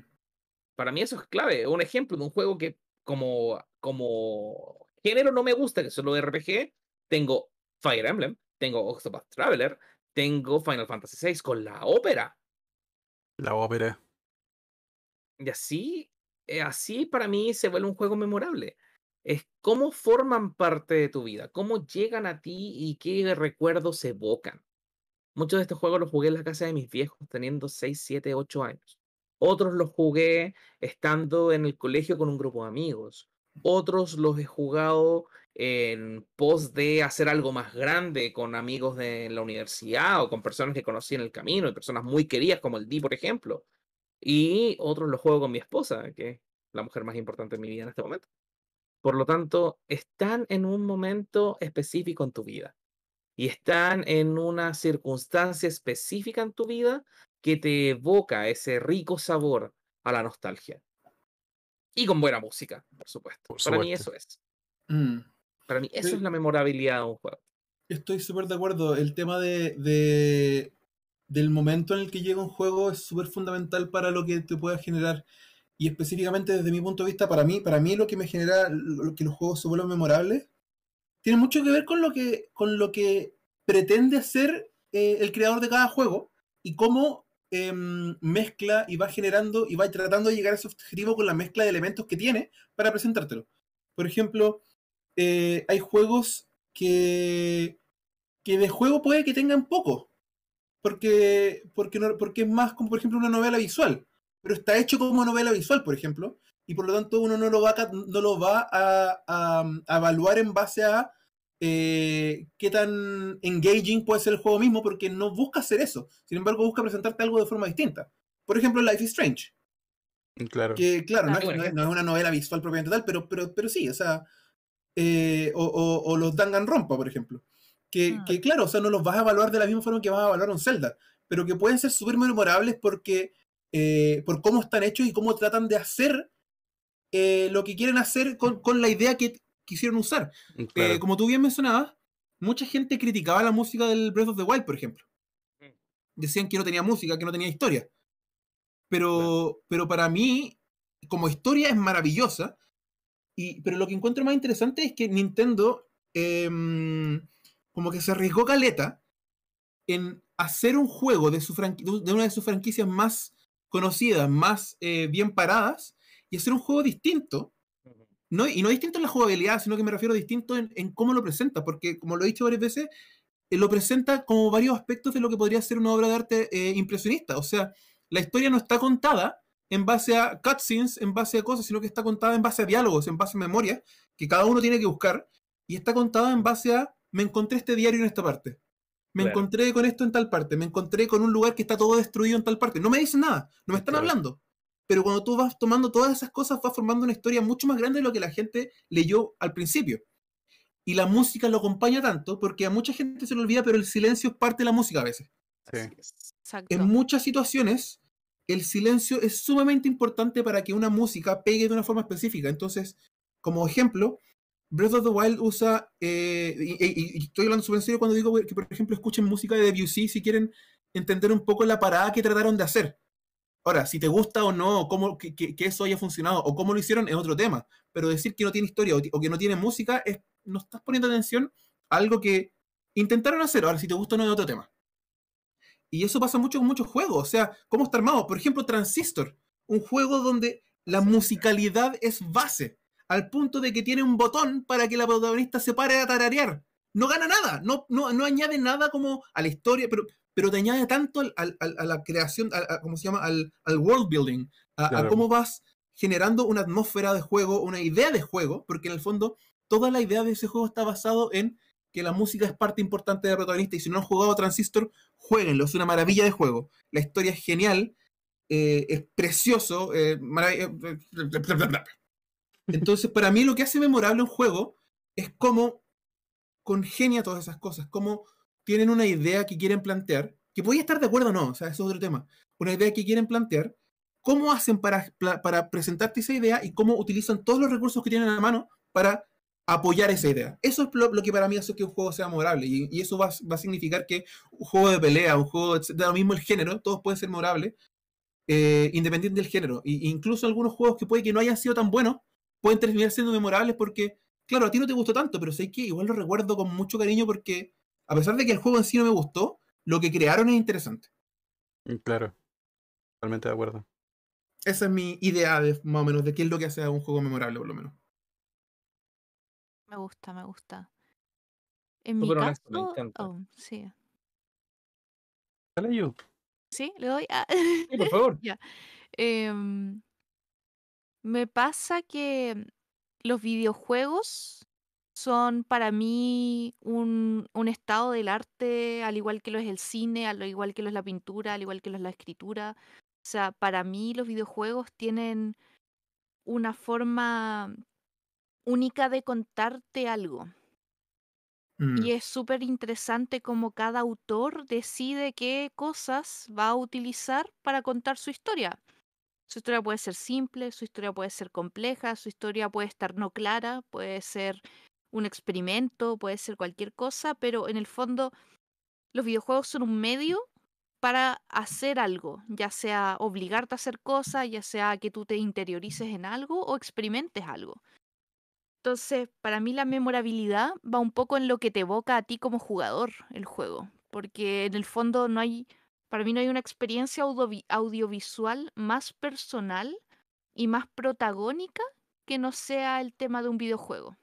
B: Para mí eso es clave. Un ejemplo de un juego que como, como género no me gusta, que es solo RPG, tengo Fire Emblem, tengo Octopath Traveler, tengo Final Fantasy VI con la ópera.
A: La ópera.
B: Y así, eh, así para mí se vuelve un juego memorable. Es cómo forman parte de tu vida, cómo llegan a ti y qué recuerdos evocan. Muchos de estos juegos los jugué en la casa de mis viejos teniendo 6, 7, 8 años. Otros los jugué estando en el colegio con un grupo de amigos. Otros los he jugado en pos de hacer algo más grande con amigos de la universidad o con personas que conocí en el camino y personas muy queridas como el Di, por ejemplo. Y otros los juego con mi esposa, que es la mujer más importante en mi vida en este momento. Por lo tanto, están en un momento específico en tu vida y están en una circunstancia específica en tu vida que te evoca ese rico sabor a la nostalgia. Y con buena música, por supuesto.
A: Por
B: Para mí eso es.
C: mm.
B: Para mí eso
C: Sí.
B: es la memorabilidad de un juego.
C: Estoy súper de acuerdo. El tema de, de- del momento en el que llega un juego es súper fundamental para lo que te pueda generar. Y específicamente desde mi punto de vista, para mí, para mí lo que me genera lo que los juegos se vuelvan memorables, tiene mucho que ver con lo que, con lo que pretende hacer eh, el creador de cada juego y cómo em, mezcla y va generando y va tratando de llegar a ese objetivo con la mezcla de elementos que tiene para presentártelo. Por ejemplo, eh, hay juegos que, que de juego puede que tengan poco, porque, porque, porque es más como por ejemplo una novela visual, pero está hecho como novela visual, por ejemplo, y por lo tanto uno no lo va no lo va a, a- a evaluar en base a eh, qué tan engaging puede ser el juego mismo, porque no busca hacer eso, sin embargo busca presentarte algo de forma distinta. Por ejemplo, Life is Strange,
A: Claro.
C: que claro, no
B: Ah,
C: es, no es-
B: ejemplo.
C: no es una novela visual propiamente tal, pero, pero, pero sí, o sea, eh, o, o- o los Danganronpa, por ejemplo, que,
D: Ah.
C: que claro, o sea, no los vas a evaluar de la misma forma que vas a evaluar un Zelda, pero que pueden ser súper memorables porque, eh, por cómo están hechos y cómo tratan de hacer eh, lo que quieren hacer con, con la idea que quisieron usar. Eh,
A: claro.
C: como tú bien mencionabas, mucha gente criticaba la música del Breath of the Wild, por ejemplo.
B: Mm.
C: Decían que no tenía música, que no tenía historia. Pero, pero para mí, como historia es maravillosa. Y, pero lo que encuentro más interesante es que Nintendo em, como que se arriesgó caleta en hacer un juego de, su de una de sus franquicias más conocidas, más eh, bien paradas, y hacer un juego distinto. No, y no distinto en la jugabilidad, sino que me refiero distinto en, en cómo lo presenta, porque como lo he dicho varias veces, eh, lo presenta como varios aspectos de lo que podría ser una obra de arte eh, impresionista. O sea, la historia no está contada en base a cutscenes, en base a cosas, sino que está contada en base a diálogos, en base a memorias, que cada uno tiene que buscar, y está contada en base a, me encontré este diario en esta parte. Me
B: Claro.
C: encontré con esto en tal parte, me encontré con un lugar que está todo destruido en tal parte. No me dicen nada, no me están
A: Claro.
C: hablando. Pero cuando tú vas tomando todas esas cosas, vas formando una historia mucho más grande de lo que la gente leyó al principio. Y la música lo acompaña tanto, porque a mucha gente se le olvida, pero el silencio es parte de la música a veces.
A: Sí.
C: En muchas situaciones, el silencio es sumamente importante para que una música pegue de una forma específica. Entonces, como ejemplo, Breath of the Wild usa, eh, y, y- y estoy hablando súper en serio cuando digo que, por ejemplo, escuchen música de Debussy si quieren entender un poco la parada que trataron de hacer. Ahora, si te gusta o no, cómo, que, que- eso haya funcionado o cómo lo hicieron es otro tema. Pero decir que no tiene historia o que no tiene música, es, no estás poniendo atención a algo que intentaron hacer. Ahora, si te gusta o no es otro tema. Y eso pasa mucho con muchos juegos. O sea, ¿cómo está armado? Por ejemplo, Transistor. Un juego donde la musicalidad es base. Al punto de que tiene un botón para que la protagonista se pare a tararear. No gana nada. No, no, no añade nada como a la historia. Pero, pero te añade tanto al- al- al- a la creación, a- a- ¿cómo se llama? Al, al world building. A, cómo vas generando una atmósfera de juego, una idea de juego. Porque en el fondo, toda la idea de ese juego está basado en que la música es parte importante del protagonista. Y si no han jugado Transistor, jueguenlo, es una maravilla de juego. La historia es genial, eh, es precioso. eh, eh. Entonces, para mí lo que hace memorable un juego es cómo congenia todas esas cosas, cómo tienen una idea que quieren plantear, que podía estar de acuerdo o no, o sea, eso es otro tema. Una idea que quieren plantear, cómo hacen para, para presentarte esa idea y cómo utilizan todos los recursos que tienen a la mano para apoyar esa idea. Eso es lo, que para mí hace que un juego sea memorable. Y, eso va, va a significar que un juego de pelea, un juego de, lo mismo el género, todos pueden ser memorables, eh, independiente del género. Y, incluso algunos juegos que puede que no hayan sido tan buenos, pueden terminar siendo memorables porque, claro, a ti no te gustó tanto, pero sé que igual lo recuerdo con mucho cariño porque, a pesar de que el juego en sí no me gustó, lo que crearon es interesante.
A: Mm, Claro. Totalmente de acuerdo.
C: Esa es mi idea de, más o menos de qué es lo que hace a un juego memorable, por lo menos.
D: Me gusta, me gusta. En mi
B: Súper honesto, me
D: caso,
B: encanta.
D: oh, sí.
A: Dale, you.
D: Sí, le doy. Ah,
B: Sí, por favor. (laughs)
D: em, me pasa que los videojuegos son para mí un, un estado del arte, al igual que lo es el cine, al igual que lo es la pintura, al igual que lo es la escritura. O sea, para mí los videojuegos tienen una forma única de contarte algo.
C: Mm.
D: Y es súper interesante cómo cada autor decide qué cosas va a utilizar para contar su historia. Su historia puede ser simple, su historia puede ser compleja, su historia puede estar no clara, puede ser un experimento, puede ser cualquier cosa, pero en el fondo los videojuegos son un medio para hacer algo, ya sea obligarte a hacer cosas, ya sea que tú te interiorices en algo o experimentes algo. Entonces, para mí la memorabilidad va un poco en lo que te evoca a ti como jugador el juego, porque en el fondo no hay, para mí no hay una experiencia audiovi- audiovisual más personal y más protagónica que no sea el tema de un videojuego.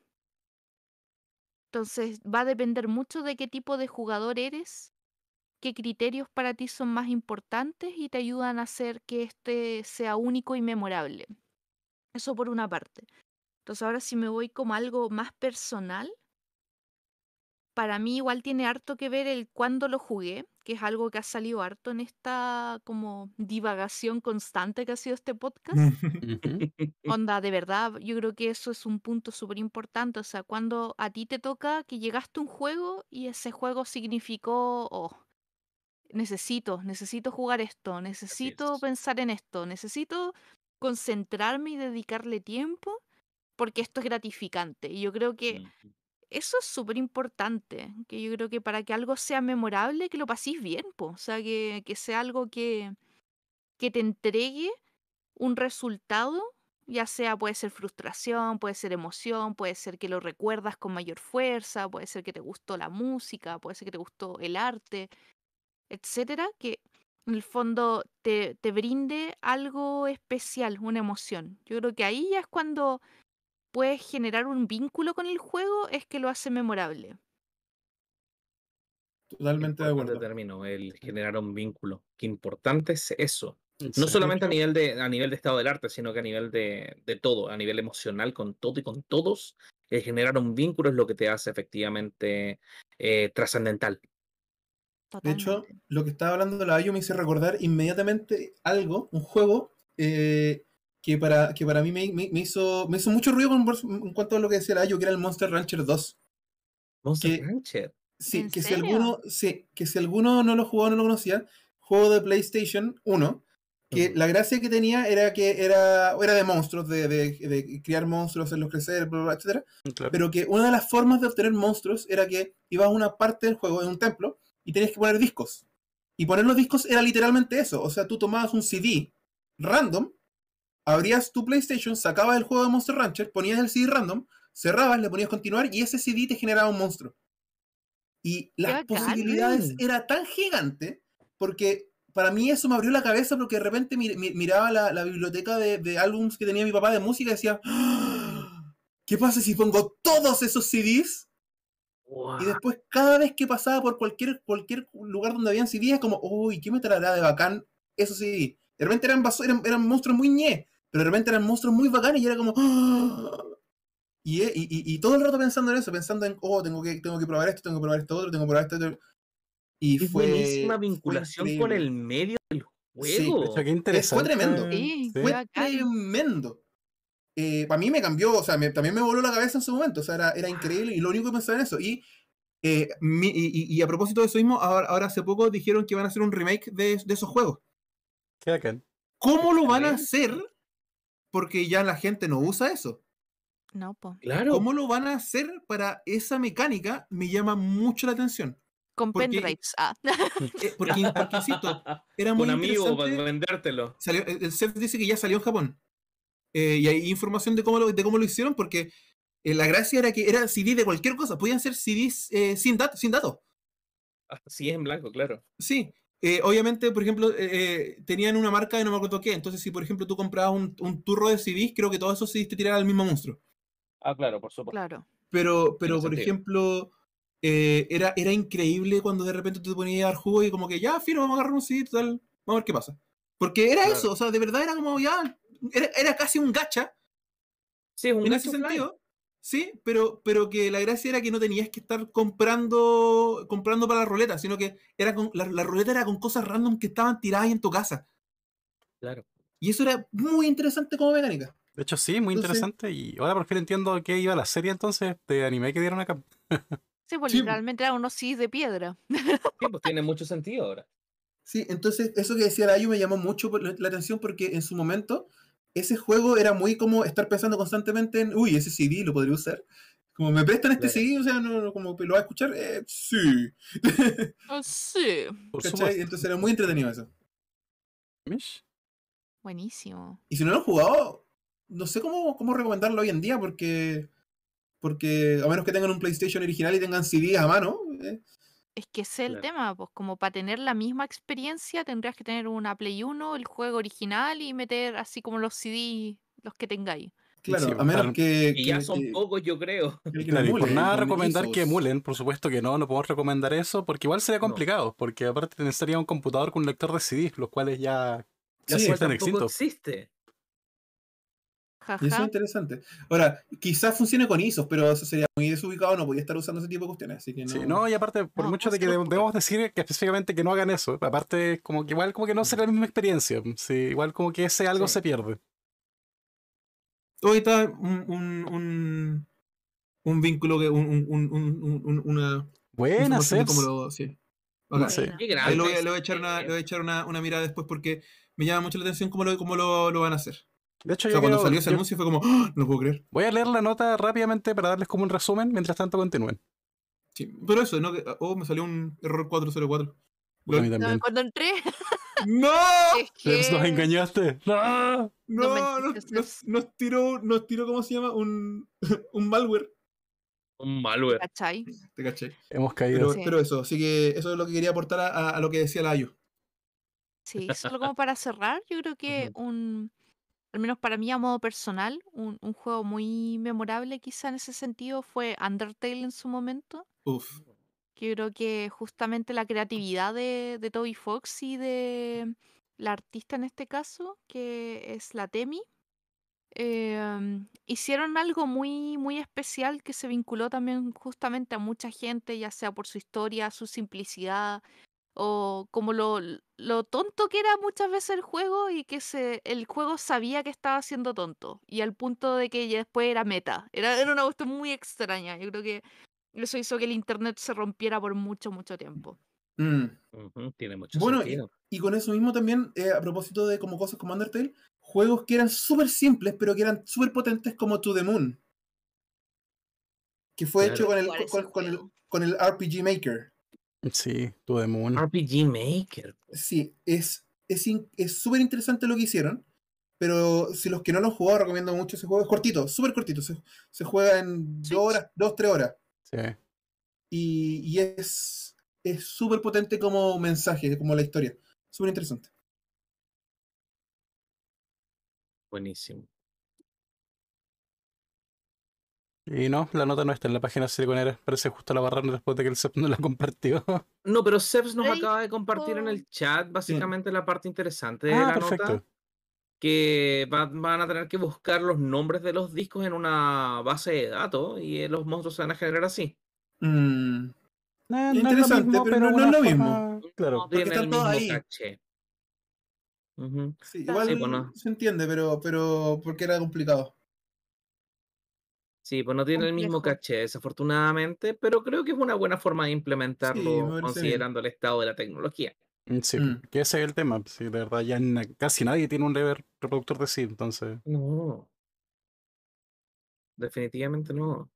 D: Entonces, va a depender mucho de qué tipo de jugador eres, qué criterios para ti son más importantes y te ayudan a hacer que este sea único y memorable. Eso por una parte. Entonces ahora si me voy como algo más personal, para mí igual tiene harto que ver el cuándo lo jugué, que es algo que ha salido harto en esta como divagación constante que ha sido este podcast. (laughs) Onda, de verdad, yo creo que eso es un punto súper importante. O sea, cuando a ti te toca que llegaste a un juego y ese juego significó, oh, necesito, necesito jugar esto, necesito
B: es.
D: pensar en esto, necesito concentrarme y dedicarle tiempo porque esto es gratificante. Y yo creo que. Eso es súper importante, que yo creo que para que algo sea memorable, que lo paséis bien, po. O sea, que, que sea algo que, que te entregue un resultado, ya sea puede ser frustración, puede ser emoción, puede ser que lo recuerdas con mayor fuerza, puede ser que te gustó la música, puede ser que te gustó el arte, etcétera, que en el fondo te, te brinde algo especial, una emoción. Yo creo que ahí ya es cuando puedes generar un vínculo con el juego, es que lo hace memorable.
C: Totalmente de acuerdo.
B: término, el generar un vínculo. Qué importante es eso. No solamente a nivel de, a nivel de estado del arte, sino que a nivel de, de todo, a nivel emocional con todo y con todos, el generar un vínculo es lo que te hace efectivamente eh, trascendental.
C: De hecho, lo que estaba hablando de la Ayo me hizo recordar inmediatamente algo, un juego eh, que, para, que para mí me, me- me hizo, me hizo mucho ruido con- en cuanto a lo que decía la Ayo, que era el Monster Rancher 2.
B: Monster
C: que-
B: Rancher.
C: Sí,
D: ¿En
C: que si, alguno, sí, que si alguno no lo jugó o no lo conocía, juego de PlayStation 1, que la gracia que tenía era que era, era de monstruos, de, de, de criar monstruos, hacerlos crecer, bla, bla, etcétera,
A: Claro.
C: pero que una de las formas de obtener monstruos era que ibas a una parte del juego, en un templo, y tenías que poner discos. Y poner los discos era literalmente eso. O sea, tú tomabas un CD random, abrías tu PlayStation, sacabas el juego de Monster Rancher, ponías el CD random, cerrabas, le ponías continuar y ese CD te generaba un monstruo. Y las posibilidades era tan gigante porque para mí eso me abrió la cabeza porque de repente mi- mi- miraba la, la biblioteca de, de álbums que tenía mi papá de música y decía, "¡Ah! ¿qué pasa si pongo todos esos CDs? Y después, cada vez que pasaba por cualquier, cualquier lugar donde habían CDs, es como, uy, ¿qué me traerá de bacán esos CDs? De repente eran, eran, eran monstruos muy ñe, pero de repente eran monstruos muy bacanes y era como, ¡ah! y, y, y- y todo el rato pensando en eso, pensando en, oh, tengo que, tengo que probar esto, tengo que probar esto otro, tengo que probar esto otro. Y
B: Es
C: fue.
B: buenísima
C: fue
B: vinculación con
C: increíble.
B: el medio del
C: Sí,
B: juego.
A: Hecho, qué interesante.
C: tremendo.
D: Sí,
A: Sí.
D: fue
C: Fue
D: bacán.
C: tremendo. para mí me cambió, o sea, me- también me voló la cabeza en su momento, o sea, era, era increíble y lo único que pensaba en eso. Y, eh, mi- y, y- y a propósito de eso mismo, ahora, ahora hace poco dijeron que van a hacer un remake de, de esos juegos.
A: Qué bacán.
C: ¿Cómo lo van a hacer? Porque ya la gente no usa eso.
D: No, po.
B: Claro.
C: ¿Cómo lo van a hacer para esa mecánica? Me llama mucho la atención.
D: Con
C: Porque-
D: pendrives. Ah. (laughs)
C: Eh, porque, porque, insisto, (laughs) era muy
B: Un amigo para vendértelo.
C: Salió- el el Chef dice que ya salió en Japón. Eh, y hay información de cómo lo, de cómo lo hicieron, porque eh, la gracia era que era CD de cualquier cosa. Podían ser CDs eh, sin, datos sin datos.
B: Hasta si es en blanco, claro.
C: Sí. Eh, obviamente, por ejemplo, eh, eh, tenían una marca de no me acuerdo qué. Entonces, si por ejemplo tú comprabas un, un turro de CDs, creo que todos esos CDs te tiraran al mismo monstruo.
B: Ah, claro, por supuesto.
D: Claro.
C: Pero, pero por
B: sentido.
C: ejemplo, eh, era, era increíble cuando de repente tú te ponías a dar jugo y como que ya, fino, vamos a agarrar un CD, total, vamos a ver qué pasa. Porque era
B: Claro.
C: eso, o sea, de verdad era como ya, era, era casi un gacha
B: Sí, es un
C: en
B: gacho
C: ese sentido. Sí, pero, pero que la gracia era que no tenías que estar comprando comprando para la ruleta, sino que era con, la, la ruleta era con cosas random que estaban tiradas ahí en tu casa.
B: Claro.
C: Y eso era muy interesante como mecánica.
A: De hecho, sí, muy
C: Entonces-
A: interesante. Y ahora por fin entiendo qué iba la serie entonces de anime que dieron acá. (laughs)
D: Sí, pues
C: Sí.
D: literalmente eran unos CDs de piedra. (laughs)
B: Sí, pues tiene mucho sentido ahora.
C: Sí, entonces eso que decía Layu me llamó mucho la atención porque en su momento ese juego era muy como estar pensando constantemente en, uy, ese CD lo podría usar. Como me prestan este
B: Claro.
C: CD, o sea, no, no, como lo va a escuchar, eh, sí. (laughs)
D: Oh, sí.
C: Entonces era muy entretenido eso.
A: Mish.
D: Buenísimo.
C: Y si no lo han jugado, no sé cómo, cómo recomendarlo hoy en día porque porque a menos que tengan un PlayStation original y tengan CDs a mano, eh,
D: Es que ese es el
B: Claro.
D: tema, pues como para tener la misma experiencia tendrías que tener una Play 1, el juego original y meter así como los CD, los que tengáis.
C: claro,
A: Sí,
C: a menos
A: para-
C: que,
B: Y ya
C: que-
B: son
C: que-
B: pocos, yo creo.
C: que alguien
A: Claro, y por nada
C: con
A: recomendar que emulen, por supuesto que no, no podemos recomendar eso, porque igual sería
B: No.
A: complicado, porque aparte necesitaría un computador con un lector de CD, los cuales ya, ya
C: Sí,
A: sí,
B: Igual
A: están
B: tampoco
A: extintos.
B: existe.
C: Y eso es interesante. Ahora, quizás funcione con ISOs, pero eso sería muy desubicado, no podía estar usando ese tipo de cuestiones. Así que no.
A: Sí, no, y aparte, por
D: No,
A: mucho de que deb- debemos decir que específicamente que no hagan eso, aparte, como que igual como que no será la misma experiencia, sí, igual como que ese algo
B: Sí.
A: se pierde.
C: Hoy está un, un, un, un vínculo, que un, un, un, un- un- una
A: Buena,
C: cómo lo. Sí. Bacán.
A: Sí.
C: Ahí lo voy, voy a echar, una, le voy a echar una, una mirada después porque me llama mucho la atención cómo lo, cómo lo, lo van a hacer.
A: De hecho,
C: O
A: yo
C: cuando salió ese
A: yo
C: anuncio fue como, ¡Ah! no lo puedo creer.
A: voy a leer la nota rápidamente para darles como un resumen, mientras tanto continúen.
C: Sí, pero eso, ¿no? Que- Oh, me salió un error 404.
A: Porque a mí también.
D: Cuando entré, (laughs)
C: ¡No!
A: nos engañaste. ¡No!
C: No,
D: No
C: nos, nos- tiró, nos tiró, ¿cómo se llama? Un, (laughs) un malware.
B: Un malware.
D: ¿cachai?
C: Te caché.
A: Hemos caído.
C: Pero,
D: Sí.
C: pero eso, así que eso es lo que quería aportar a, a- a lo que decía la Ayu.
D: Sí, solo como para cerrar, yo creo que un, al menos para mí a modo personal, un, un juego muy memorable quizá en ese sentido fue Undertale en su momento.
C: Uf.
D: que yo creo que justamente la creatividad de, de Toby Fox y de la artista en este caso, que es la Temi, em, hicieron algo muy, muy especial que se vinculó también justamente a mucha gente, ya sea por su historia, su simplicidad o como lo, lo tonto que era muchas veces el juego y que se, el juego sabía que estaba siendo tonto. Y al punto de que ya después era meta. Era, era una cuestión muy extraña. Yo creo que eso hizo que el internet se rompiera por mucho, mucho tiempo.
C: Mm.
B: Tiene mucho
C: Bueno, y,
B: sentido.
C: y con eso mismo también, eh, a propósito de como cosas como Undertale, juegos que eran súper simples, pero que eran súper potentes como To The Moon. Que fue
B: Claro.
C: hecho con el,
D: ¿Cuál es
C: con, el, con el RPG Maker.
A: Sí, To The Moon.
B: RPG Maker.
C: Sí, es es súper interesante lo que hicieron, pero si los que no lo han jugado, recomiendo mucho ese juego. Es cortito, súper cortito. Se, se juega en
D: Sí.
C: dos horas, dos, tres horas.
A: Sí.
C: Y, y es es súper potente como mensaje, como la historia. Súper interesante.
B: Buenísimo.
A: Y no, la nota no está en la página siliconera. Parece justo la barraron después de que el CEP no la compartió. (laughs)
B: No, pero Sebs nos acaba de compartir en el chat básicamente la parte interesante de
A: ah,
B: la
A: perfecto.
B: nota. Que va- van a tener que buscar los nombres de los discos en una base de datos y eh, los monstruos se van a generar así.
C: Mm,
A: Eh, no
C: Interesante,
A: mismo,
C: pero no- es lo
A: forma- Claro.
B: No tiene
C: están
B: el
C: todos
B: mismo
C: ahí.
B: Ujú.
C: sí, igual
B: pues no.
C: se entiende, pero, pero porque era complicado.
B: Sí, pues no tiene el mismo caché, desafortunadamente, pero creo que es una buena forma de implementarlo considerando el estado de la tecnología.
A: Mm, Sí,
C: Mm.
A: que ese es el tema. Sí, de verdad, ya na- casi nadie tiene un rever- reproductor de sí, entonces.
B: No. Definitivamente no.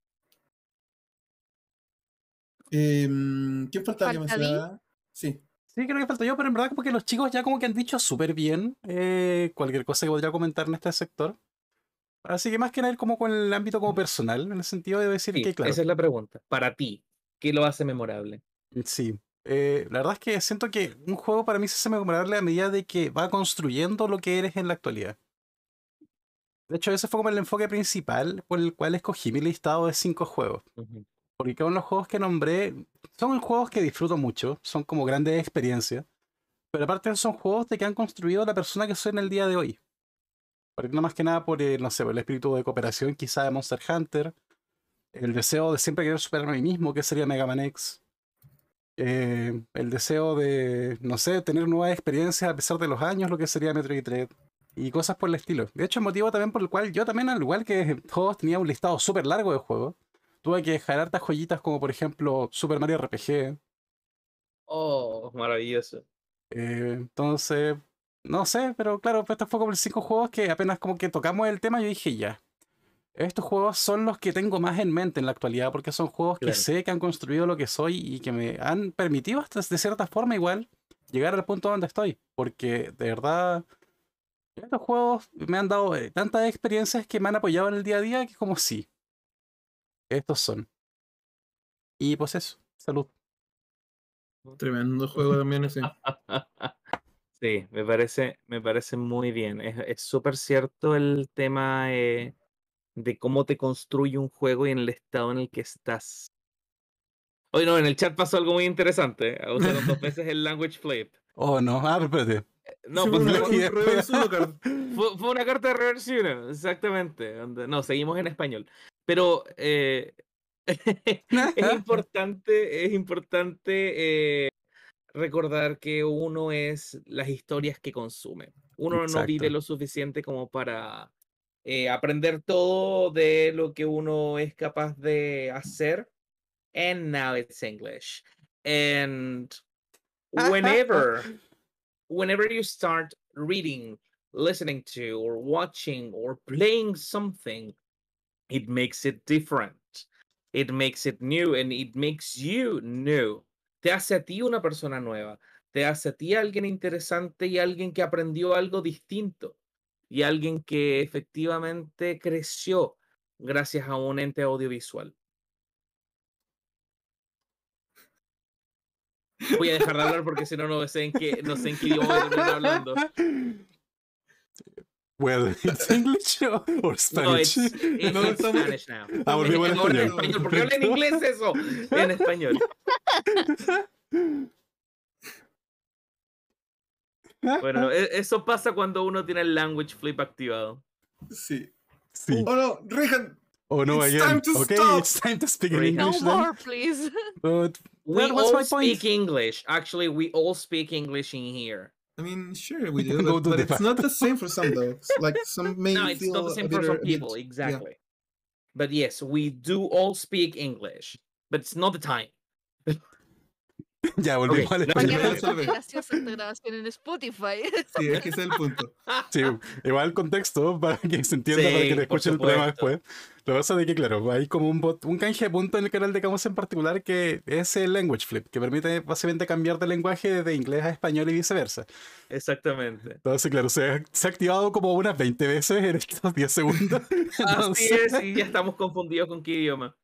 C: Em, ¿Quién faltaba que. Sí.
A: Sí, creo que falta yo, pero en verdad como que los chicos ya como que han dicho súper bien eh, cualquier cosa que podría comentar en este sector. Así que más que nada como con el ámbito como personal, en el sentido de decir
B: Sí,
A: que, claro,
B: esa es la pregunta. Para ti, ¿qué lo hace memorable?
A: sí. eh, la verdad es que siento que un juego para mí se hace memorable a medida de que va construyendo lo que eres en la actualidad. De hecho, ese fue como el enfoque principal por el cual escogí mi listado de cinco juegos. Porque cada uno de los juegos que nombré son juegos que disfruto mucho, son como grandes experiencias. Pero aparte son juegos de que han construido la persona que soy en el día de hoy. Partiendo más que nada por el, no sé, por el espíritu de cooperación quizá de Monster Hunter, el deseo de siempre querer superarme a mí mismo, que sería Mega Man X. eh, el deseo de, no sé, tener nuevas experiencias a pesar de los años, lo que sería Metroid Dread. Y cosas por el estilo. De hecho, el motivo también por el cual yo también, al igual que todos, tenía un listado súper largo de juegos. Tuve que dejar hartas joyitas como por ejemplo Super Mario RPG.
B: Oh, maravilloso.
A: eh, entonces, no sé, pero claro, pues estos fue como los cinco juegos que apenas como que tocamos el tema, yo dije ya. Estos juegos son los que tengo más en mente en la actualidad porque son juegos que sé que han construido lo que soy y que me han permitido hasta de cierta forma igual llegar al punto donde estoy. Porque de verdad, estos juegos me han dado eh, tantas experiencias que me han apoyado en el día a día que como sí. Estos son. Y pues eso, salud.
C: Tremendo juego también ese. (laughs)
B: Sí, me parece, me parece muy bien. Es súper cierto el tema eh, de cómo te construye un juego y en el estado en el que estás. Oye, no, en el chat pasó algo muy interesante. eh, Usaron dos (laughs) veces el language flip.
A: Oh no, ah, espérate.
B: No, (laughs)
C: Sí,
B: pues
C: una-
B: no,
C: uno, card.
B: fue, fue una carta de reverse uno, exactamente. No, seguimos en español. Pero eh, (laughs) es importante, es importante eh, recordar que uno es las historias que consume. Uno no vive lo suficiente como para eh, aprender todo de lo que uno es capaz de hacer. And now it's English. And whenever, (laughs) whenever you start reading, listening to, or watching, or playing something, it makes it different. It makes it new and it makes you new. Te hace a ti una persona nueva. Te hace a ti alguien interesante y alguien que aprendió algo distinto. Y alguien que efectivamente creció gracias a un ente audiovisual. Voy a dejar de hablar porque si no, no sé en qué, no sé en qué idioma a hablando. (laughs)
A: Well, it's (laughs) English or or
B: No,
A: Spanish.
B: it's, it's (laughs)
C: No,
B: in Spanish now.
A: Ah,
B: Ahora en
A: español.
B: español. ¿Por qué habla en inglés eso? En español. Bueno, (laughs) e- eso pasa cuando uno tiene el language flip activado.
C: Sí.
A: Sí.
C: Oh no, Rehan.
A: Oh no,
C: It's
A: again.
C: time to
A: okay,
C: stop.
A: it's time to speak in
B: Right.
D: No
A: English then.
D: more, please.
A: But
B: We all
A: my point.
B: speak English. Actually, we all speak English in here.
C: I mean, sure we do, but,
A: to
C: but it's not the same for some though. It's like some may
B: No, it's
C: feel
B: not the same for
C: or-
B: some
C: a bit-
B: people,
C: yeah.
B: exactly. But yes, we do all speak English, but it's not the time.
A: Ya,
B: no
C: ya.
D: sea graciosa esta grabación en Spotify.
C: Sí, es que ese es el punto. (laughs)
A: Sí, igual contexto para que se entienda, para que
B: Sí,
A: te
B: por
A: escuchen el programa después. Lo que pasa es que, claro, hay como un, bot, un canje de punto en el canal de Camus en particular que es el Language Flip, que permite básicamente cambiar de lenguaje de inglés a español y viceversa.
B: Exactamente.
A: Entonces, claro, se ha, se ha activado como unas 20 veces en estos 10 segundos. (laughs)
B: Así
A: Entonces,
B: es, y ya estamos confundidos con qué idioma.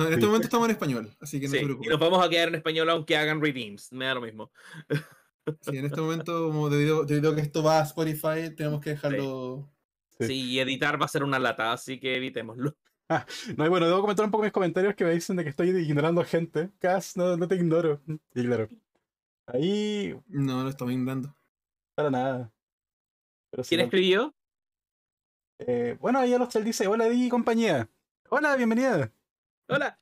C: No, en este momento estamos en español, así que no
B: Sí,
C: se
B: y
C: preocupen.
B: nos vamos a quedar en español aunque hagan redeems. Me da lo mismo. (laughs)
C: Sí, en este momento, como debido, debido a que esto va a Spotify, tenemos que dejarlo.
A: Sí.
B: Sí, y editar va a ser una lata, así que evitémoslo.
A: no, y bueno, debo comentar un poco mis comentarios que me dicen de que estoy ignorando gente. Cas, no, no te ignoro. Y claro, ahí
C: No, lo estamos ignorando.
A: para nada. Pero
B: ¿Quién
A: no.
B: escribió?
A: Eh, bueno, ahí Alostel dice, hola Di y compañía. Hola, bienvenida.
B: Hola.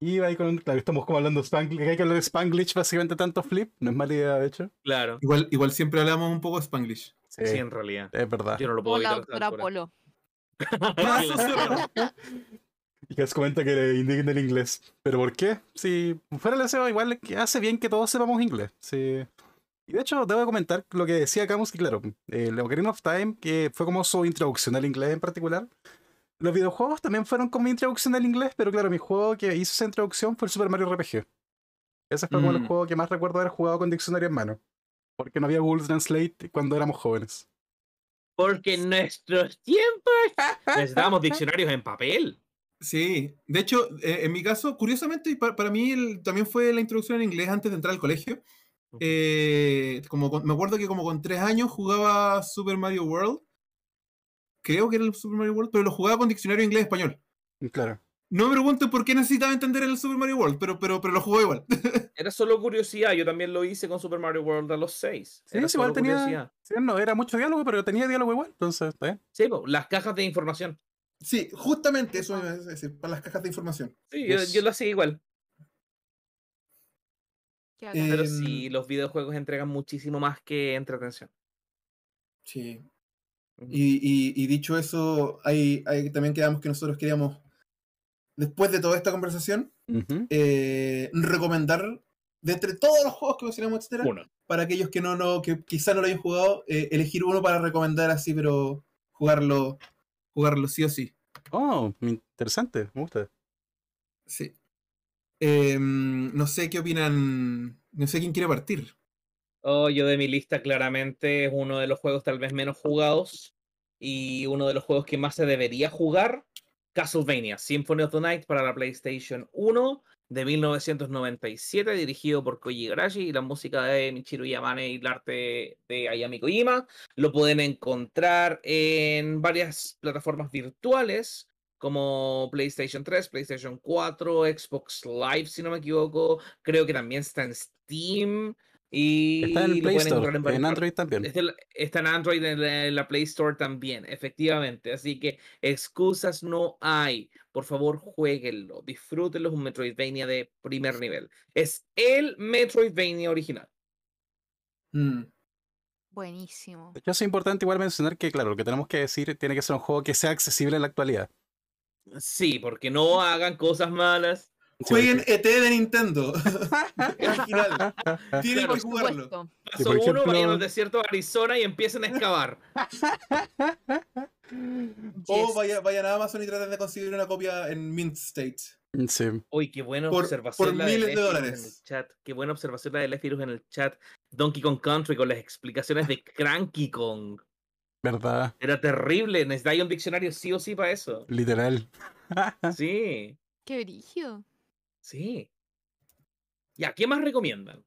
A: Y ahí con, claro, estamos como hablando Spanglish, hay que hablar de Spanglish básicamente tanto flip, no es mala idea de hecho.
B: Claro.
C: Igual, igual siempre hablamos un poco de Spanglish.
A: Sí,
B: Sí, en realidad.
A: es verdad.
B: Yo no lo puedo
D: Como la
B: evitar a esta
D: doctora. Polo. (laughs)
A: Y que comenta que le indigna el inglés. ¿Pero por qué? Si fuera el deseo, igual que hace bien que todos sepamos inglés. Sí. Y de hecho, debo comentar lo que decía Camus, que claro, el Ocarina of Time, que fue como su introducción al inglés en particular. Los videojuegos también fueron como mi introducción al inglés, pero claro, mi juego que hizo esa introducción fue el Super Mario RPG. Ese fue como el
C: Mm.
A: juego que más recuerdo haber jugado con diccionario en mano. Porque no había Google Translate cuando éramos jóvenes.
B: Porque en nuestros tiempos (laughs) necesitábamos diccionarios en papel.
C: Sí, de hecho, eh, en mi caso, curiosamente, y pa- para, mí el- también fue la introducción en inglés antes de entrar al colegio. Eh, como con- me acuerdo que como con tres años jugaba Super Mario World. Creo que era el Super Mario World, pero lo jugaba con diccionario inglés-español.
A: Claro.
C: No me pregunten por qué necesitaba entender el Super Mario World, pero, pero, pero lo jugaba igual. (laughs)
B: Era solo curiosidad, yo también lo hice con Super Mario World a los 6.
A: Sí,
B: Era
A: sí, igual
B: solo
A: tenía-
B: curiosidad.
A: Sí, no era mucho diálogo, pero tenía diálogo igual. Entonces, está bien.
B: Sí, po, las cajas de información.
C: Sí, justamente eso iba a decir, para las cajas de información.
B: Sí, yo,
A: Yes.
B: yo lo hacía igual.
D: Bacán.
B: Pero
C: Em,
B: sí, los videojuegos entregan muchísimo más que entretención.
C: Sí. Y, y- y dicho eso, hay, hay- también quedamos que nosotros queríamos, después de toda esta conversación, eh, recomendar, de entre todos los juegos que mencionamos, etcétera,
B: Uno.
C: para aquellos que no, no que quizá no lo hayan jugado, eh, elegir uno para recomendar así, pero jugarlo, jugarlo sí o sí.
A: Oh, interesante, me gusta.
C: Sí. Em, no sé qué opinan, no sé quién quiere partir.
B: Oh, yo de mi lista claramente es uno de los juegos tal vez menos jugados y uno de los juegos que más se debería jugar, Castlevania, Symphony of the Night para la PlayStation 1 de 1997, dirigido por Koji Igarashi y la música de Michiru Yamane y el arte de Ayami Kojima. Lo pueden encontrar en varias plataformas virtuales como PlayStation 3, PlayStation 4, Xbox Live, si no me equivoco. Creo que también está en Steam. Y
A: Está en el Play Store, en,
B: varias par-
A: Android también.
B: Está, en- está en Android, en la, en la Play Store también, efectivamente. Así que excusas no hay. Por favor, jueguenlo, disfrútenlo. Es un Metroidvania de primer nivel. Es el Metroidvania original.
C: Mm,
D: Buenísimo.
A: De hecho, es importante igual mencionar que, claro, lo que tenemos que decir tiene que ser un juego que sea accesible en la actualidad.
B: Sí, porque no hagan cosas malas.
A: Sí,
C: Jueguen ET de Nintendo. (laughs) Original. Tienen
B: Claro,
C: que jugarlo.
B: Paso
A: por
B: uno, vayan
A: ejemplo-
B: al desierto de Arizona y empiecen a excavar. (laughs)
C: O
D: Yes.
C: vaya- vayan a Amazon y traten de conseguir una copia en Mint State.
A: Sí.
B: Uy, qué buena
C: Por-
B: observación.
C: por
B: la
C: miles de
B: En
C: dólares.
B: el chat. Qué buena observación la de Lefirus en el chat. Donkey Kong Country con las explicaciones de Cranky Kong.
A: ¿Verdad?
B: Era terrible. Necesitáis un diccionario sí o sí para eso.
A: Literal.
B: Sí,
D: Qué brillo.
B: Sí. Ya, ¿qué más recomiendan?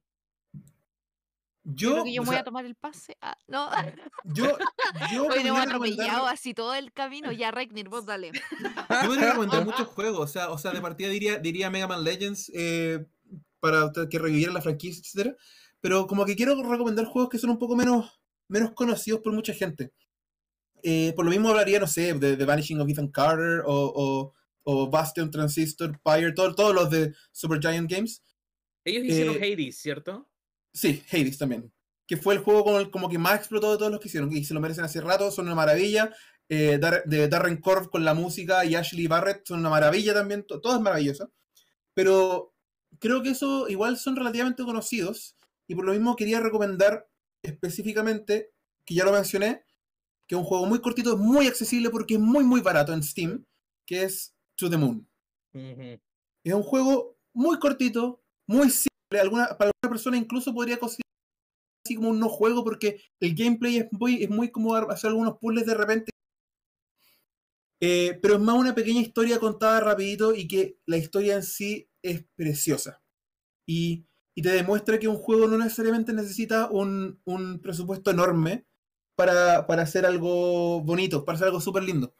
C: Yo,
D: Creo que yo me voy
C: sea,
D: a tomar el pase. Ah, no.
C: yo, yo (laughs)
D: Hoy
C: podría
D: hemos
C: recomendar-
D: atropellado así todo el camino. Ya, Regnir, vos dale. (laughs)
C: Yo podría recomendar (laughs) muchos juegos, o sea, o sea, de partida diría, diría Mega Man Legends eh, para que revivieran la franquicia, etcétera. Pero como que quiero recomendar juegos que son un poco menos, menos conocidos por mucha gente. Eh, por lo mismo hablaría, no sé, de The Vanishing of Ethan Carter o, o, o Bastion, Transistor, Pyre, todo- todos los de Super Giant Games.
B: Ellos hicieron
C: Eh,
B: Hades, ¿cierto?
C: Sí, Hades también. que fue el juego como, el- como que más explotó de todos los que hicieron, y se lo merecen hace rato, son una maravilla. Eh, Dar- de Darren Korb con la música y Ashley Barrett son una maravilla también, to- todo es maravilloso. Pero creo que eso igual son relativamente conocidos, y por lo mismo quería recomendar específicamente, que ya lo mencioné, que es un juego muy cortito, muy accesible porque es muy muy barato en Steam, que es To the Moon. Es un juego muy cortito, muy simple. Alguna, para alguna persona incluso podría considerar así como un no juego porque el gameplay es muy, es muy como hacer algunos puzzles de repente. Eh, pero es más una pequeña historia contada rapidito y que la historia en sí es preciosa. Y, y te demuestra que un juego no necesariamente necesita un, un presupuesto enorme para, para hacer algo bonito, para hacer algo súper lindo.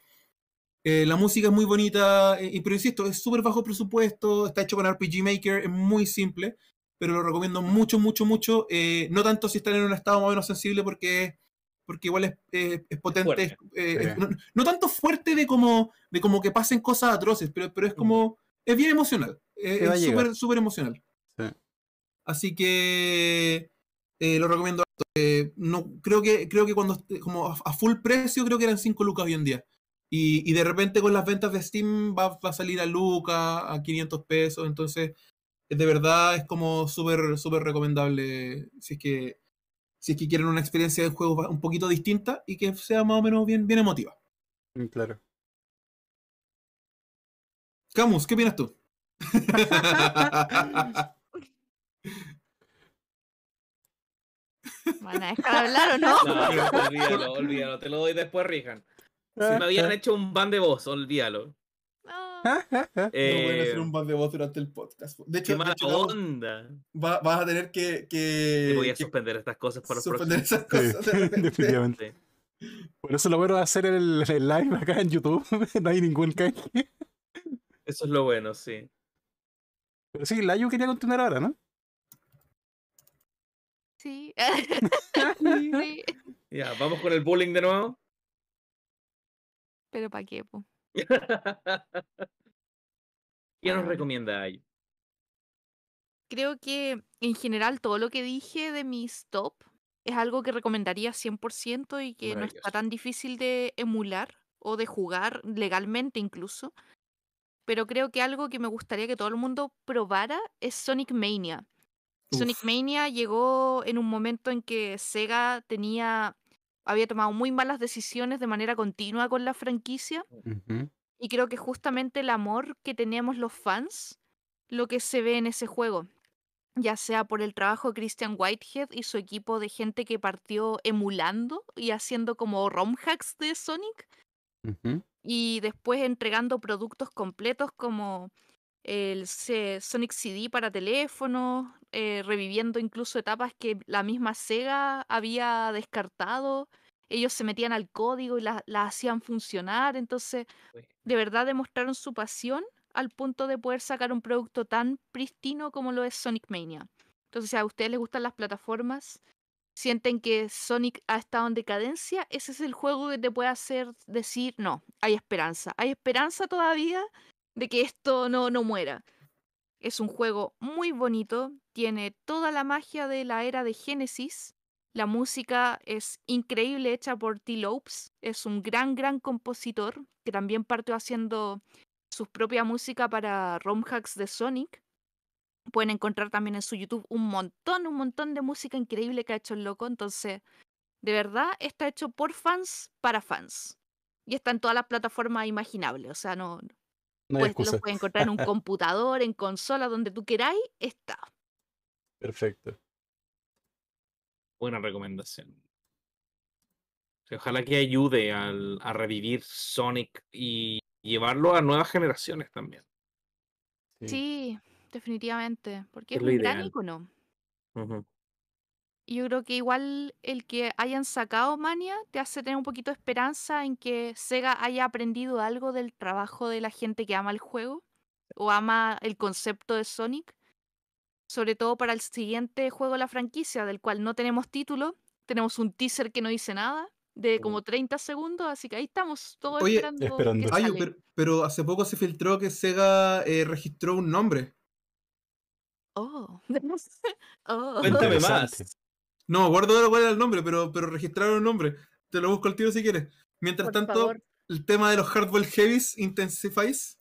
C: Eh, la música es muy bonita, eh, pero insisto, es súper bajo presupuesto, está hecho con RPG Maker, es muy simple, pero lo recomiendo mucho, mucho, mucho. eh, no tanto si están en un estado más o menos sensible, porque, porque igual es, eh, es potente. es- eh, no, no tanto fuerte de como, de como que pasen cosas atroces, pero, pero es como. Es bien emocional. es súper, súper emocional.
A: Sí.
C: Así que lo recomiendo. no, creo que, creo que cuando como a, a full precio, creo que eran 5 lucas hoy en día. Y, y de repente con las ventas de Steam va, va a salir a lucas, a 500 pesos. Entonces, de verdad es como súper, súper recomendable si es que si es que quieren una experiencia de juego un poquito distinta y que sea más o menos bien, bien emotiva.
A: Mm, Claro.
C: Camus, ¿qué opinas tú? (laughs)
D: ¿Van a dejar hablar o no?
B: No, olvídalo, (laughs) olvídalo. Te lo doy después, Rijan. Si me habían hecho un ban de voz, olvídalo.
D: No.
C: No pueden
B: Eh,
C: hacer un ban de voz durante el podcast. De hecho,
B: qué
C: de
B: mala
C: hecho, Camus,
B: onda.
C: va- vas a tener que, que,
B: Te voy a
C: que
B: suspender estas cosas para los
C: suspender
B: próximos.
C: esas
A: Sí,
C: cosas de (laughs) repente.
A: definitivamente. Por eso lo bueno de hacer el, el live acá en YouTube. (laughs) no hay ningún canje.
B: Eso es lo bueno, sí.
A: Pero sí, Layu quería continuar ahora, ¿no?
D: Sí. Sí. (laughs)
B: Ya, vamos con el bullying de nuevo.
D: Pero ¿para qué? po? (laughs)
B: ¿Qué nos recomienda ahí?
D: Creo que en general todo lo que dije de mis top es algo que recomendaría 100% y que no está tan difícil de emular o de jugar legalmente incluso. Pero creo que algo que me gustaría que todo el mundo probara es Sonic Mania. Sonic. Mania llegó en un momento en que Sega tenía había tomado muy malas decisiones de manera continua con la franquicia y creo que justamente el amor que tenemos los fans, lo que se ve en ese juego, ya sea por el trabajo de Christian Whitehead y su equipo de gente que partió emulando y haciendo como ROM hacks de Sonic, y después entregando productos completos como el C- Sonic CD para teléfono, eh, reviviendo incluso etapas que la misma Sega había descartado. Ellos se metían al código y las las hacían funcionar. Entonces, de verdad demostraron su pasión al punto de poder sacar un producto tan pristino como lo es Sonic Mania. Entonces, si a ustedes les gustan las plataformas, sienten que Sonic ha estado en decadencia, ese es el juego que te puede hacer decir, no, hay esperanza. Hay esperanza todavía de que esto no, no muera. Es un juego muy bonito, tiene toda la magia de la era de Genesis. La música es increíble, hecha por T. Lopes. Es un gran, gran compositor que también partió haciendo su propia música para ROM hacks de Sonic. Pueden encontrar también en su YouTube un montón, un montón de música increíble que ha hecho el loco. Entonces, de verdad, está hecho por fans para fans. Y está en todas las plataformas imaginables. O sea, no,
A: No
D: pues
A: excusa.
D: lo puedes encontrar en un (laughs) computador, en consola, donde tú queráis, está.
A: Perfecto.
B: Buena recomendación. Ojalá que ayude al- a revivir Sonic y llevarlo a nuevas generaciones también.
A: Sí.
D: Sí, definitivamente. Porque
B: Es
D: es un gran icono. Y yo creo que igual el que hayan sacado Mania te hace tener un poquito de esperanza en que Sega haya aprendido algo del trabajo de la gente que ama el juego o ama el concepto de Sonic. Sobre todo para el siguiente juego de la franquicia, del cual no tenemos título. Tenemos un teaser que no dice nada, de como 30 segundos, así que ahí estamos todos
C: Oye,
D: esperando. que
A: esperando.
C: Ay,
D: sale.
C: pero, pero hace poco se filtró que Sega eh, registró un nombre.
D: Oh. (laughs) oh.
B: Cuéntame más.
C: No me acuerdo cuál era el nombre, pero, pero registraron el nombre. Te lo busco al tiro si quieres. Mientras
D: Por
C: tanto,
D: favor.
C: el tema de los Hardball Heavies intensifies.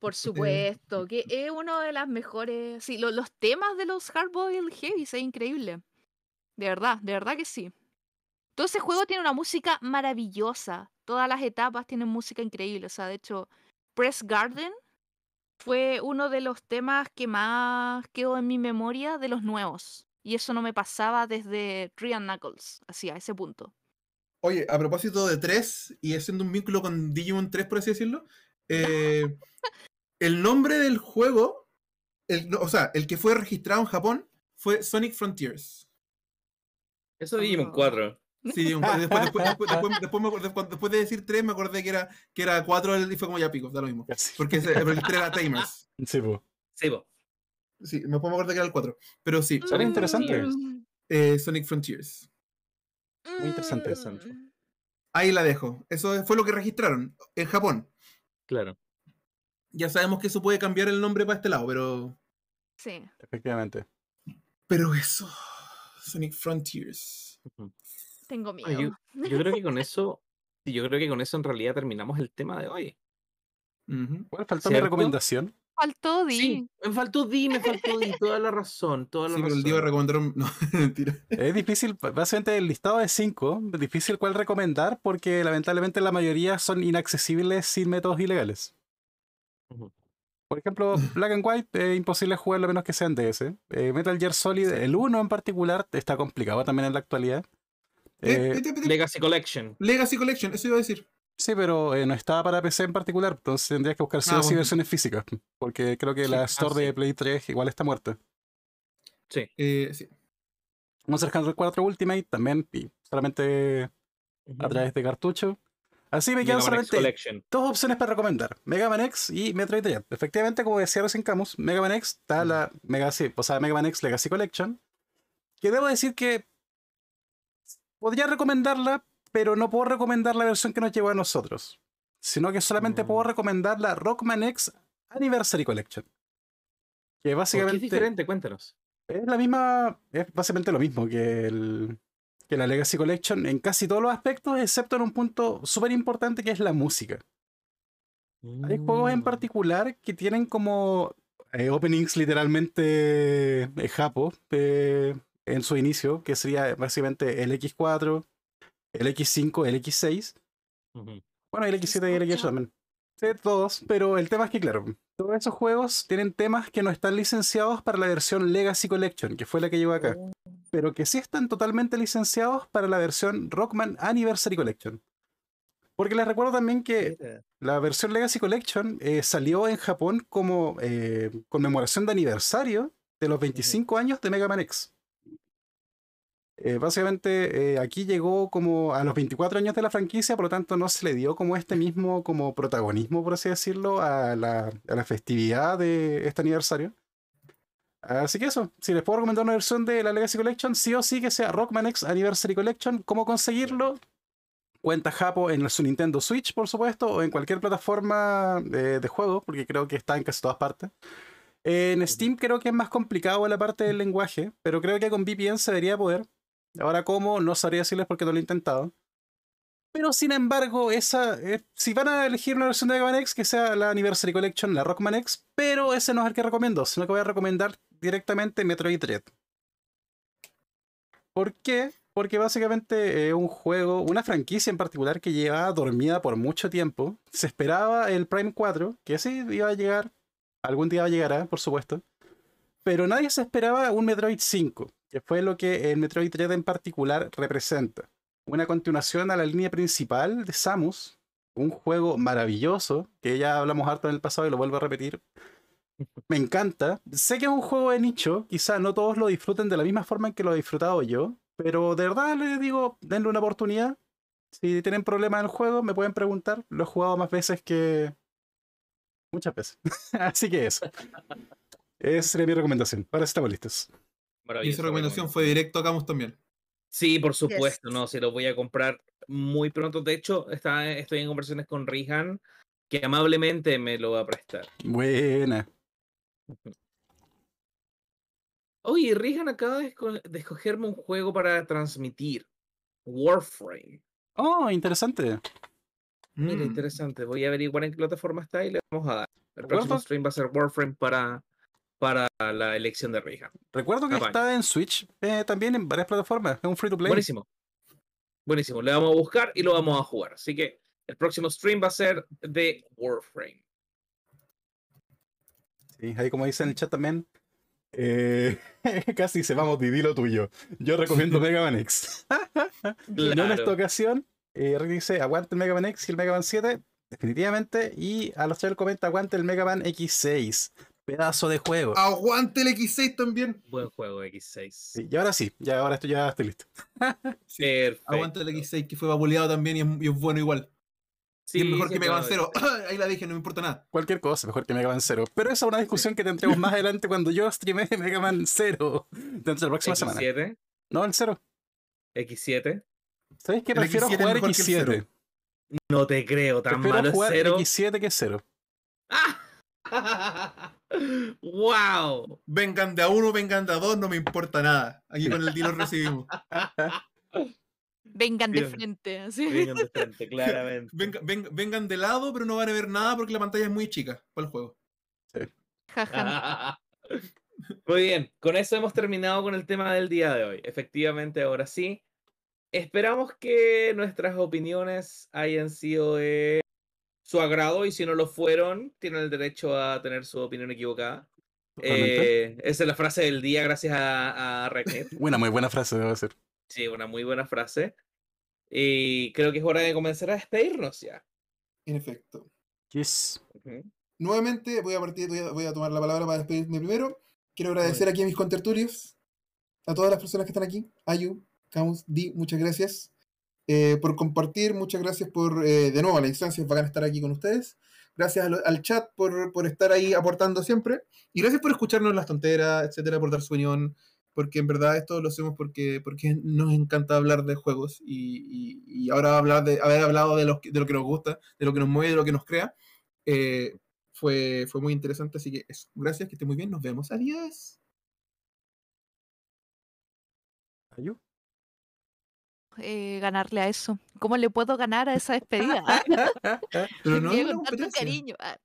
D: Por supuesto, que es uno de las mejores. Sí, lo- los temas de los Hardboiled Heavy es increíble. De verdad, de verdad que sí. Todo ese juego tiene una música maravillosa. Todas las etapas tienen música increíble. O sea, de hecho, Press Garden fue uno de los temas que más quedó en mi memoria de los nuevos. Y eso no me pasaba desde Tree and Knuckles, así a ese punto.
C: Oye, a propósito de 3 y haciendo un vínculo con Digimon 3, por así decirlo, (laughs) eh, el nombre del juego, el, no, o sea, el que fue registrado en Japón fue Sonic Frontiers.
B: Eso de Digimon
D: Oh.
B: 4.
C: Sí, Digimon 4. Después, después, después, después- (laughs) después me acordé- después de decir 3 me acordé que era, que era 4 y fue como ya pico, da lo mismo. Porque el 3 era (laughs) Tamers.
A: Sí, po.
B: Sí, po.
C: Sí, me puedo acordar que era el 4. Pero sí,
A: Suena interesante.
D: Mm,
C: eh, Sonic Frontiers.
A: Muy interesante.
D: mm.
C: Ahí la dejo. Eso fue lo que registraron en Japón.
B: Claro.
C: Ya sabemos que eso puede cambiar el nombre para este lado, pero.
D: Sí.
A: Efectivamente.
C: Pero eso. Sonic Frontiers.
D: Tengo
B: yo,
D: miedo.
B: yo creo que con (laughs) eso, yo creo que con eso en realidad terminamos el tema de hoy.
C: Ujú.
A: ¿Cuál faltó mi
B: ¿Cierto?
A: recomendación?
D: Faltó Di.
B: Sí, me faltó Di, me faltó Di, toda la razón, toda la
C: Sí, pero
B: razón.
C: el día recomendaron. (laughs) No, mentira.
A: Es difícil, básicamente el listado de 5, es difícil cuál recomendar porque lamentablemente la mayoría son inaccesibles sin métodos ilegales. Por ejemplo, (clears throat) Black and White es imposible jugarlo a menos que sea en DS. Eh, Metal Gear Solid, el 1 en particular, está complicado también en la actualidad.
C: Eh,
A: Eh,
C: eh, eh, eh,
B: Legacy Collection.
C: Legacy Collection, eso iba a decir.
A: Sí, pero eh, no estaba para PC en particular, entonces tendrías que buscar sí
C: Ah, bueno.
A: versiones físicas, porque creo que
C: Sí,
A: la
C: ah,
A: Store
B: sí.
A: de Play 3 igual está muerta.
B: Sí.
C: Eh, sí.
A: Monster Hunter 4 Ultimate también, y solamente a través de cartucho. Así me quedan solamente dos opciones para recomendar: Mega Man X y Metroid Dread. Efectivamente, como decía recién Camus, Mega Man X está la Mega, sí, o sea, Mega Man X Legacy Collection. Que debo decir que podría recomendarla, pero no puedo recomendar la versión que nos llegó a nosotros. Sino que solamente
B: Mm.
A: puedo recomendar la Rockman X Anniversary Collection. Que
B: ¿Por qué
A: básicamente
B: es diferente? Cuéntanos.
A: es la misma, es básicamente lo mismo que, el, que la Legacy Collection en casi todos los aspectos, excepto en un punto súper importante que es la música. Hay juegos en
B: Mm.
A: particular que tienen como eh, openings literalmente eh, japo eh, en su inicio, que sería básicamente el X4, el X5, el X6.
B: Ujú.
A: Bueno, el X7 y el X8 también. Sí, todos, pero el tema es que, claro, todos esos juegos tienen temas que no están licenciados para la versión Legacy Collection, que fue la que llegó acá, pero que sí están totalmente licenciados para la versión Rockman Anniversary Collection. Porque les recuerdo también que
B: Mira.
A: la versión Legacy Collection eh, salió en Japón como eh, conmemoración de aniversario de los 25 años de Mega Man X. Eh, básicamente eh, aquí llegó como a los 24 años de la franquicia, por lo tanto no se le dio como este mismo como protagonismo, por así decirlo, a la, a la festividad de este aniversario. Así que eso, si les puedo recomendar una versión de la Legacy Collection, sí o sí que sea Rockman X Anniversary Collection. ¿Cómo conseguirlo? Cuenta Japo en su Nintendo Switch, por supuesto, o en cualquier plataforma de, de juego, porque creo que está en casi todas partes. En Steam creo que es más complicado la parte del lenguaje, pero creo que con VPN se debería poder. Ahora cómo, no sabría decirles porque no lo he intentado. Pero sin embargo, esa, eh, si van a elegir una versión de Mega Man X, que sea la Anniversary Collection, la Rockman X, pero ese no es el que recomiendo, sino que voy a recomendar directamente Metroid Dread. ¿Por qué? Porque básicamente es un juego, una franquicia en particular que llevaba dormida por mucho tiempo. Se esperaba el Prime 4, que sí iba a llegar, algún día llegará, por supuesto. Pero nadie se esperaba un Metroid 5, que fue lo que el Metroid Dread en particular representa. Una continuación a la línea principal de Samus, un juego maravilloso, que ya hablamos harto en el pasado y lo vuelvo a repetir. Me encanta. Sé que es un juego de nicho, quizá no todos lo disfruten de la misma forma en que lo he disfrutado yo, pero de verdad les digo, denle una oportunidad. Si tienen problemas en el juego, me pueden preguntar. Lo he jugado más veces que... Muchas veces. (laughs) Así que eso. Esa sería mi recomendación. Ahora estamos listos.
C: Y esa recomendación fue directo a Camus también.
B: Sí, por supuesto,
D: Yes.
B: no, se lo voy a comprar muy pronto. De hecho, está, estoy en conversaciones con Rihan, que amablemente me lo va a prestar.
A: Buena. (laughs)
B: Oye, Regan acaba de, esco- de escogerme un juego para transmitir. Warframe.
A: Oh, interesante.
B: Mira,
C: Mm.
B: interesante. Voy a averiguar en qué plataforma está y le vamos a dar. El próximo stream va a ser Warframe para, para la elección de Regan.
A: Recuerdo que está en Switch eh, también en varias plataformas. Es un free to play.
B: Buenísimo. Buenísimo. Le vamos a buscar y lo vamos a jugar. Así que el próximo stream va a ser de Warframe.
A: Sí, ahí como dice en el chat también. eh, (laughs) casi se vamos, Didi, lo tuyo. Yo recomiendo (laughs) Mega Man X. No (laughs) en esta
B: Claro.
A: ocasión, eh, Rick dice aguante el Mega Man X y el Mega Man 7, definitivamente. Y a los chavales comenta aguante el Mega Man X6. Pedazo de juego.
C: Aguante el X6 también.
B: Buen juego X6.
A: Sí, y ahora sí, ya ahora estoy, ya estoy listo. (laughs)
C: Sí,
B: Perfecto.
C: Aguante el X6 que fue vapuleado también y es, y es bueno igual.
B: Sí,
C: y es mejor
B: sí,
C: que Mega Man. 0. (laughs) Ahí la dije, no me importa nada.
A: Cualquier cosa, mejor que Mega Man 0. Pero esa es una discusión que tendremos más adelante cuando yo streame (laughs) Mega Man 0 dentro de la próxima semana.
B: X7.
A: No, el 0.
B: X7.
A: ¿Sabéis que
C: El
A: prefiero
C: X7 es
A: jugar
C: mejor que el
A: X7?
C: cero.
B: No te creo, tan
A: Prefiero
B: malo es
A: jugar
B: cero.
A: X7 que 0.
B: ¡Wow!
C: Vengan de a uno, vengan de a dos, no me importa nada. Aquí con el deal lo recibimos.
D: Vengan de frente. así.
B: Vengan de frente, claramente.
C: Venga- ven- vengan de lado, pero no van a ver nada porque la pantalla es muy chica para el juego. (laughs)
B: Muy bien, con eso hemos terminado con el tema del día de hoy. Efectivamente, ahora sí. Esperamos que nuestras opiniones hayan sido de su agrado y si no lo fueron, tienen el derecho a tener su opinión equivocada. Eh, esa es la frase del día gracias a, a Regnir. (laughs)
A: Buena, muy buena frase debe ser.
B: Sí, una muy buena frase. Y creo que es hora de comenzar a despedirnos ya.
C: En efecto.
A: Yes.
B: Ujú.
C: Nuevamente voy a partir, voy a, voy a tomar la palabra para despedirme primero. Quiero agradecer aquí a mis contertulios, a todas las personas que están aquí, Ayu, Camus, Di, muchas gracias eh, por compartir, muchas gracias por, eh, de nuevo, a la instancia, es bacán estar aquí con ustedes. Gracias al, chat por, por estar ahí aportando siempre. Y gracias por escucharnos las tonteras, etcétera, por dar su opinión. Porque en verdad esto lo hacemos porque, porque nos encanta hablar de juegos. Y, y- y ahora hablar de, haber hablado de, los, de lo que nos gusta, de lo que nos mueve, de lo que nos crea, eh, fue, fue muy interesante. Así que. Gracias, que esté muy bien. Nos vemos. Adiós.
A: Ayu.
D: Eh, ganarle a eso. ¿Cómo le puedo ganar a esa despedida? (laughs)
C: Pero no, es
D: con tanto cariño. Ah,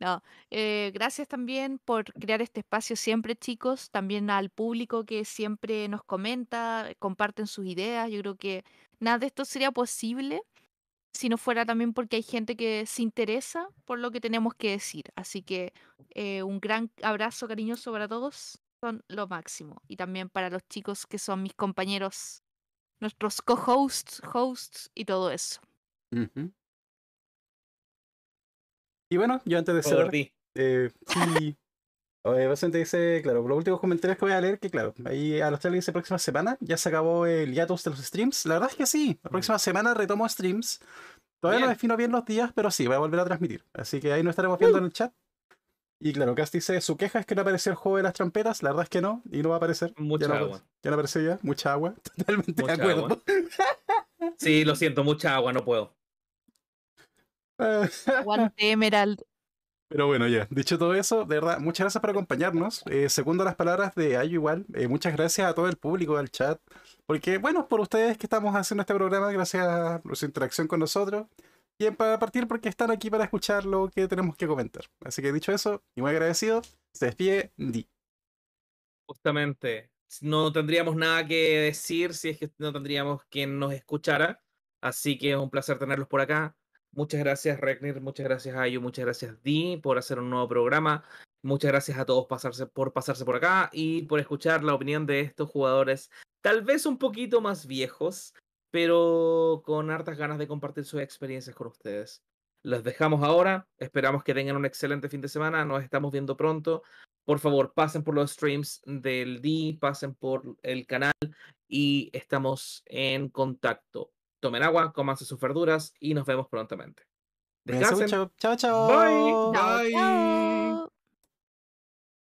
D: No, eh, gracias también por crear este espacio siempre, chicos. También al público que siempre nos comenta, comparten sus ideas. Yo creo que nada de esto sería posible si no fuera también porque hay gente que se interesa por lo que tenemos que decir. Así que eh, un gran abrazo cariñoso para todos. Son lo máximo. Y también para los chicos que son mis compañeros, nuestros co-hosts, hosts y todo eso.
A: Y bueno, yo antes de cerrar, eh, (laughs) sí. eh, básicamente dice, claro, los últimos comentarios que voy a leer, que claro, ahí a los chavales dice próxima semana, ya se acabó el hiatus de los streams. La verdad es que sí, la próxima semana retomo streams. Todavía no defino bien los días, pero sí, voy a volver a transmitir. Así que ahí nos estaremos viendo en el chat. Y claro, Cast dice, su queja es que no apareció el juego de las trampetas. La verdad es que no, y no va a aparecer.
B: Mucha
A: ya no,
B: agua.
A: Ya no apareció ya, mucha agua. (laughs) Totalmente
B: Mucha
A: de acuerdo.
B: agua. Sí, lo siento, mucha agua, no puedo.
D: Aguante (laughs) Emerald.
A: Pero bueno, ya, dicho todo eso, de verdad, muchas gracias por acompañarnos. Eh, segundo las palabras de Ayu igual, eh, muchas gracias a todo el público del chat, porque bueno, por ustedes que estamos haciendo este programa, gracias a su interacción con nosotros, y para partir porque están aquí para escuchar lo que tenemos que comentar. Así que dicho eso, y muy agradecido, se despide Di.
B: Justamente, no tendríamos nada que decir si es que no tendríamos quien nos escuchara. Así que es un placer tenerlos por acá. Muchas gracias, Regnir. Muchas gracias, Ayu. Muchas gracias, Di, por hacer un nuevo programa. Muchas gracias a todos pasarse, por pasarse por acá y por escuchar la opinión de estos jugadores, tal vez un poquito más viejos, pero con hartas ganas de compartir sus experiencias con ustedes. Los dejamos ahora. Esperamos que tengan un excelente fin de semana. Nos estamos viendo pronto. Por favor, pasen por los streams del D, pasen por el canal y estamos en contacto. Tomen agua, cómanse sus verduras y nos vemos prontamente. Descansen.
A: mucho. Chao, chao.
B: Bye.
C: Bye.